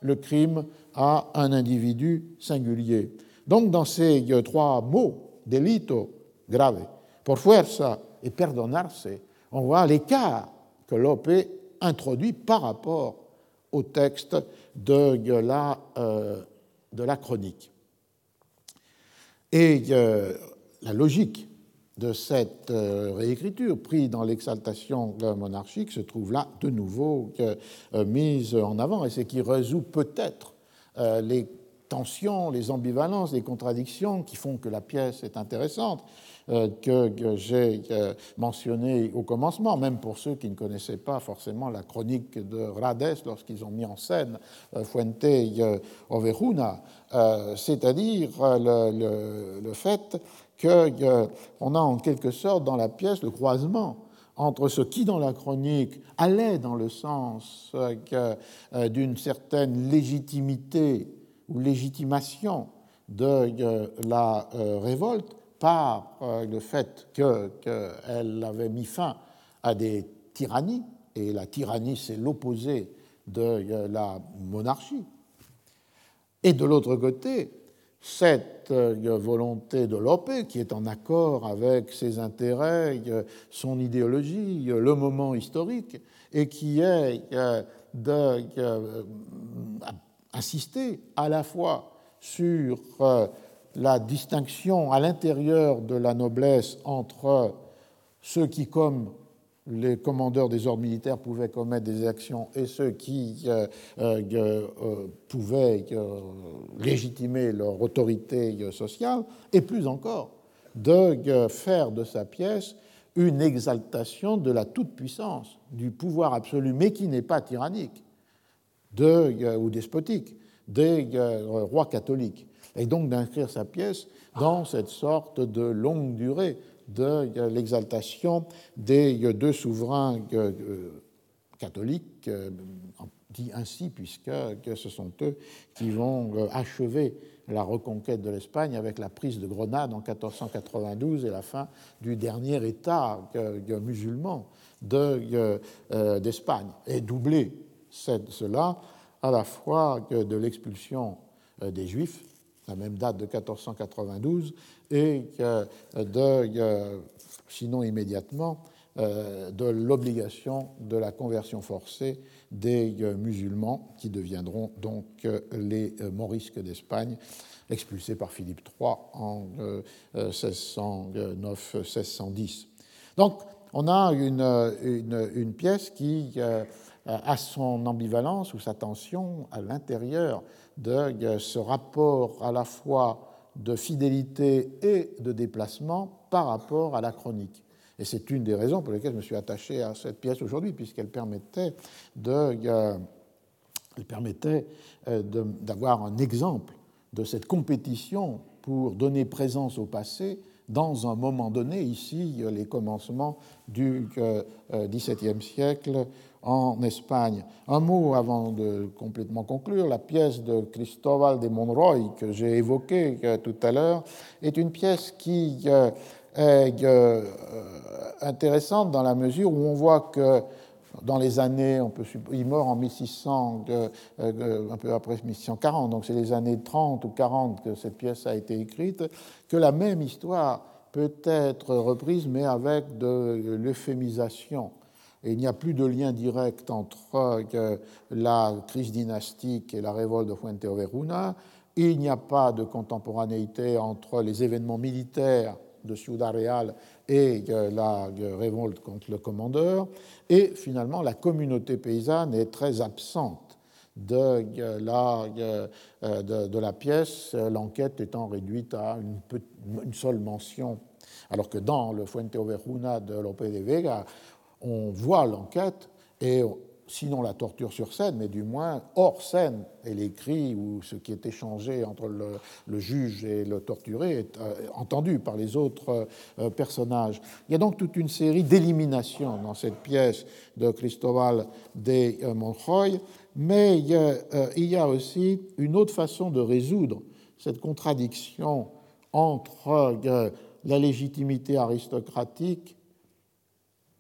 le crime à un individu singulier. Donc, dans ces trois mots, delito, grave, por fuerza et perdonarse, on voit l'écart que Lope introduit par rapport au texte de la, euh, de la chronique. Et euh, la logique de cette euh, réécriture, prise dans l'exaltation monarchique, se trouve là de nouveau mise en avant, et c'est qui résout peut-être les tensions, les ambivalences, les contradictions qui font que la pièce est intéressante. Euh, que, j'ai euh, mentionné au commencement, même pour ceux qui ne connaissaient pas forcément la chronique de Rades lorsqu'ils ont mis en scène euh, Fuente Overuna, c'est-à-dire le, fait qu'on a en quelque sorte dans la pièce le croisement entre ce qui, dans la chronique, allait dans le sens d'une certaine légitimité ou légitimation de la révolte par euh, le fait qu'elle avait mis fin à des tyrannies, et la tyrannie c'est l'opposé de euh, la monarchie. Et de l'autre côté, cette euh, volonté de Lope, qui est en accord avec ses intérêts, son idéologie, le moment historique, et qui est d'insister à la fois sur la distinction à l'intérieur de la noblesse entre ceux qui, comme les commandeurs des ordres militaires, pouvaient commettre des actions et ceux qui euh, euh, euh, pouvaient légitimer leur autorité sociale, et plus encore, de faire de sa pièce une exaltation de la toute-puissance, du pouvoir absolu, mais qui n'est pas tyrannique de, ou despotique, des rois catholiques et donc d'inscrire sa pièce dans cette sorte de longue durée de l'exaltation des deux souverains euh, catholiques, euh, dit ainsi puisque ce sont eux qui vont euh, achever la reconquête de l'Espagne avec la prise de Grenade en 1492 et la fin du dernier État musulman d'Espagne, et doubler cela à la fois de l'expulsion des Juifs la même date de 1492, et de, sinon immédiatement, euh, de l'obligation de la conversion forcée des euh, musulmans qui deviendront donc euh, les morisques d'Espagne, expulsés par Philippe III en 1609-1610. Donc on a une, une, une pièce qui a son ambivalence ou sa tension à l'intérieur de ce rapport à la fois de fidélité et de déplacement par rapport à la chronique. Et c'est une des raisons pour lesquelles je me suis attaché à cette pièce aujourd'hui, puisqu'elle permettait de, elle permettait euh, d'avoir un exemple de cette compétition pour donner présence au passé dans un moment donné, ici les commencements du XVIIe euh, siècle en Espagne. Un mot avant de complètement conclure, la pièce de Cristóbal de Monroy que j'ai évoquée euh, tout à l'heure est une pièce qui euh, est euh, intéressante dans la mesure où on voit que dans les années, on peut, il meurt en 1600, un peu après 1640, donc c'est les années 30 ou 40 que cette pièce a été écrite, que la même histoire peut être reprise, mais avec de l'euphémisation il n'y a plus de lien direct entre euh, la crise dynastique et la révolte de Fuenteoveruna. Il n'y a pas de contemporanéité entre les événements militaires de Ciudad Real et euh, la euh, révolte contre le commandeur. Et finalement, la communauté paysanne est très absente de la, pièce, l'enquête étant réduite à une, seule mention. Alors que dans le Fuente Overuna de Lope de Vega, on voit l'enquête et sinon la torture sur scène, mais du moins hors scène, et l'écrit ou ce qui est échangé entre le, juge et le torturé est euh, entendu par les autres euh, personnages. Il y a donc toute une série d'éliminations dans cette pièce de Cristobal de euh, Monroy, mais il y a aussi une autre façon de résoudre cette contradiction entre la légitimité aristocratique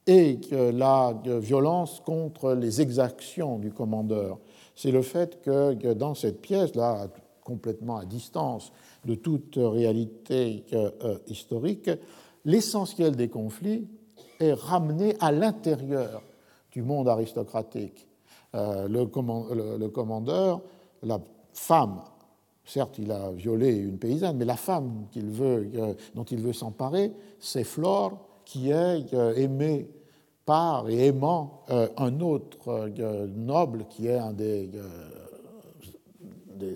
et la violence contre les exactions du commandeur. C'est le fait que dans cette pièce-là, complètement à distance de toute réalité euh, historique, l'essentiel des conflits est ramené à l'intérieur du monde aristocratique. Euh, le, commandeur, la femme, certes il a violé une paysanne, mais la femme veut, euh, dont il veut s'emparer, c'est Flore qui est aimée et aimant euh, un autre euh, noble qui est un des, euh,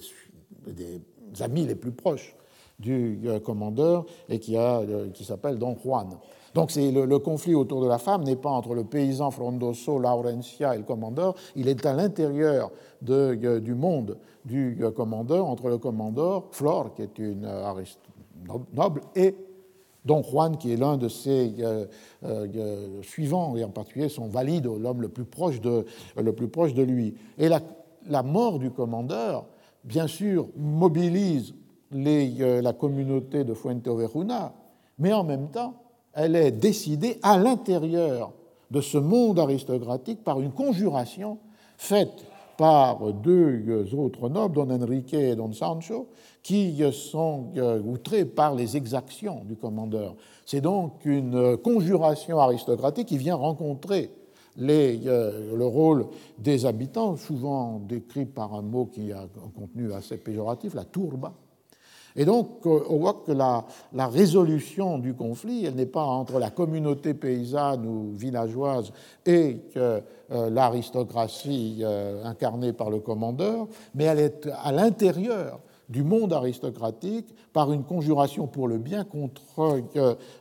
des, amis les plus proches du commandeur et qui, a, qui s'appelle Don Juan. Donc le, conflit autour de la femme n'est pas entre le paysan Frondoso, Laurencia et le commandeur, il est à l'intérieur du monde du commandeur, entre le commandeur, Flore, qui est une noble, et Don Juan, qui est l'un de ses euh, euh, suivants, et en particulier son valide, l'homme le, plus proche de, lui. Et la, mort du commandeur, bien sûr, mobilise euh, la communauté de Fuente Overuna, mais en même temps, elle est décidée à l'intérieur de ce monde aristocratique par une conjuration faite par deux autres nobles, Don Enrique et Don Sancho, qui sont euh, outrés par les exactions du commandeur. C'est donc une conjuration aristocratique qui vient rencontrer les, euh, le rôle des habitants, souvent décrit par un mot qui a un contenu assez péjoratif, la tourba, et donc, euh, on voit que la, résolution du conflit, elle n'est pas entre la communauté paysanne ou villageoise et euh, l'aristocratie euh, incarnée par le commandeur, mais elle est à l'intérieur du monde aristocratique par une conjuration pour le bien contre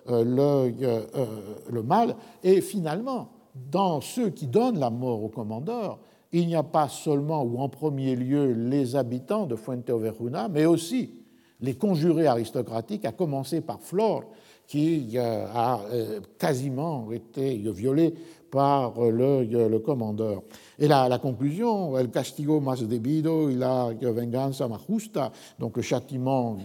le, mal. Et finalement, dans ceux qui donnent la mort au commandeur, il n'y a pas seulement ou en premier lieu les habitants de Fuente Overuna, mais aussi les conjurés aristocratiques, à commencer par Flore, qui euh, a euh, quasiment été violée par le, le commandeur. Et la, la, conclusion, el castigo más debido y la venganza más justa, donc le châtiment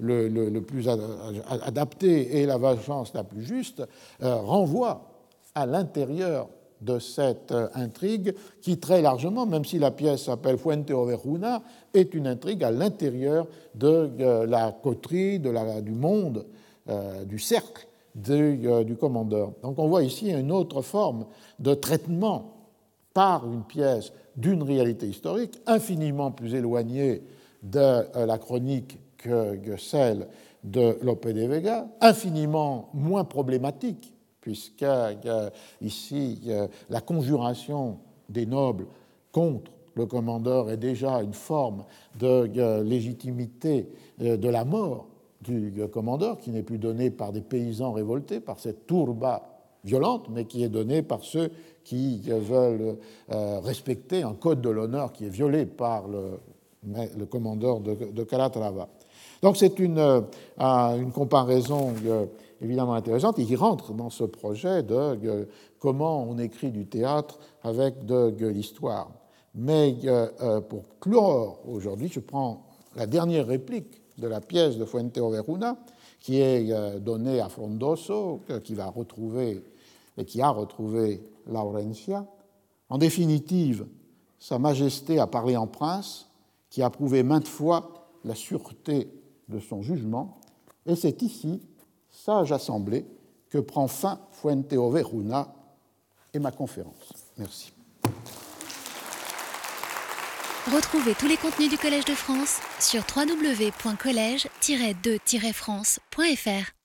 le, plus adapté et la vengeance la plus juste, euh, renvoie à l'intérieur de cette euh, intrigue qui, très largement, même si la pièce s'appelle Fuente Overuna, est une intrigue à l'intérieur de euh, la coterie, de la, du monde, euh, du cercle du commandeur. Donc on voit ici une autre forme de traitement par une pièce d'une réalité historique infiniment plus éloignée de la chronique que celle de Lope de Vega, infiniment moins problématique puisque ici la conjuration des nobles contre le commandeur est déjà une forme de légitimité euh, de la mort du commandeur, qui n'est plus donnée par des paysans révoltés, par cette tourba violente, mais qui est donnée par ceux qui veulent euh, respecter un code de l'honneur qui est violé par le, commandeur de, Calatrava. Donc c'est une, euh, une comparaison évidemment intéressante et qui rentre dans ce projet de comment on écrit du théâtre avec de, l'histoire. Mais euh, euh, pour clore aujourd'hui, je prends la dernière réplique de la pièce de Fuente Overuna, qui est euh, donnée à Frondoso, qui va retrouver et qui a retrouvé Laurencia. En définitive, Sa Majesté a parlé en prince, qui a prouvé maintes fois la sûreté de son jugement, et c'est ici sage assemblée que prend fin Fuente Overuna et ma conférence. Merci. Retrouvez tous les contenus du Collège de France sur www.colège-2-france.fr.